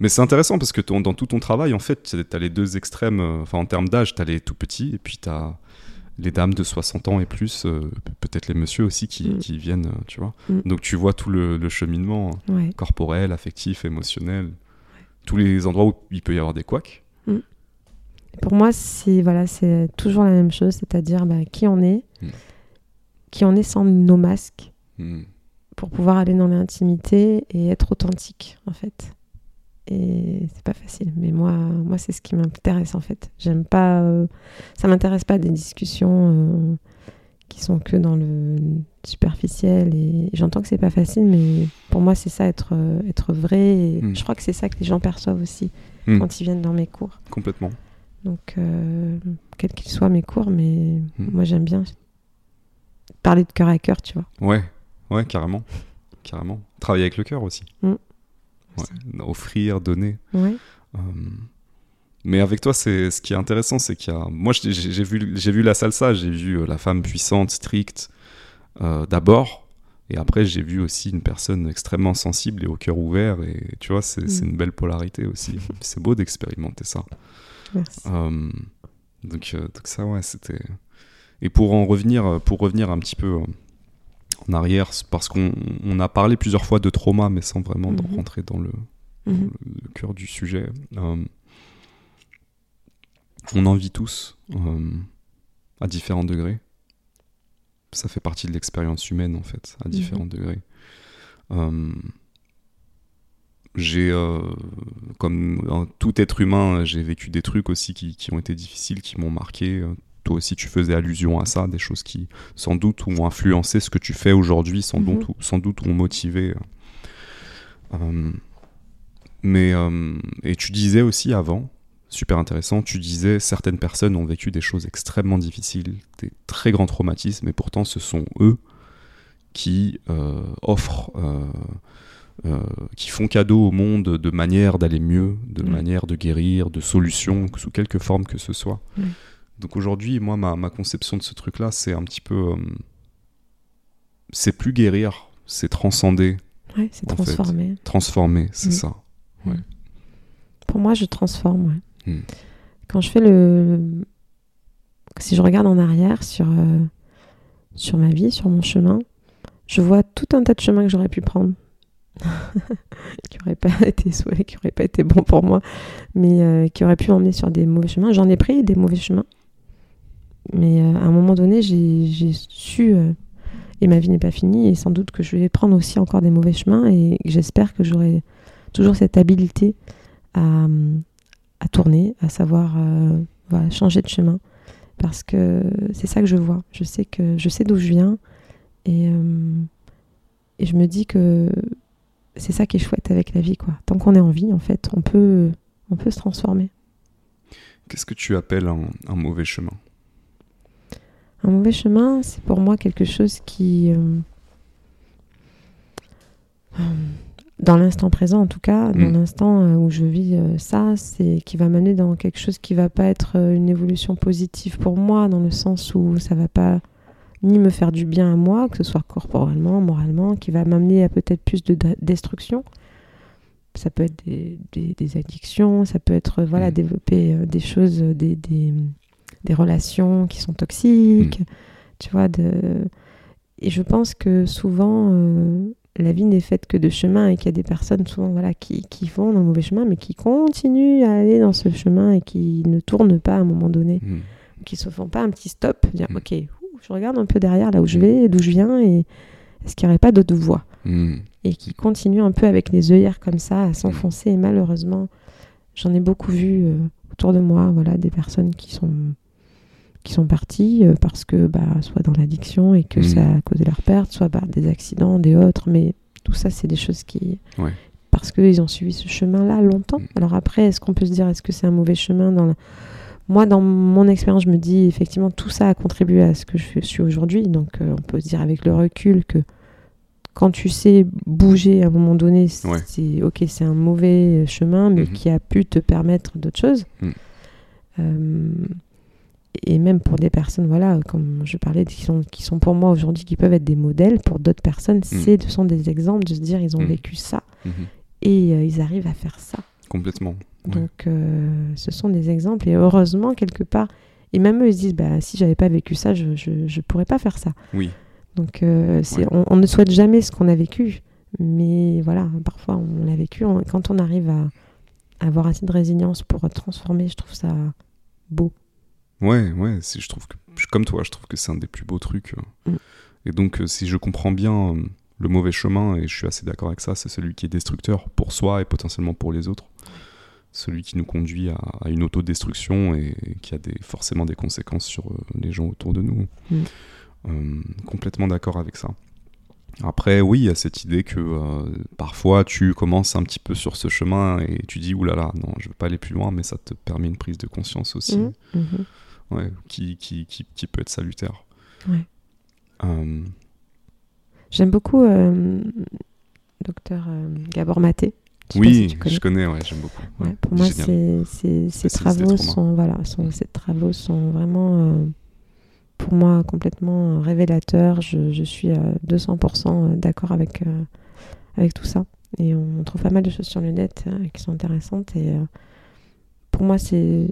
Mais c'est intéressant parce que ton- dans tout ton travail, en fait, tu as les deux extrêmes. euh, Enfin, en termes d'âge, tu as les tout petits et puis tu as les dames de 60 ans et plus, euh, pe- peut-être les messieurs aussi qui, Mm. qui viennent, euh, tu vois. Mm. Donc tu vois tout le, le cheminement Ouais. corporel, affectif, émotionnel, tous les endroits où il peut y avoir des couacs. Pour moi, c'est voilà, c'est toujours la même chose, c'est-à-dire bah, qui on est, Mm. qui on est sans nos masques, Mm. pour pouvoir aller dans l'intimité et être authentique, en fait. Et c'est pas facile, mais moi, moi c'est ce qui m'intéresse en fait. J'aime pas, euh, ça m'intéresse pas des discussions euh, qui sont que dans le superficiel. Et j'entends que c'est pas facile, mais pour moi c'est ça être euh, être vrai. Et Mm. Je crois que c'est ça que les gens perçoivent aussi Mm. quand ils viennent dans mes cours. Complètement. Donc, quels qu'ils soient mes cours, mais Mm. moi j'aime bien parler de cœur à cœur, tu vois. Ouais, ouais, carrément. carrément. Travailler avec le cœur aussi. Ouais. Offrir, donner. Ouais. Euh, Mais avec toi, c'est ce qui est intéressant, c'est qu'il y a. Moi, j'ai vu, j'ai vu la salsa, j'ai vu euh, la femme puissante, stricte, euh, d'abord, et après, j'ai vu aussi une personne extrêmement sensible et au cœur ouvert, et tu vois, c'est Mm. une belle polarité aussi. c'est beau d'expérimenter ça. Merci. Euh, donc, euh, donc ça, ouais, c'était. Et pour en revenir, pour revenir un petit peu en arrière, parce qu'on on a parlé plusieurs fois de trauma, mais sans vraiment Mhm. rentrer dans le, Mhm. le cœur du sujet. Euh, on en vit tous euh, à différents degrés. Ça fait partie de l'expérience humaine en fait, à différents degrés. Euh, j'ai, comme tout être humain, j'ai vécu des trucs aussi qui, qui ont été difficiles, qui m'ont marqué. Euh, Toi aussi, tu faisais allusion à ça, des choses qui, sans doute, ont influencé ce que tu fais aujourd'hui, sans, Mhm. doute, sans doute ont motivé. Euh, mais, euh, et tu disais aussi avant, super intéressant, tu disais certaines personnes ont vécu des choses extrêmement difficiles, des très grands traumatismes, et pourtant ce sont eux qui euh, offrent, euh, euh, qui font cadeau au monde de manière d'aller mieux, de Ouais. manière de guérir, de solutions, sous quelque forme que ce soit. Ouais. Donc aujourd'hui, moi, ma, ma conception de ce truc-là, c'est un petit peu... euh, c'est plus guérir, c'est transcender, Ouais, c'est fait. transformé. transformer, c'est Mm. ça. Pour moi, je transforme. ouais. Hmm. Quand je fais le. Si je regarde en arrière sur, euh, sur ma vie, sur mon chemin, je vois tout un tas de chemins que j'aurais pu prendre. qui n'auraient pas été souhaits, qui n'auraient pas été bons pour moi, mais euh, qui auraient pu m'emmener sur des mauvais chemins. J'en ai pris des mauvais chemins. Mais euh, à un moment donné, j'ai su. euh, et ma vie n'est pas finie, et sans doute que je vais prendre aussi encore des mauvais chemins, et j'espère que j'aurai toujours cette habileté à, tourner, à savoir euh, changer de chemin. Parce que c'est ça que je vois. Je sais que je sais d'où je viens et, et je me dis que c'est ça qui est chouette avec la vie. Quoi. Tant qu'on est en vie, en fait, on peut, on peut se transformer. Qu'est-ce que tu appelles un mauvais chemin? Un mauvais chemin, c'est pour moi quelque chose qui, euh, euh, dans l'instant présent en tout cas, dans Mm. l'instant euh, où je vis euh, ça, c'est qui va m'amener dans quelque chose qui va pas être une évolution positive pour moi, dans le sens où ça va pas ni me faire du bien à moi, que ce soit corporellement, moralement, qui va m'amener à peut-être plus de de- destruction. Ça peut être des, des- des addictions, ça peut être voilà Mm. développer des choses, des, des, des relations qui sont toxiques, tu vois. De... Et je pense que souvent, euh, la vie n'est faite que de chemins et qu'il y a des personnes souvent voilà, qui, qui vont dans le mauvais chemin, mais qui continuent à aller dans ce chemin et qui ne tournent pas à un moment donné, Hmm. qui se font pas un petit stop, dire Mm. ok, ouh, je regarde un peu derrière là où je vais, d'où je viens, et est-ce qu'il n'y aurait pas d'autres voies? Et qui continuent un peu avec les œillères comme ça à s'enfoncer. Et malheureusement, j'en ai beaucoup vu euh, autour de moi, voilà, des personnes qui sont qui sont parties euh, parce que bah, soit dans l'addiction et que ça a causé leur perte, soit par des accidents, des autres, mais tout ça c'est des choses qui Ouais. parce qu'ils ont suivi ce chemin-là longtemps. Mhm. Alors après, est-ce qu'on peut se dire est-ce que c'est un mauvais chemin dans la... Moi, dans mon expérience, je me dis effectivement tout ça a contribué à ce que je suis aujourd'hui. Donc euh, on peut se dire avec le recul que quand tu sais bouger à un moment donné, c'est Ouais. ok, c'est un mauvais chemin, mais Mhm. qui a pu te permettre d'autres choses. Euh, et même pour des personnes, voilà, comme je parlais, qui sont, qui sont pour moi aujourd'hui, qui peuvent être des modèles, pour d'autres personnes, c'est ce sont des exemples de se dire ils ont Mhm. vécu ça Mhm. et euh, ils arrivent à faire ça. Complètement. Ouais. Donc, euh, ce sont des exemples. Et heureusement, quelque part, et même eux, ils se disent bah, si j'avais pas vécu ça, je, je, je pourrais pas faire ça. Oui. Donc, euh, Ouais. on, on ne souhaite jamais ce qu'on a vécu. Mais voilà, parfois, on l'a vécu. On- quand on arrive à avoir assez de résilience pour transformer, je trouve ça beau. Ouais, ouais, je trouve que, comme toi, je trouve que c'est un des plus beaux trucs. euh. Mm. Et donc, euh, si je comprends bien euh, le mauvais chemin, et je suis assez d'accord avec ça, c'est celui qui est destructeur pour soi et potentiellement pour les autres. Celui qui nous conduit à, à une autodestruction et, qui a des, forcément des conséquences sur euh, les gens autour de nous. Mm. Euh, complètement d'accord avec ça. Après, oui, il y a cette idée que euh, parfois tu commences un petit peu sur ce chemin et tu dis oulala, non, je veux pas aller plus loin, mais ça te permet une prise de conscience aussi Mhm, mhm. Ouais, qui, qui, qui, qui peut être salutaire. Ouais. Euh, J'aime beaucoup euh, docteur euh, Gabor Maté. Je oui, si je connais, ouais, j'aime beaucoup. Ouais, Ouais, pour moi, ces travaux sont, voilà, sont, ces travaux sont vraiment, euh, pour moi, complètement révélateurs. Je, je suis à 200% d'accord avec, euh, avec tout ça. Et on trouve pas mal de choses sur le net euh, qui sont intéressantes. Et pour moi, c'est,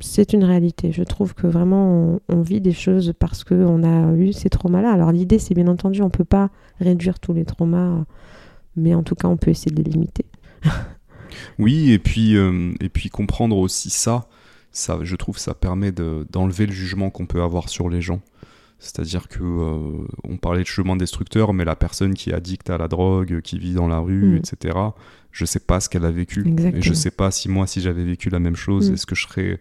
c'est une réalité. Je trouve que vraiment, on, on vit des choses parce qu'on a eu ces traumas-là. Alors l'idée, c'est bien entendu, on peut pas réduire tous les traumas, mais en tout cas, on peut essayer de les limiter. Oui, et puis, euh, et puis comprendre aussi ça, ça, je trouve, ça permet de- d'enlever le jugement qu'on peut avoir sur les gens. C'est-à-dire que euh, on parlait de chemin destructeur, mais la personne qui est addicte à la drogue, qui vit dans la rue, Mm. etc. Je sais pas ce qu'elle a vécu. Exactement. Et je sais pas si moi, si j'avais vécu la même chose, Mm. est-ce que je serais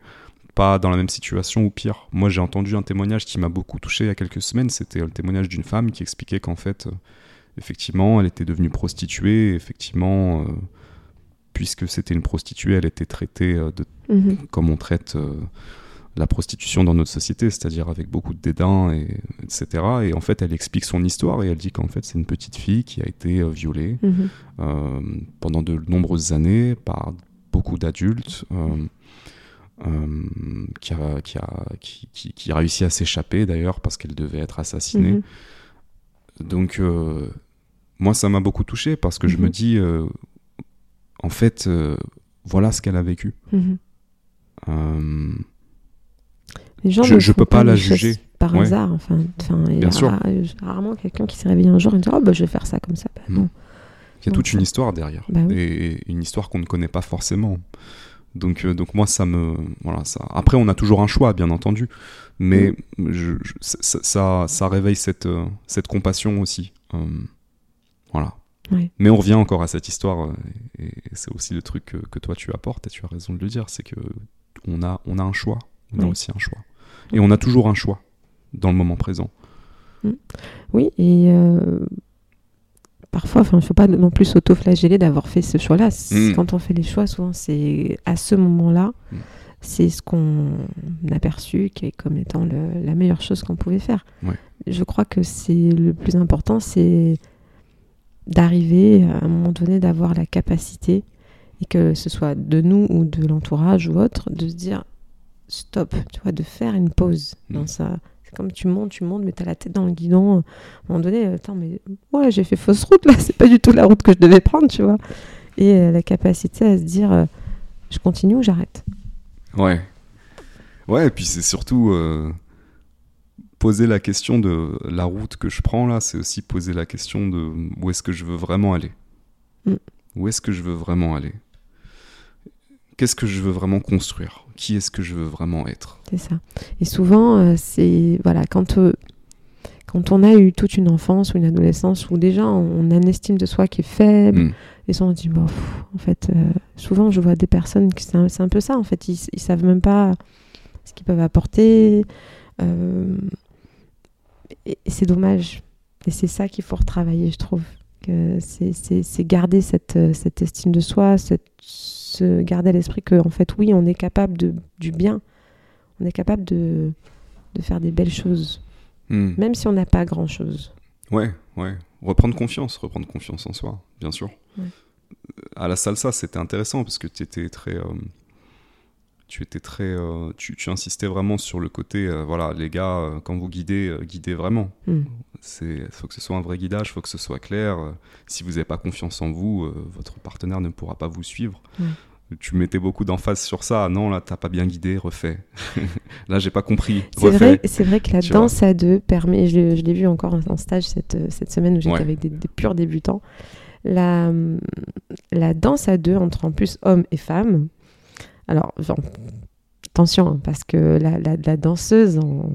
pas dans la même situation ou pire. Moi, j'ai entendu un témoignage qui m'a beaucoup touché il y a quelques semaines. C'était le témoignage d'une femme qui expliquait qu'en fait, euh, effectivement, elle était devenue prostituée. effectivement, euh, puisque c'était une prostituée, elle était traitée euh, de, Mhm. comme on traite la prostitution dans notre société, c'est-à-dire avec beaucoup de dédain, et, etc. Et en fait, elle explique son histoire et elle dit qu'en fait, c'est une petite fille qui a été violée Mhm. pendant de nombreuses années par beaucoup d'adultes, qui, a, qui, a, qui, qui- qui a réussi à s'échapper d'ailleurs parce qu'elle devait être assassinée. Mhm. Donc, euh, moi, ça m'a beaucoup touché parce que je Mhm. me dis, euh, en fait, euh, voilà ce qu'elle a vécu. Mhm. Euh, Les gens Je- ne peux pas la juger. Par Ouais. hasard, enfin. il y a sûr. rarement quelqu'un qui s'est réveillé un jour et dit Oh, bah, je vais faire ça comme ça. Bah, Non. non. Il y a toute une histoire derrière. Bah oui. Et une histoire qu'on ne connaît pas forcément. Donc, euh, donc moi, ça me... Voilà, ça... Après, on a toujours un choix, bien entendu. Mais Mm. je- je- ça, ça, ça réveille cette, euh, cette compassion aussi. Euh, voilà. Ouais. Mais on revient encore à cette histoire. Et, et c'est aussi le truc que, que toi, tu apportes, et tu as raison de le dire, c'est que on a, on a un choix. On a aussi un choix. Et on a toujours un choix dans le moment présent. Oui, et euh, parfois, enfin, il ne faut pas non plus s'auto-flageller d'avoir fait ce choix-là. C'est- Mm. Quand on fait les choix, souvent, c'est à ce moment-là, Mm. c'est ce qu'on a perçu qui est comme étant le- la meilleure chose qu'on pouvait faire. Ouais. Je crois que c'est le plus important, c'est d'arriver à un moment donné d'avoir la capacité, et que ce soit de nous ou de l'entourage ou autre, de se dire stop, tu vois, de faire une pause dans Mm. Comme tu montes, tu montes, mais tu as la tête dans le guidon. À un moment donné, attends, mais ouais, j'ai fait fausse route là, c'est pas du tout la route que je devais prendre, tu vois. Et euh, la capacité à se dire euh, je continue ou j'arrête? Ouais. Ouais, et puis c'est surtout euh, poser la question de la route que je prends là, c'est aussi poser la question de où est-ce que je veux vraiment aller. Mm. Où est-ce que je veux vraiment aller? Qu'est-ce que je veux vraiment construire? Qui est-ce que je veux vraiment être? C'est ça. Et souvent, euh, c'est voilà, quand euh, quand on a eu toute une enfance ou une adolescence où déjà on a une estime de soi qui est faible, Mm. et ça on se dit bon, pff, en fait, euh, souvent je vois des personnes qui c'est un, peu ça en fait, ils, ils savent même pas ce qu'ils peuvent apporter, et, et c'est dommage. Et c'est ça qu'il faut retravailler, je trouve. C'est, garder cette, cette estime de soi, cette, se garder à l'esprit que en fait oui, on est capable de, du bien, on est capable de, de faire des belles choses, Hmm. même si on n'a pas grand chose. Ouais, ouais. Reprendre confiance, reprendre confiance en soi, bien sûr. Ouais. À la salsa, c'était intéressant parce que tu étais très. euh, tu étais très. euh, tu, tu insistais vraiment sur le côté, euh, voilà, les gars, euh, quand vous guidez, guidez vraiment. Mm. Il faut que ce soit un vrai guidage, il faut que ce soit clair. Si vous n'avez pas confiance en vous, votre partenaire ne pourra pas vous suivre. Ouais. Tu mettais beaucoup d'emphase sur ça. Non, là, t'as pas bien guidé, refais. là, j'ai pas compris, C'est vrai, c'est vrai que la danse à deux permet, je, l'ai- je l'ai vu encore en- stage cette, cette semaine où j'étais Ouais. avec des, des purs débutants. La, hum, la danse à deux entre en plus hommes et femmes. Alors, genre, attention, hein, parce que la, la- la danseuse en,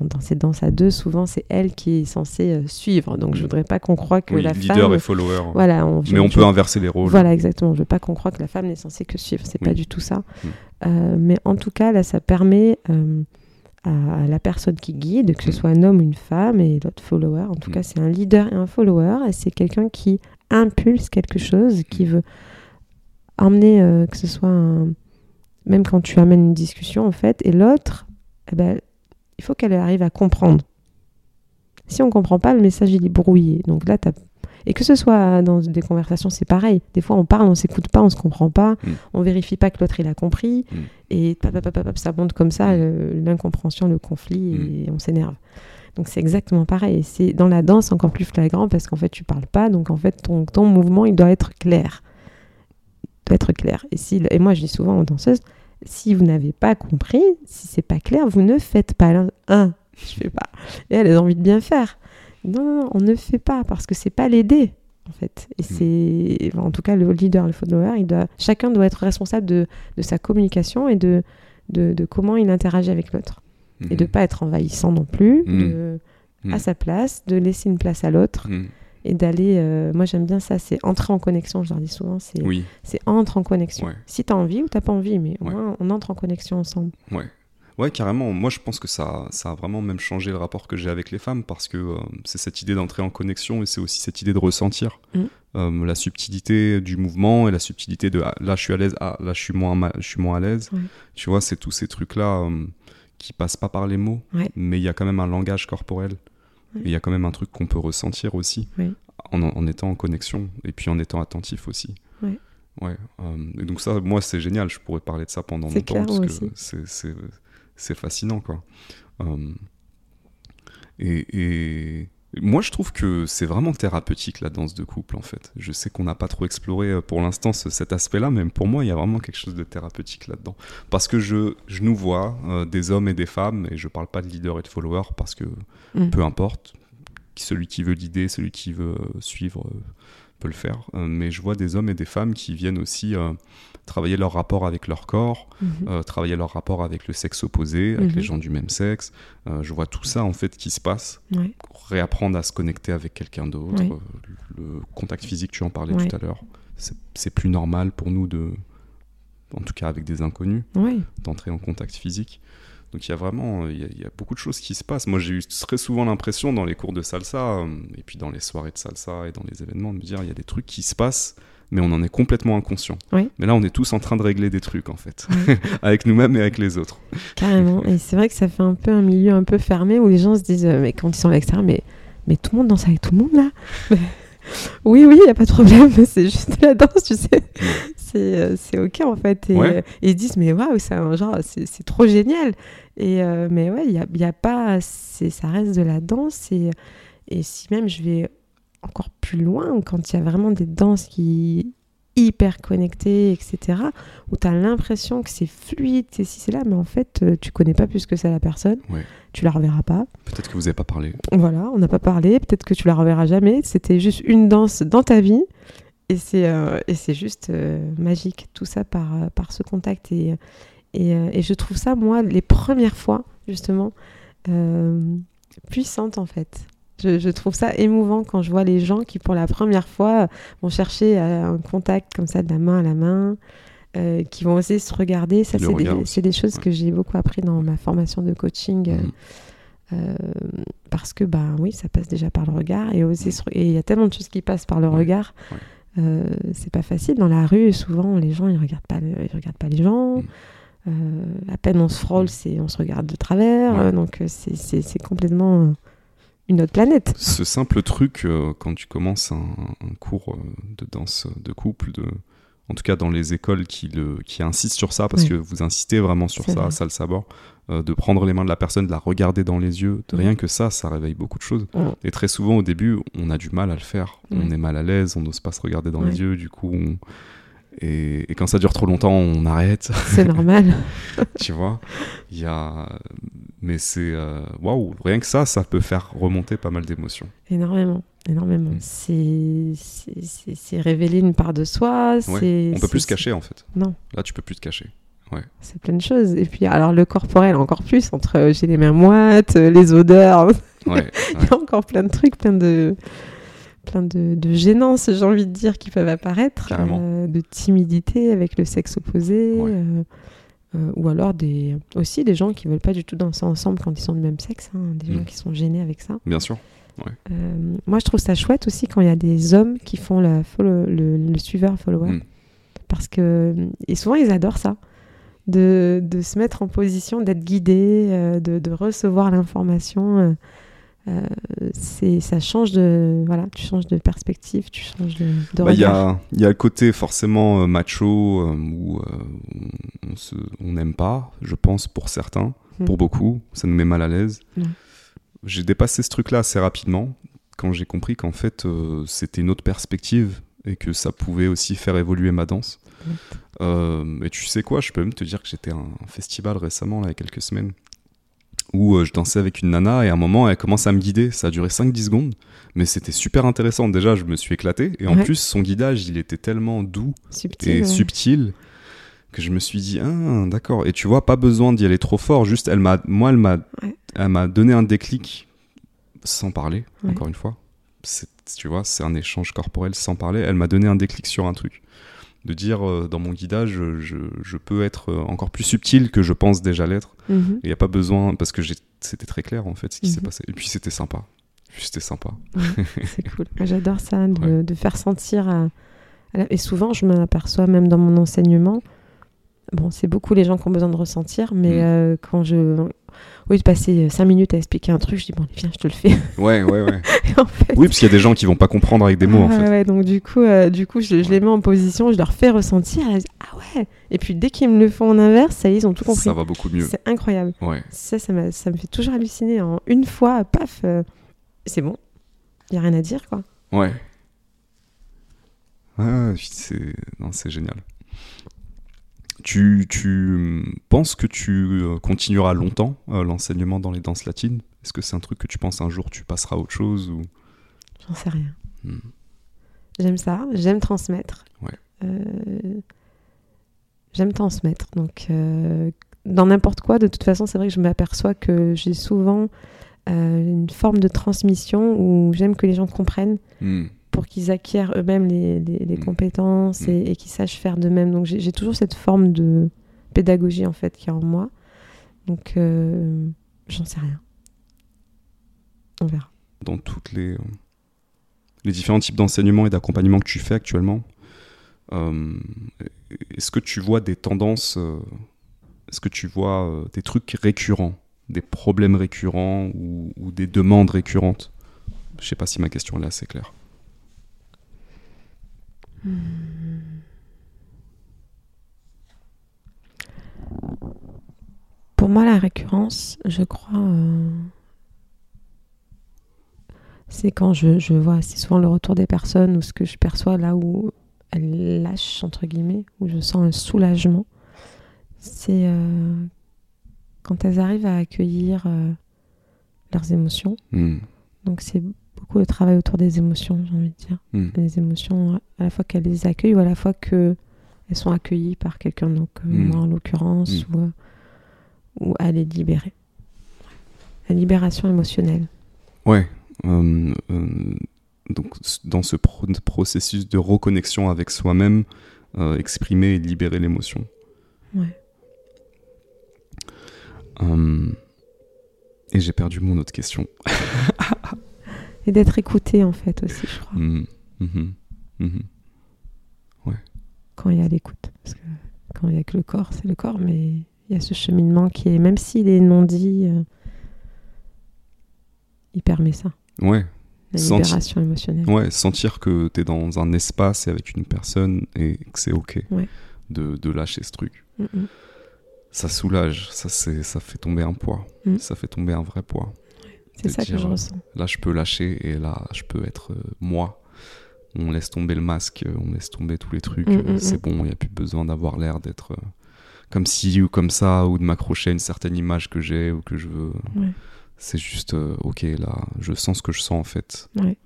en- dans ces danses à deux, souvent c'est elle qui est censée euh, suivre. Donc je voudrais pas qu'on croie que Oui, la leader femme. et follower. Voilà, on, je- Mais on je- peut inverser les rôles. Voilà, exactement. Je veux pas qu'on croie que la femme n'est censée que suivre. C'est pas Oui. du tout ça. Mm. Euh, mais en tout cas, là, ça permet euh, à la personne qui guide, que ce Mm. soit un homme ou une femme, et l'autre follower. En tout Mm. cas, c'est un leader et un follower. Et c'est quelqu'un qui impulse quelque chose, qui Mm. veut emmener, euh, que ce soit un- même quand tu amènes une discussion, en fait, et l'autre, eh ben, il faut qu'elle arrive à comprendre. Si on comprend pas, le message il est brouillé. Donc là, et que ce soit dans des conversations, c'est pareil. Des fois, on parle, on s'écoute pas, on se comprend pas, Mm. on vérifie pas que l'autre il a compris, Mm. et pap, pap, pap, pap, ça monte comme ça Mm. l'incompréhension, le conflit, Mm. et on s'énerve. Donc c'est exactement pareil. C'est dans la danse encore plus flagrant parce qu'en fait tu parles pas, donc en fait ton, ton mouvement il doit être clair, il doit être clair. Et si et moi je dis souvent aux danseuses, si vous n'avez pas compris, si c'est pas clair, vous ne faites pas. Un, je fais pas. Et elle a envie de bien faire. Non, non, non, on ne fait pas parce que c'est pas l'aider en fait. Et c'est, en tout cas, le leader, le follower, il doit, chacun doit être responsable de, de sa communication et de, de, de comment il interagit avec l'autre. Et de Mhm. pas être envahissant non plus, de, Mhm. à sa place, de laisser une place à l'autre. Et d'aller. euh, moi, j'aime bien ça, c'est entrer en connexion. Je leur dis souvent, c'est, Oui, entre en connexion. Ouais. Si tu as envie ou t'as pas envie, mais au Ouais. moins on entre en connexion ensemble. ouais. Ouais, carrément. Moi, je pense que ça, ça a vraiment même changé le rapport que j'ai avec les femmes parce que euh, c'est cette idée d'entrer en connexion et c'est aussi cette idée de ressentir Mm. Euh, la subtilité du mouvement et la subtilité de ah, là je suis à l'aise, ah, là je suis moins, je suis moins à l'aise. Tu vois, c'est tous ces trucs-là euh, qui passent pas par les mots, Ouais. mais il y a quand même un langage corporel. Ouais. Il y a quand même un truc qu'on peut ressentir aussi en, en étant en connexion et puis en étant attentif aussi. Ouais. Ouais. euh, et donc ça, moi, c'est génial. Je pourrais parler de ça pendant longtemps clair, parce que c'est- fascinant, quoi. Euh, et, et moi, je trouve que c'est vraiment thérapeutique la danse de couple, en fait. Je sais qu'on n'a pas trop exploré euh, pour l'instant ce- cet aspect-là, mais pour moi, il y a vraiment quelque chose de thérapeutique là-dedans. Parce que je, je nous vois, euh, des hommes et des femmes, et je parle pas de leader et de follower parce que Mm. peu importe, celui qui veut l'idée, celui qui veut euh, suivre euh, peut le faire. Euh, mais je vois des hommes et des femmes qui viennent aussi travailler leur rapport avec leur corps, Mhm. euh, travailler leur rapport avec le sexe opposé, avec Mhm. les gens du même sexe. Euh, je vois tout ça en fait qui se passe. Ouais. Réapprendre à se connecter avec quelqu'un d'autre. Ouais. le contact physique, tu en parlais Ouais. tout à l'heure. C'est plus normal pour nous de, en tout cas avec des inconnus, d'entrer en contact physique. Donc il y a vraiment, il y a, il y a beaucoup de choses qui se passent. Moi j'ai eu très souvent l'impression dans les cours de salsa, euh, et puis dans les soirées de salsa et dans les événements, de me dire il y a des trucs qui se passent, mais on en est complètement inconscient. Oui. Mais là on est tous en train de régler des trucs en fait, avec nous-mêmes et avec les autres. Carrément. Et c'est vrai que ça fait un peu un milieu un peu fermé où les gens se disent, euh, mais quand ils sont à l'extérieur, mais, mais tout le monde danse avec tout le monde là Oui, oui, il n'y a pas de problème, c'est juste de la danse, tu sais. C'est euh, c'est ok en fait. Et, Ouais. euh, et ils se disent, mais waouh, c'est genre, c'est c'est trop génial. Et, euh, mais ouais, il n'y a, y a pas, c'est- ça reste de la danse. Et, et si même je vais encore plus loin, quand il y a vraiment des danses qui hyper connectées, etc., où tu as l'impression que c'est fluide, c'est si c'est là, mais en fait, euh, tu connais pas plus que ça la personne, Ouais. tu la reverras pas. Peut-être que vous n'avez pas parlé. Voilà, on n'a pas parlé, peut-être que tu la reverras jamais. C'était juste une danse dans ta vie. Et c'est euh, et c'est juste euh, magique, tout ça par, euh, par ce contact. Et, et, et je trouve ça, moi, les premières fois, justement, euh, puissantes, en fait. Je, je trouve ça émouvant quand je vois les gens qui, pour la première fois, vont chercher euh, un contact comme ça de la main à la main, euh, qui vont oser se regarder. Ça, c'est regard des, choses Ouais. que j'ai beaucoup appris dans ma formation de coaching. euh, Mhm. euh, parce que bah oui ça passe déjà par le regard et oser se- et il y a tellement de choses qui passent par le Ouais, regard ouais. Euh, c'est pas facile dans la rue souvent les gens ils regardent pas ils regardent pas les gens Mm. Euh, à peine on se frôle c'est on se regarde de travers Ouais. euh, donc c'est- complètement une autre planète Ce simple truc, euh, quand tu commences un, un cours euh, de danse de couple, de, en tout cas dans les écoles qui, le, qui insistent sur ça, parce Oui. que vous insistez vraiment sur ça, vrai. ça le sabord, euh, de prendre les mains de la personne, de la regarder dans les yeux, de Mm. rien que ça, ça réveille beaucoup de choses. Mm. Et très souvent au début, on a du mal à le faire, on Ouais. est mal à l'aise, on n'ose pas se regarder dans les yeux, du coup, on- et, et quand ça dure trop longtemps, on arrête. c'est normal tu vois. Il y a... Mais c'est... euh, Waouh, rien que ça, ça peut faire remonter pas mal d'émotions. énormément énormément Mm. c'est révéler une part de soi c'est On peut plus se cacher, en fait. non Là, tu peux plus te cacher. C'est plein de choses. Et puis, alors, le corporel, encore plus, entre euh, j'ai les mains moites, euh, les odeurs, Ouais, il y a encore plein de trucs, plein de, plein de, de gênances, j'ai envie de dire, qui peuvent apparaître. Euh, de timidité avec le sexe opposé. Ouais. euh, euh, ou alors des, aussi des gens qui veulent pas du tout danser ensemble quand ils sont du même sexe. hein, des gens Mm. qui sont gênés avec ça. bien sûr. Moi, je trouve ça chouette aussi quand il y a des hommes qui font la follow- le, le suiveur-follower. Mm. Parce que et souvent, ils adorent ça. De, de se mettre en position, d'être guidé, de, de recevoir l'information. Euh, c'est ça change de. Voilà, tu changes de perspective, tu changes de, de Bah, Il y, regard. a, il y a le côté forcément euh, macho euh, où on- n'aime pas, je pense, pour certains. Mm. Pour beaucoup, ça nous met mal à l'aise. J'ai dépassé ce truc-là assez rapidement quand j'ai compris qu'en fait, euh, c'était une autre perspective et que ça pouvait aussi faire évoluer ma danse. Euh, et tu sais quoi, je peux même te dire que j'étais à un festival récemment, là, il y a quelques semaines, où euh, je dansais avec une nana et à un moment, elle commence à me guider. Ça a duré 5-10 secondes, mais c'était super intéressant. Déjà, je me suis éclaté. Et en Ouais. plus, son guidage, il était tellement doux Subtil. et ouais. subtil que je me suis dit, ah, d'accord. Et tu vois, pas besoin d'y aller trop fort. Juste, elle m'a, moi, elle m'a, Ouais. elle m'a donné un déclic sans parler, encore une fois. C'est, tu vois, c'est un échange corporel sans parler. Elle m'a donné un déclic sur un truc. De dire, euh, dans mon guidage, je, peux être euh, encore plus subtil que je pense déjà l'être. Mhm. Il n'y a pas besoin, parce que c'était très clair, en fait, ce qui s'est Mhm. passé. Et puis, c'était sympa. C'était sympa. C'est cool. J'adore ça, de, Ouais. de faire sentir. à- à la- Et souvent, je m'en aperçois même dans mon enseignement. Bon, c'est beaucoup les gens qui ont besoin de ressentir, mais Mm. euh, quand je. Au lieu de passer 5 minutes à expliquer un truc, je dis bon, viens, je te le fais. Ouais, ouais, ouais. En fait, oui, parce qu'il y a des gens qui vont pas comprendre avec des mots, en Ah, fait. ouais, donc du coup, euh, du coup je, je les mets en position, je leur fais ressentir. disent, ah ouais Et puis dès qu'ils me le font en inverse, ça y est, ils ont tout compris. Ça va beaucoup mieux. C'est incroyable. Ouais. Ça, ça, ça me fait toujours halluciner. En une fois, paf, euh, c'est bon. Il n'y a rien à dire, quoi. Ouais. Ah, c'est génial. Tu, tu penses que tu euh, continueras longtemps euh, l'enseignement dans les danses latines? Est-ce que c'est un truc que tu penses un jour tu passeras à autre chose ou? J'en sais rien. Hmm. J'aime ça, j'aime transmettre. Ouais. Euh, j'aime transmettre. Donc, euh, dans n'importe quoi, de toute façon, c'est vrai que je m'aperçois que j'ai souvent euh, une forme de transmission où j'aime que les gens comprennent Hmm. Pour qu'ils acquièrent eux-mêmes les, les- les Mm. compétences Mm. et, et qu'ils sachent faire d'eux-mêmes. Donc, j'ai toujours cette forme de pédagogie, en fait, qui est en moi. Donc, euh, j'en sais rien. On verra. dans toutes les, euh, les différents types d'enseignement et d'accompagnement que tu fais actuellement, euh, est-ce que tu vois des tendances, euh, est-ce que tu vois des trucs récurrents, des problèmes récurrents ou, ou des demandes récurrentes? Je sais pas si ma question est assez claire. Pour moi, la récurrence, je crois, euh, c'est quand je, je vois, c'est souvent le retour des personnes ou ce que je perçois là où elles lâchent, entre guillemets, où je sens un soulagement. C'est euh, quand elles arrivent à accueillir euh, leurs émotions. Hmm. Donc c'est beaucoup le travail autour des émotions, j'ai envie de dire. Hmm. Les émotions, à la fois qu'elles les accueillent ou à la fois qu'elles sont accueillies par quelqu'un, donc Hmm. moi en l'occurrence, Hmm. ou, euh, ou à les libérer. La libération émotionnelle. Ouais. euh, euh, donc, dans ce pro- processus de reconnexion avec soi-même, euh, exprimer et libérer l'émotion. Ouais. Et j'ai perdu mon autre question. Et d'être écouté, en fait, aussi, je crois, mhm. quand il y a l'écoute. Parce que quand il n'y a que le corps, c'est le corps, mais il y a ce cheminement qui est, même s'il est non dit, euh, il permet ça, Ouais, la Senti- libération émotionnelle. ouais, sentir que tu es dans un espace et avec une personne et que c'est ok Ouais. de, de lâcher ce truc. Ça soulage, ça, ça fait tomber un poids, Mm. ça fait tomber un vrai poids. C'est ça que je euh, ressens. Là, je peux lâcher et là, je peux être euh, moi. On laisse tomber le masque, euh, on laisse tomber tous les trucs. Mm, mm, c'est mm. bon, il n'y a plus besoin d'avoir l'air d'être euh, comme ci ou comme ça ou de m'accrocher à une certaine image que j'ai ou que je veux. Ouais. C'est juste, euh, ok, là, je sens ce que je sens en fait. Ouais.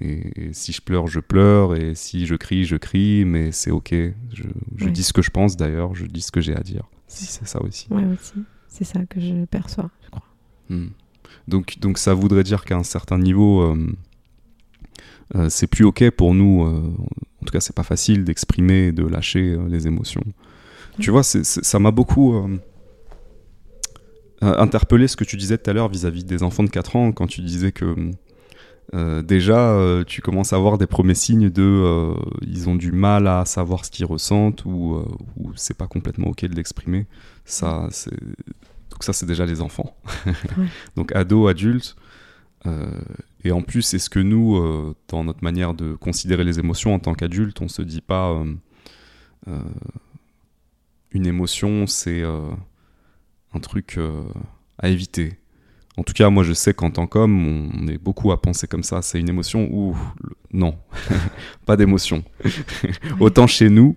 Et, et si je pleure, je pleure. Et si je crie, je crie. Mais c'est ok. Je, je Ouais. dis ce que je pense d'ailleurs. Je dis ce que j'ai à dire. Si c'est ça aussi. Ouais, aussi. C'est ça que je perçois, je crois. Hmm. Donc, donc ça voudrait dire qu'à un certain niveau, euh, euh, c'est plus ok pour nous. euh, en tout cas, c'est pas facile d'exprimer, de lâcher les émotions. Tu vois, ça m'a beaucoup interpellé ce que tu disais tout à l'heure vis-à-vis des enfants de 4 ans quand tu disais que euh, déjà euh, tu commences à avoir des premiers signes de euh, ils ont du mal à savoir ce qu'ils ressentent ou, ou c'est pas complètement ok de l'exprimer. Ça, c'est donc ça c'est déjà les enfants. donc ados, adultes. euh, et en plus, est-ce que nous, euh, dans notre manière de considérer les émotions en tant qu'adultes, on se dit pas euh, une émotion, c'est un truc à éviter. En tout cas, moi, je sais qu'en tant qu'homme, on, on est beaucoup à penser comme ça. C'est une émotion ou non, pas d'émotion. Autant chez nous,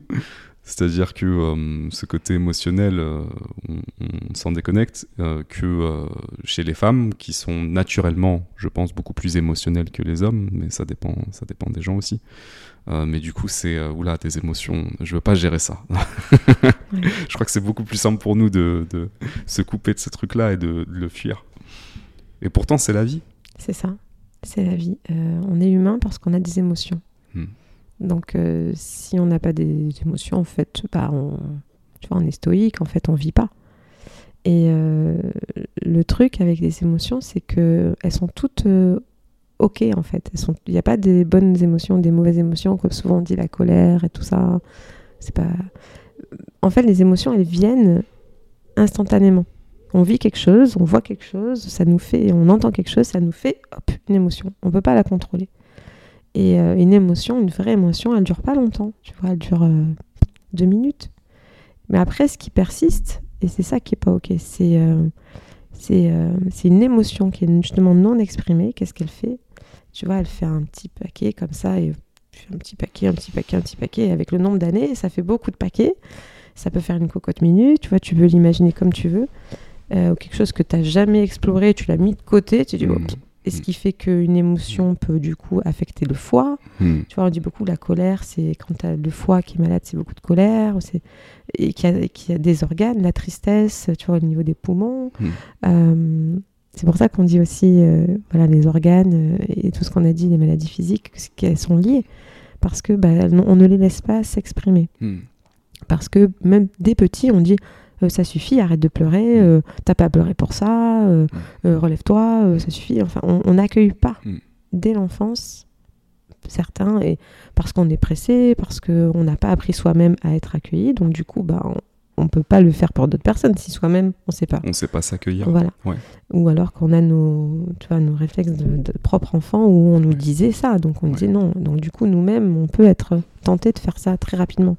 c'est-à-dire que euh, ce côté émotionnel, euh, on, on s'en déconnecte, euh, que chez les femmes, qui sont naturellement, je pense, beaucoup plus émotionnelles que les hommes, mais ça dépend, ça dépend des gens aussi. Mais du coup, c'est oula, des émotions. Je veux pas gérer ça. Je crois que c'est beaucoup plus simple pour nous de, de se couper de ce truc-là et de, de le fuir. Et pourtant, c'est la vie. C'est ça. C'est la vie. On est humain parce qu'on a des émotions. Donc, euh, si on n'a pas des émotions, en fait, bah, on, tu vois, on est stoïque, en fait, on vit pas. Et euh, le truc avec les émotions, c'est que elles sont toutes euh, ok, en fait. Il n'y a pas des bonnes émotions, des mauvaises émotions, comme souvent on dit la colère et tout ça. C'est pas. En fait, les émotions, elles viennent instantanément. On vit quelque chose, on voit quelque chose, ça nous fait, on entend quelque chose, ça nous fait hop, une émotion. On peut pas la contrôler. Et euh, une émotion, une vraie émotion, elle dure pas longtemps. Tu vois, elle dure euh, deux minutes. Mais après, ce qui persiste, et c'est ça qui est pas ok, c'est euh, c'est euh, c'est une émotion qui est justement non exprimée. Qu'est-ce qu'elle fait? Tu vois, elle fait un petit paquet comme ça et un petit paquet, un petit paquet, un petit paquet. Et avec le nombre d'années, ça fait beaucoup de paquets. Ça peut faire une cocotte minute. Tu vois, tu peux l'imaginer comme tu veux. Ou quelque chose que tu n'as jamais exploré, tu l'as mis de côté, tu dis, Mm. oh, et ce qui fait qu'une émotion peut du coup affecter le foie. Hmm. Tu vois, on dit beaucoup la colère, c'est quand tu as le foie qui est malade, c'est beaucoup de colère, et qui a, qui a des organes, la tristesse, tu vois, au niveau des poumons. Mm. Euh, c'est pour ça qu'on dit aussi, euh, voilà, les organes euh, et tout ce qu'on a dit, les maladies physiques, que- qu'elles sont liées, parce que bah, on ne les laisse pas s'exprimer. Parce que même des petits, on dit ça suffit, arrête de pleurer, euh, t'as pas pleuré pour ça, euh, euh, relève-toi, euh, ça suffit. Enfin, on n'accueille pas Mm. dès l'enfance certains, et parce qu'on est pressé, parce qu'on n'a pas appris soi-même à être accueilli, donc du coup, bah, on ne peut pas le faire pour d'autres personnes si soi-même on ne sait pas. On sait pas s'accueillir. Voilà. Ouais. Ou alors qu'on a nos, tu vois, nos réflexes de, de propre enfant où on nous disait ça, donc on Ouais. disait non. Donc du coup, nous-mêmes, on peut être tenté de faire ça très rapidement.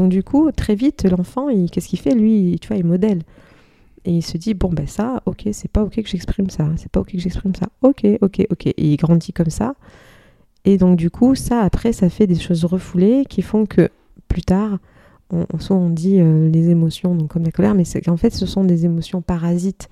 Donc du coup, très vite, l'enfant, qu'est-ce qu'il fait? Lui, tu vois, il modèle. Et il se dit, bon, ben ça, ok, c'est pas ok que j'exprime ça, c'est pas ok que j'exprime ça, ok, ok, ok. Et il grandit comme ça. Et donc du coup, ça, après, ça fait des choses refoulées qui font que plus tard, on, soit on dit euh, les émotions, donc comme la colère, mais c'est qu'en fait, ce sont des émotions parasites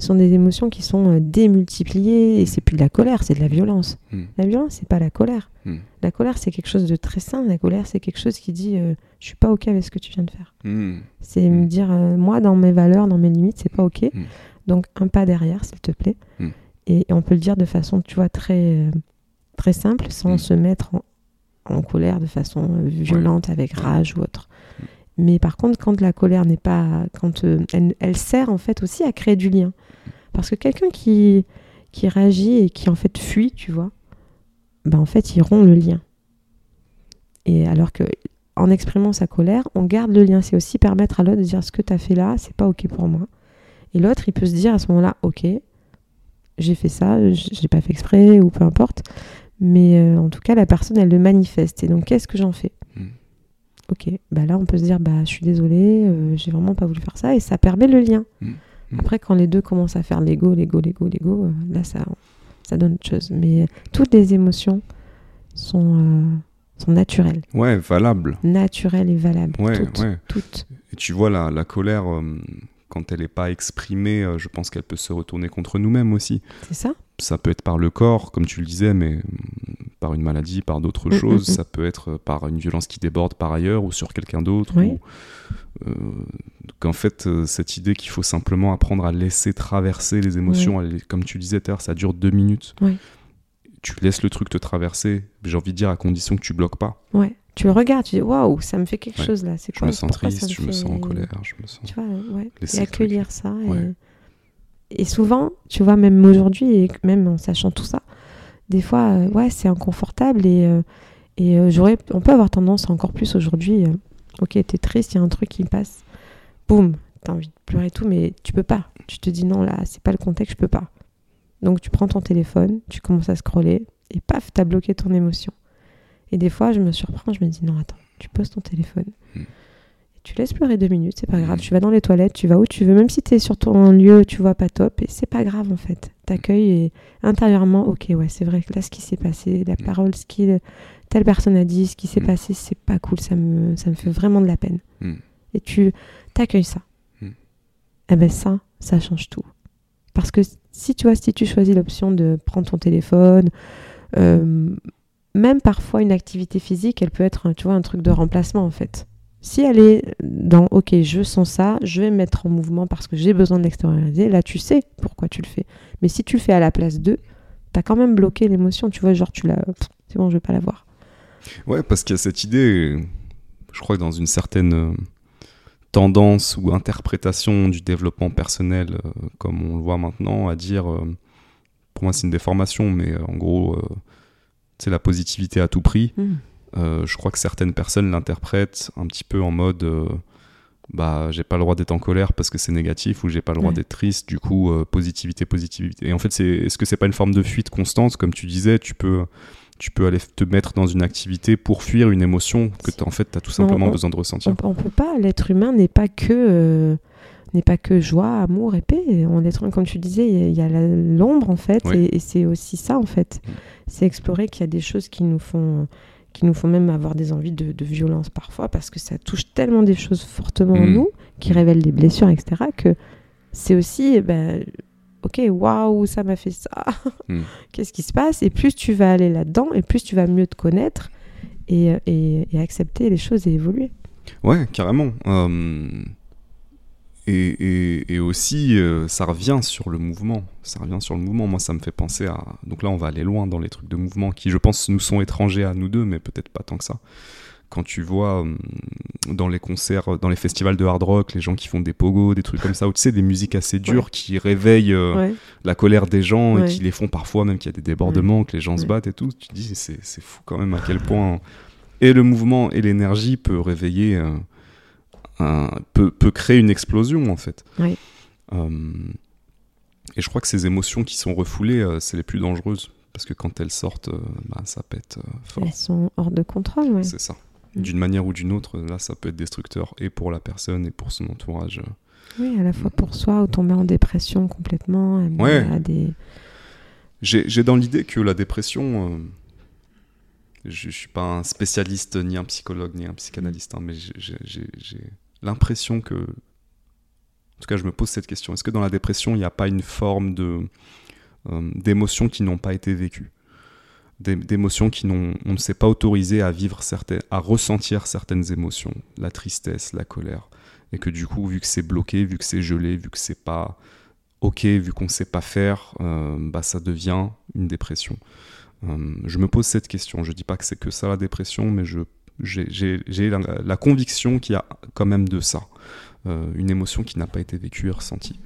Ce sont des émotions qui sont euh, démultipliées et c'est plus de la colère, c'est de la violence. Mm. La violence, c'est pas la colère. Mm. La colère, c'est quelque chose de très sain. La colère, c'est quelque chose qui dit euh, je suis pas ok avec ce que tu viens de faire. Mm. C'est me dire euh, moi dans mes valeurs, dans mes limites, c'est pas ok. Donc un pas derrière, s'il te plaît. Et, on peut le dire de façon, tu vois, très euh, très simple, sans se mettre en, en colère de façon violente avec rage ou autre. Mais par contre, quand la colère n'est pas, quand euh, elle, sert en fait aussi à créer du lien, parce que quelqu'un qui qui réagit et qui en fait fuit, tu vois, ben en fait il rompt le lien. Et alors que en exprimant sa colère, on garde le lien. C'est aussi permettre à l'autre de dire ce que tu as fait là, c'est pas ok pour moi. Et l'autre, il peut se dire à ce moment-là, ok, j'ai fait ça, j- j'ai pas fait exprès ou peu importe. Mais euh, en tout cas, la personne, elle le manifeste. Et donc, qu'est-ce que j'en fais? Mm. Ok, bah là, on peut se dire, bah, je suis désolée, euh, j'ai vraiment pas voulu faire ça, et ça permet le lien. Mm. Mm. Après, quand les deux commencent à faire l'ego, l'ego, l'ego, l'ego, euh, là, ça, ça donne autre chose. Mais euh, toutes les émotions sont, euh, sont naturelles, Ouais, valable. naturelles et valables. Ouais, toutes, ouais. toutes. Et tu vois, la, la colère, quand elle n'est pas exprimée, euh, je pense qu'elle peut se retourner contre nous-mêmes aussi. C'est ça? Ça peut être par le corps, comme tu le disais, mais mm, par une maladie, par d'autres Mm, choses. mm, mm. Ça peut être par une violence qui déborde par ailleurs ou sur quelqu'un d'autre. Oui. ou, euh, donc en fait, euh, cette idée qu'il faut simplement apprendre à laisser traverser les émotions, elle comme tu disais, tout à l'heure, ça dure deux minutes. Oui. Tu laisses le truc te traverser, j'ai envie de dire, à condition que tu bloques pas. Ouais. Tu le regardes, tu dis waouh, ça me fait quelque Ouais. chose là. C'est Je quoi me sens triste, je me sens en colère, je me sens... Tu vois, ouais. Et accueillir ça. et- Ouais. Et... souvent, tu vois, même aujourd'hui, et même en sachant tout ça, des fois, euh, ouais, c'est inconfortable et, euh, et euh, j'aurais, on peut avoir tendance encore plus aujourd'hui. ok, t'es triste, il y a un truc qui passe, boum, t'as envie de pleurer et tout, mais tu peux pas. Tu te dis non, là, c'est pas le contexte, je peux pas. Donc tu prends ton téléphone, tu commences à scroller et paf, t'as bloqué ton émotion. Et des fois, je me surprends, je me dis non, attends, tu poses ton téléphone. Mm. Et tu laisses pleurer deux minutes, c'est pas grave. Mm. Tu vas dans les toilettes, tu vas où tu veux, même si tu es sur ton lieu, tu vois pas top, et c'est pas grave en fait. T'accueilles et intérieurement, ok, ouais, c'est vrai que là, ce qui s'est passé, la Mm. parole, ce qui telle personne a dit, ce qui s'est passé, c'est pas cool, ça me, ça me fait vraiment de la peine. Et tu t'accueilles ça. Et ben ça, ça change tout. Parce que si tu vois, si tu choisis l'option de prendre ton téléphone, euh, même parfois une activité physique, elle peut être, tu vois, un truc de remplacement en fait. Si elle est dans OK, je sens ça, je vais me mettre en mouvement parce que j'ai besoin de l'extérioriser, là tu sais pourquoi tu le fais. Mais si tu le fais à la place d'eux, t'as quand même bloqué l'émotion, tu vois, genre tu l'as. C'est bon, je vais pas la voir. Ouais, parce qu'il y a cette idée, je crois que dans une certaine euh, tendance ou interprétation du développement personnel, euh, comme on le voit maintenant, à dire, euh, pour moi c'est une déformation, mais en gros, c'est la positivité à tout prix. Euh, je crois que certaines personnes l'interprètent un petit peu en mode euh, bah j'ai pas le droit d'être en colère parce que c'est négatif ou j'ai pas le droit Ouais. d'être triste. Du coup euh, positivité positivité. Et en fait c'est est-ce que c'est pas une forme de fuite constante? Comme tu disais tu peux tu peux aller te mettre dans une activité pour fuir une émotion que t'as- en fait tu as tout simplement on- besoin de ressentir. On, on peut pas, l'être humain n'est pas que euh, n'est pas que joie, amour et paix. L'être humain, comme tu disais, il y a- l'ombre en fait, Oui. et, et c'est aussi ça en fait. Mm. C'est explorer qu'il y a des choses qui nous font qui nous font même avoir des envies de, de violence parfois parce que ça touche tellement des choses fortement en Mm. nous, qui révèlent des blessures, etc. Que c'est aussi, eh ben, ok, waouh, ça m'a fait ça. Mm. Qu'est-ce qui se passe? Et plus tu vas aller là-dedans, et plus tu vas mieux te connaître et, et- et accepter les choses et évoluer. Ouais, carrément. Euh, et, et- et aussi, euh, ça revient sur le mouvement. Ça revient sur le mouvement. Moi, ça me fait penser à. Donc là, on va aller loin dans les trucs de mouvement qui, je pense, nous sont étrangers à nous deux, mais peut-être pas tant que ça. Quand tu vois euh, dans les concerts, dans les festivals de hard rock, les gens qui font des pogos, des trucs comme ça, ou tu sais, des musiques assez dures qui réveillent euh, Ouais. la colère des gens et qui les font parfois, même qu'il y a des débordements, que les gens se battent et tout. Tu te dis, c'est fou quand même à quel point et le mouvement et l'énergie peut réveiller, euh, un- peut, peut créer une explosion en fait. Oui. Euh, et je crois que ces émotions qui sont refoulées, euh, c'est les plus dangereuses. Parce que quand elles sortent, euh, bah, ça pète fort. Elles sont hors de contrôle, ouais. C'est ça. Mm. D'une manière ou d'une autre, là, ça peut être destructeur et pour la personne et pour son entourage. Oui, à la fois pour soi, ou tomber en dépression complètement, Ouais. des... J'ai dans l'idée que la dépression, euh, je, je suis pas un spécialiste ni un psychologue ni un psychanalyste, hein, mais j'ai l'impression que En tout cas, je me pose cette question. Est-ce que dans la dépression, il n'y a pas une forme euh, d'émotions qui n'ont pas été vécues? D'émotions qui n'ont on ne s'est pas autorisé à vivre certaines à ressentir certaines émotions la tristesse la colère et que du coup vu que c'est bloqué vu que c'est gelé vu que c'est pas ok vu qu'on sait pas faire euh, bah ça devient une dépression. Euh, je me pose cette question. Je dis pas que c'est que ça la dépression mais je j'ai la, la, conviction qu'il y a quand même de ça euh, une émotion qui n'a pas été vécue et ressentie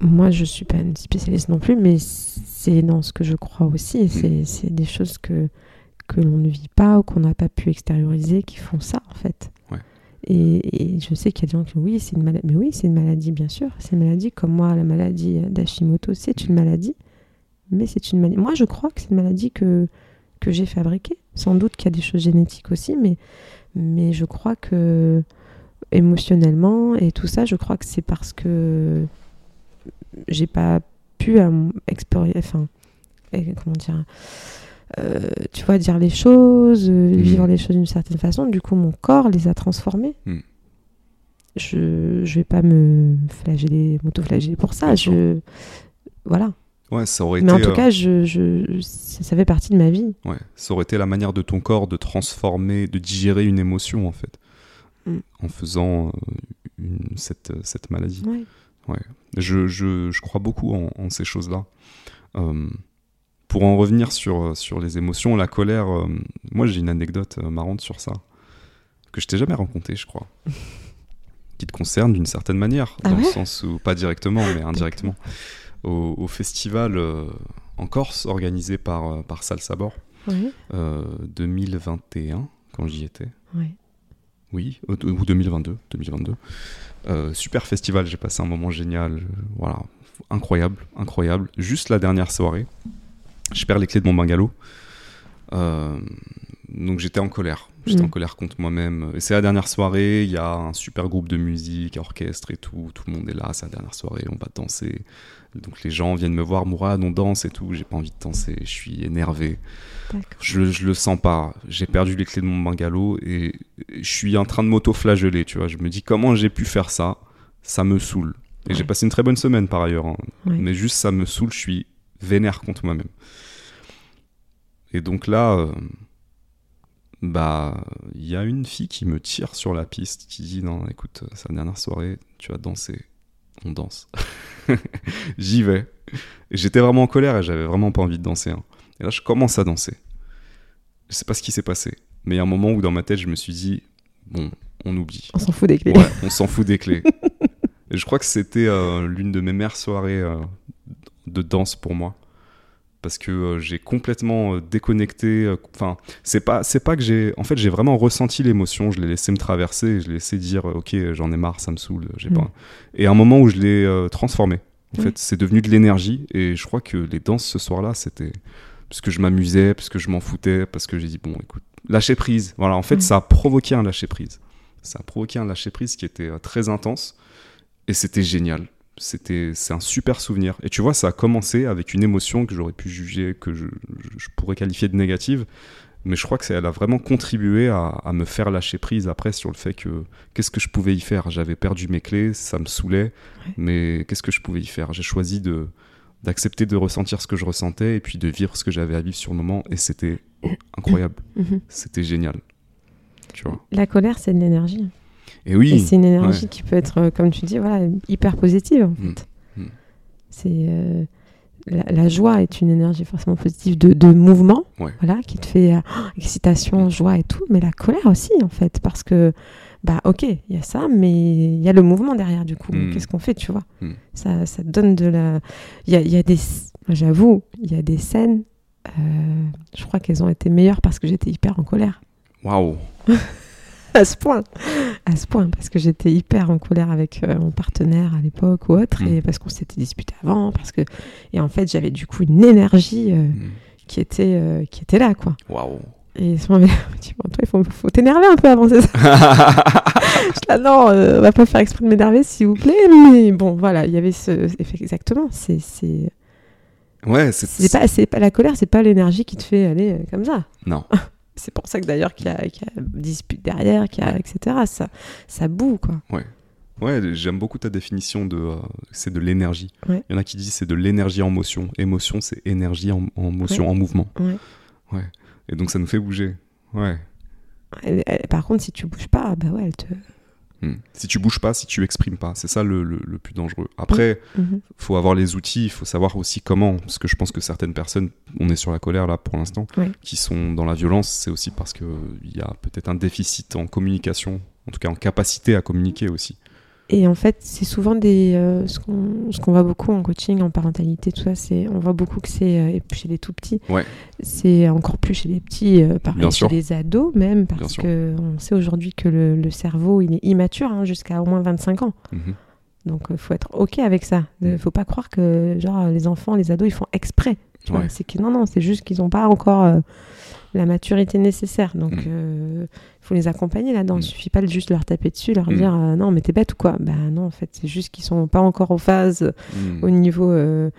moi, je suis pas une spécialiste non plus, mais c'est dans ce que je crois aussi. Mm. C'est des choses que, que l'on ne vit pas ou qu'on n'a pas pu extérioriser qui font ça, en fait. Ouais. Et, et, je sais qu'il y a des gens qui disent oui, c'est une maladie. Mais oui, c'est une maladie, bien sûr. C'est une maladie comme moi, la maladie d'Hashimoto, c'est une maladie. Mais c'est une maladie. Moi, je crois que c'est une maladie que, que j'ai fabriquée. Sans doute qu'il y a des choses génétiques aussi, mais, mais je crois que émotionnellement et tout ça, je crois que c'est parce que j'ai pas pu euh, explorer, enfin, comment dire, euh, tu vois, dire les choses, euh, Mhm. vivre les choses d'une certaine façon. Du coup, mon corps les a transformées. Mhm. Je, je vais pas me flageller, m'auto-flageller pour ça. Je, voilà. Ouais ça aurait Mais en tout euh, cas, je, je, ça, fait partie de ma vie. Ouais, ça aurait été la manière de ton corps de transformer, de digérer une émotion en fait, Mm. en faisant euh, une- cette, cette maladie. Ouais. Je, je, je crois beaucoup en, en ces choses-là. Euh, pour en revenir sur, sur les émotions, la colère, euh, moi j'ai une anecdote euh, marrante sur ça, que je t'ai jamais racontée, je crois, qui te concerne d'une certaine manière, Ah dans le ouais? sens où, pas directement, mais indirectement, au, au festival euh, en Corse organisé par, euh, par Salsabor. Euh, 2021 quand j'y étais. Ouais. Oui, ou ou 2022, 2022. Euh, super festival, j'ai passé un moment génial, voilà, incroyable, incroyable. Juste la dernière soirée, je perds les clés de mon bungalow. Euh, donc j'étais en colère, j'étais Mm. en colère contre moi-même. Et c'est la dernière soirée, il y a un super groupe de musique, orchestre et tout, tout le monde est là, c'est la dernière soirée, on va danser. Donc les gens viennent me voir, Mourad, on danse et tout, j'ai pas envie de danser, je suis énervé. Je, je le sens pas. J'ai perdu les clés de mon bungalow et je suis en train de m'auto-flageller, tu vois. Je me dis comment j'ai pu faire ça? Ça me saoule. Et j'ai passé une très bonne semaine par ailleurs. hein. Ouais. Mais juste ça me saoule, je suis vénère contre moi-même. Et donc là, euh, bah, il y a une fille qui me tire sur la piste, qui dit non, écoute, euh, c'est la dernière soirée, tu vas danser, on danse. J'y vais. J'étais vraiment en colère et j'avais vraiment pas envie de danser. hein. Et là, je commence à danser. Je sais pas ce qui s'est passé, mais il y a un moment où dans ma tête, je me suis dit bon, on oublie. On s'en fout des clés. Ouais, on s'en fout des clés. Et je crois que c'était euh, l'une de mes meilleures soirées euh, de danse pour moi. Parce que euh, j'ai complètement euh, déconnecté. euh, Enfin, c'est pas, c'est pas que j'ai. En fait, j'ai vraiment ressenti l'émotion. Je l'ai laissé me traverser. Je l'ai laissé dire, ok, j'en ai marre, ça me saoule. J'ai Mm. pas. Et à un moment où je l'ai transformé. En Oui. fait, c'est devenu de l'énergie. Et je crois que les danses ce soir-là, c'était parce que je m'amusais, parce que je m'en foutais, parce que j'ai dit bon, écoute, lâcher prise. Voilà. En fait, Mm. ça a provoqué un lâcher prise. Ça a provoqué un lâcher prise qui était très intense. Et c'était génial. C'était, c'est un super souvenir. Et tu vois, ça a commencé avec une émotion que j'aurais pu juger, que je, pourrais qualifier de négative. Mais je crois que ça, elle a vraiment contribué à, à me faire lâcher prise après sur le fait que qu'est-ce que je pouvais y faire? J'avais perdu mes clés, ça me saoulait, Ouais. mais qu'est-ce que je pouvais y faire? J'ai choisi de d'accepter de ressentir ce que je ressentais et puis de vivre ce que j'avais à vivre sur le moment. Et c'était incroyable, Mhm. c'était génial. Tu vois La colère, c'est de l'énergie. Et oui, c'est une énergie qui peut être, euh, comme tu dis, voilà, hyper positive en Mm. fait. Mm. C'est euh, la, la joie est une énergie forcément positive de, de mouvement, Ouais. voilà, qui te fait euh, excitation, Mm. joie et tout, mais la colère aussi en fait, parce que bah ok, il y a ça, mais il y a le mouvement derrière du coup. Qu'est-ce qu'on fait, tu vois? Ça, ça donne de la. Il y a, il y a des, j'avoue, il y a des scènes. euh, je crois qu'elles ont été meilleures parce que j'étais hyper en colère waouh, à ce point, à ce point, parce que j'étais hyper en colère avec euh, mon partenaire à l'époque ou autre, Mm. et parce qu'on s'était disputé avant, parce que et en fait j'avais du coup une énergie euh, Mm. qui était euh, qui était là quoi. waouh. Et ce moment, dit, Bon, toi il faut, faut t'énerver un peu avant c'est ça. Je suis là, non, on va pas faire exprès de m'énerver s'il vous plaît, mais bon voilà, il y avait ce exactement. C'est c'est ouais, c'est c'est pas c'est pas la colère, c'est pas l'énergie qui te fait aller comme ça. non. C'est pour ça que d'ailleurs qu'il y, a- qu'il y a dispute derrière, qu'il y a, etc. Ça, ça boue, quoi. Ouais. Ouais, j'aime beaucoup ta définition de euh, c'est de l'énergie. Ouais. Il y en a qui disent c'est de l'énergie en motion. Émotion, c'est énergie en, en motion, Ouais. en mouvement. Ouais. Ouais. Et donc ça nous fait bouger. Ouais. Par contre, si tu bouges pas, bah ouais, elle te. Hmm. Si tu bouges pas, si tu exprimes pas, c'est ça le, le- le plus dangereux. Après, Mhm. faut avoir les outils, il faut savoir aussi comment. Parce que je pense que certaines personnes, on est sur la colère là pour l'instant, qui sont dans la violence, c'est aussi parce qu'il y a peut-être un déficit en communication, en tout cas en capacité à communiquer aussi. Et en fait, c'est souvent des. euh, ce qu'on voit beaucoup en coaching, en parentalité, tout ça, c'est. On voit beaucoup que c'est. euh, et puis chez les tout petits. Ouais. C'est encore plus chez les petits, euh, pareil, Bien chez les ados même, parce qu'on sait aujourd'hui que le, le cerveau, il est immature hein, jusqu'à au moins 25 ans. Mhm. Donc, il faut être OK avec ça. Il Mm. faut pas croire que, genre, les enfants, les ados, ils font exprès. Ouais. C'est que non, non, c'est juste qu'ils n'ont pas encore euh, la maturité nécessaire. Donc, Mm. il faut les accompagner là-dedans. Mm. Il suffit pas de juste leur taper dessus, leur Mm. dire euh, non, mais t'es bête ou quoi? Bah non, en fait, c'est juste qu'ils sont pas encore en phase Mhm. au niveau euh,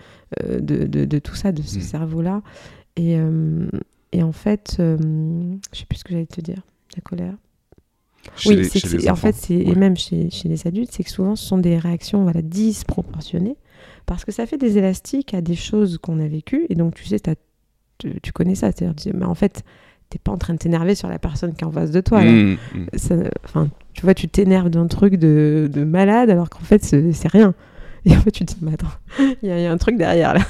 euh, de, de- de tout ça, de ce Mm. cerveau-là. Et, euh, et en fait, euh, je sais plus ce que j'allais te dire, la colère. Chez oui, les- c'est chez les en fait, et même chez, chez les adultes, c'est que souvent ce sont des réactions voilà, disproportionnées parce que ça fait des élastiques à des choses qu'on a vécues et donc tu sais, t'as- tu, tu connais ça, c'est-à-dire, mais en fait, t'es pas en train de t'énerver sur la personne qui est en face de toi. Ça- Enfin, tu vois, tu t'énerves d'un truc de, de malade alors qu'en fait, c'est c'est rien. Et en fait, tu te dis, mais attends, il y, a- il y a un truc derrière là.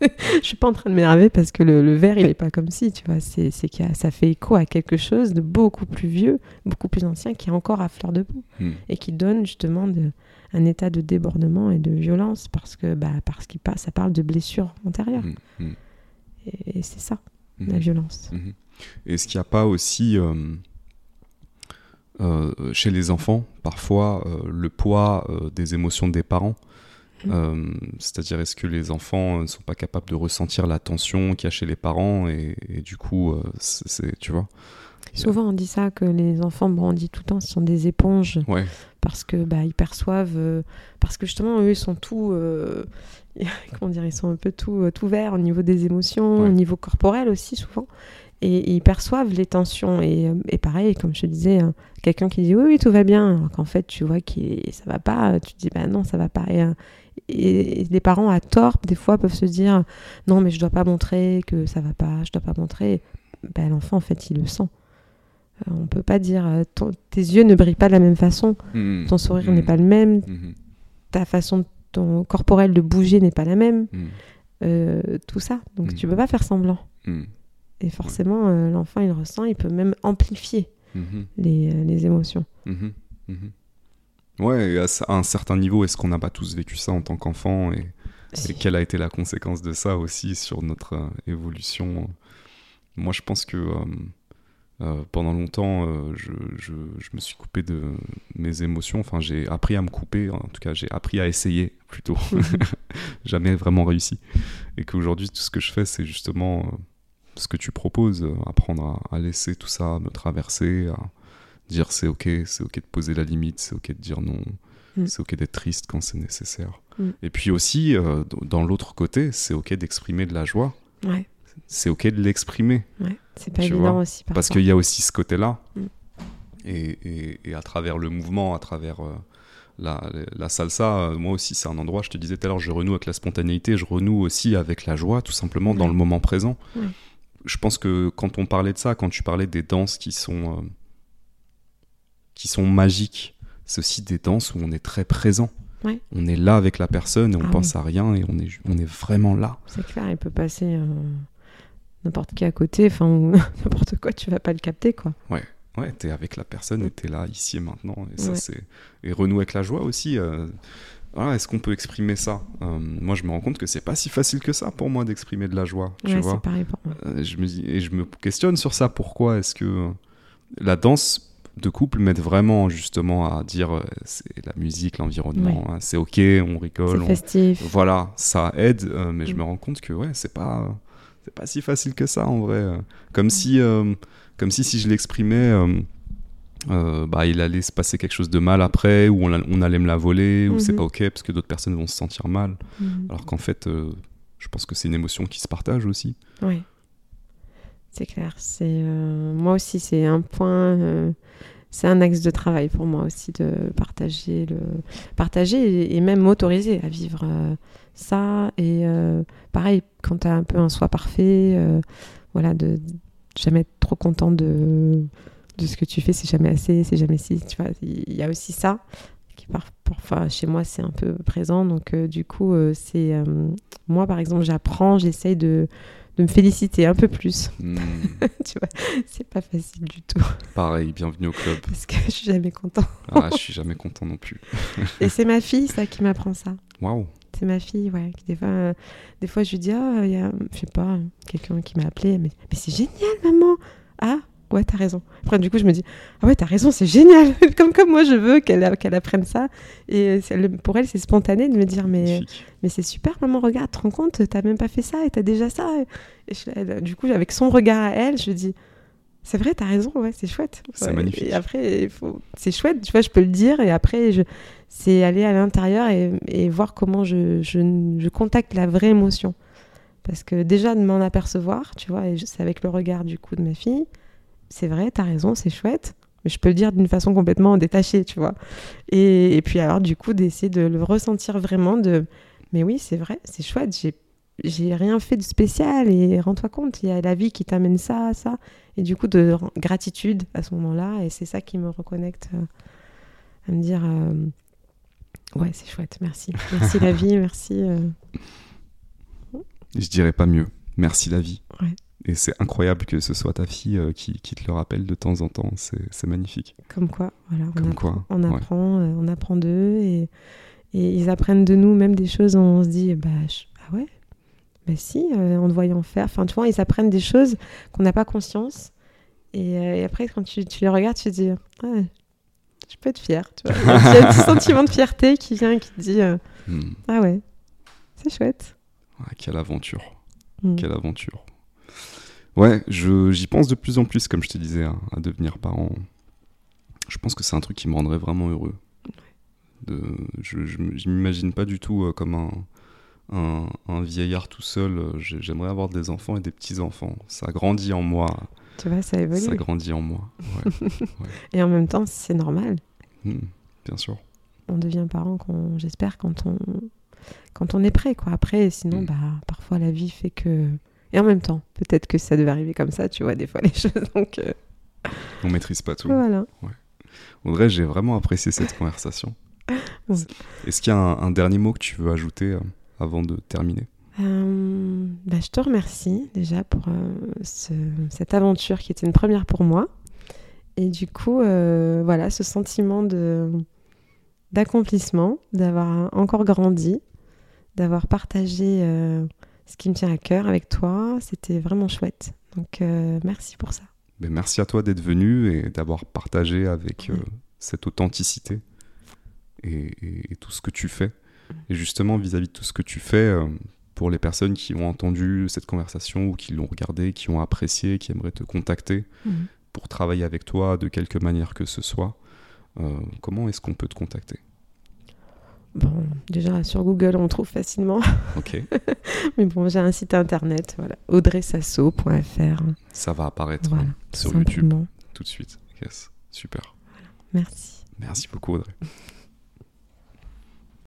Je suis pas en train de m'énerver parce que le, le verre, il est pas comme si, tu vois. C'est ça fait écho à quelque chose de beaucoup plus vieux, beaucoup plus ancien, qui est encore à fleur de peau Mhm. et qui donne justement de- un état de débordement et de violence parce que bah, parce qu'il ça parle de blessures antérieures. Mhm. Mhm. Et, et c'est ça, Mhm. la violence. Mhm. Est-ce qu'il n'y a pas aussi euh, euh, chez les enfants parfois euh, le poids des émotions des parents Mhm. Euh, C'est-à-dire est-ce que les enfants ne sont pas capables de ressentir la tension qu'il y a chez les parents et, et du coup c'est c'est- tu vois Souvent, on dit ça que les enfants, bon, on dit tout le temps, ce sont des éponges. ouais parce que bah ils perçoivent euh, parce que justement eux ils sont tout euh, comment dire ils sont un peu tout euh, tout verts au niveau des émotions Ouais. au niveau corporel aussi souvent. Et, et ils perçoivent les tensions. Et, et pareil comme je te disais euh, quelqu'un qui dit oui oui tout va bien alors qu'en fait tu vois que ça va pas tu te dis bah non ça va pas. Et, et- les parents à tort des fois peuvent se dire non mais je dois pas montrer que ça va pas je dois pas montrer. Ben, l'enfant en fait il le sent Euh, on peut pas dire euh, ton- tes yeux ne brillent pas de la même façon. Mhm. ton sourire n'est pas le même, Mhm. ta façon ton corporel de bouger n'est pas la même, euh, tout ça. Donc tu peux pas faire semblant. Et forcément, euh, l'enfant il ressent, il peut même amplifier les, euh, les émotions. Ouais, à un certain niveau, est-ce qu'on n'a pas tous vécu ça en tant qu'enfant et, et quelle a été la conséquence de ça aussi sur notre évolution? Moi, je pense que euh, pendant longtemps, euh, je, je- je me suis coupé de mes émotions. Enfin, j'ai appris à me couper. En tout cas, j'ai appris à essayer plutôt. Jamais vraiment réussi. Et qu'aujourd'hui, tout ce que je fais, c'est justement euh, ce que tu proposes, apprendre à, à laisser tout ça me traverser, à dire c'est ok, c'est ok de poser la limite, c'est ok de dire non, Mm. c'est ok d'être triste quand c'est nécessaire. Mm. Et puis aussi, dans l'autre côté, c'est ok d'exprimer de la joie, Ouais, c'est ok de l'exprimer, ouais. C'est pas évident aussi. parce parfois. qu'il y a aussi ce côté-là. Mm. Et, et- et à travers le mouvement, à travers euh, la, la salsa, euh, moi aussi, c'est un endroit, je te disais tout à l'heure, je renoue avec la spontanéité, je renoue aussi avec la joie, tout simplement, dans Ouais. le moment présent. Je pense que quand on parlait de ça, quand tu parlais des danses qui sont, euh, qui sont magiques, c'est aussi des danses où on est très présent. Ouais. On est là avec la personne et on Ah pense à rien et on est, on est vraiment là. C'est clair, il peut passer euh, n'importe qui à côté, enfin, n'importe quoi, tu vas pas le capter, quoi. Ouais, t'es avec la personne et t'es là, ici et maintenant. Et ça, Ouais. c'est. Et renouer avec la joie aussi. euh, Voilà, est-ce qu'on peut exprimer ça Euh, Moi, je me rends compte que c'est pas si facile que ça pour moi d'exprimer de la joie. Tu Ouais, vois c'est pareil pour moi. Euh, je me dis, et je me questionne sur ça. Pourquoi est-ce que euh, la danse de couple m'aide vraiment justement à dire c'est la musique, l'environnement, hein, c'est ok, on rigole, C'est on- festif. voilà, ça aide, mais je Mm. me rends compte que ouais, c'est pas c'est pas si facile que ça en vrai. Comme si euh, comme si si je l'exprimais euh, euh, bah, il allait se passer quelque chose de mal après, ou on, la- on allait me la voler, ou c'est Mhm. pas ok parce que d'autres personnes vont se sentir mal. Mhm. Alors qu'en fait, euh, je pense que c'est une émotion qui se partage aussi. Oui, c'est clair. C'est moi aussi, c'est un point. C'est un axe de travail pour moi aussi de partager le partager et, même m'autoriser à vivre euh, ça et euh, pareil quand tu as un peu un soi parfait euh, voilà de jamais être trop content de de ce que tu fais c'est jamais assez c'est jamais si tu vois il y a aussi ça qui parfois chez moi c'est un peu présent. Donc du coup c'est moi par exemple j'apprends j'essaye de de me féliciter un peu plus. Hmm. tu vois, c'est pas facile du tout. Pareil, bienvenue au club. Parce que je suis jamais content. ah, je suis jamais content non plus. Et c'est ma fille, ça, qui m'apprend ça. Waouh. C'est ma fille, ouais. Qui, des, fois, euh, des fois, je lui dis, oh, il y a, je sais pas, quelqu'un qui m'a appelé, mais, mais c'est génial, maman. Ah, ouais, t'as raison. Après, du coup, je me dis, ah ouais, t'as raison, c'est génial. comme, comme moi, je veux qu'elle qu'elle apprenne ça. Et pour elle, c'est spontané de me dire, mais, mais c'est super, maman, regarde, te rends compte, t'as même pas fait ça et t'as déjà ça. Et du coup, avec son regard à elle, je dis, c'est vrai, t'as raison, ouais, c'est chouette. C'est magnifique. Et après, faut... c'est chouette, tu vois, je peux le dire. Et après, je... c'est aller à l'intérieur et, et, voir comment je, je, je contacte la vraie émotion. Parce que déjà, de m'en apercevoir, tu vois, et c'est avec le regard du coup de ma fille c'est vrai, t'as raison, c'est chouette. Mais je peux le dire d'une façon complètement détachée, tu vois. Et, puis alors, du coup, d'essayer de le ressentir vraiment de... Mais oui, c'est vrai, c'est chouette, j'ai j'ai rien fait de spécial et rends-toi compte, il y a la vie qui t'amène ça, ça. Et du coup, de gratitude à ce moment-là. Et c'est ça qui me reconnecte euh, à me dire euh, Ouais, c'est chouette, merci. Merci la vie, merci. Euh. Je dirais pas mieux. Merci la vie. Ouais. Et c'est incroyable que ce soit ta fille euh, qui, qui, te le rappelle de temps en temps. C'est magnifique. Comme quoi, voilà. On Comme apprend, quoi. On apprend, euh, on apprend d'eux et, et, ils apprennent de nous même des choses. On se dit, bah, ah ouais, bah si, euh, en te voyant faire. Enfin, tu vois, ils apprennent des choses qu'on n'a pas conscience. Et, après, quand tu, tu, les regardes, tu te dis, ah, je peux être fière. Tu vois. Il y a un petit sentiment de fierté qui vient, qui te dit, hmm. ah ouais, c'est chouette. quelle aventure. Hmm. Quelle aventure. Ouais, j'y pense de plus en plus, comme je te disais, à, devenir parent. Je pense que c'est un truc qui me rendrait vraiment heureux. De, je ne m'imagine pas du tout euh, comme un, un, un, vieillard tout seul. J'aimerais avoir des enfants et des petits-enfants. Ça grandit en moi. Tu vois, ça évolue. Ça grandit en moi. Ouais. Et en même temps, c'est normal. Hmm, bien sûr. On devient parent, j'espère, quand on, quand on est prêt. Quoi. Après, sinon, hmm. bah, parfois la vie fait que et en même temps, peut-être que ça devait arriver comme ça, tu vois, des fois les choses. Donc, euh... On maîtrise pas tout. Voilà. Ouais. Audrey, j'ai vraiment apprécié cette conversation. Est-ce qu'il y a un, dernier mot que tu veux ajouter euh, avant de terminer? Euh, bah, Je te remercie déjà pour euh, cette aventure qui était une première pour moi. Et du coup, voilà, ce sentiment de d'accomplissement, d'avoir encore grandi, d'avoir partagé ce qui me tient à cœur avec toi. C'était vraiment chouette. Donc euh, merci pour ça. Mais merci à toi d'être venu et d'avoir partagé avec euh, cette authenticité et, tout ce que tu fais. Et justement, vis-à-vis de tout ce que tu fais, euh, pour les personnes qui ont entendu cette conversation ou qui l'ont regardée, qui ont apprécié, qui aimeraient te contacter mhm. pour travailler avec toi de quelque manière que ce soit, comment est-ce qu'on peut te contacter? Bon, déjà sur Google, on trouve facilement. Ok. Mais bon, j'ai un site internet, voilà, audreysasso.fr. Ça va apparaître hein, sur YouTube tout de suite. Yes. Super. Merci. Merci beaucoup, Audrey.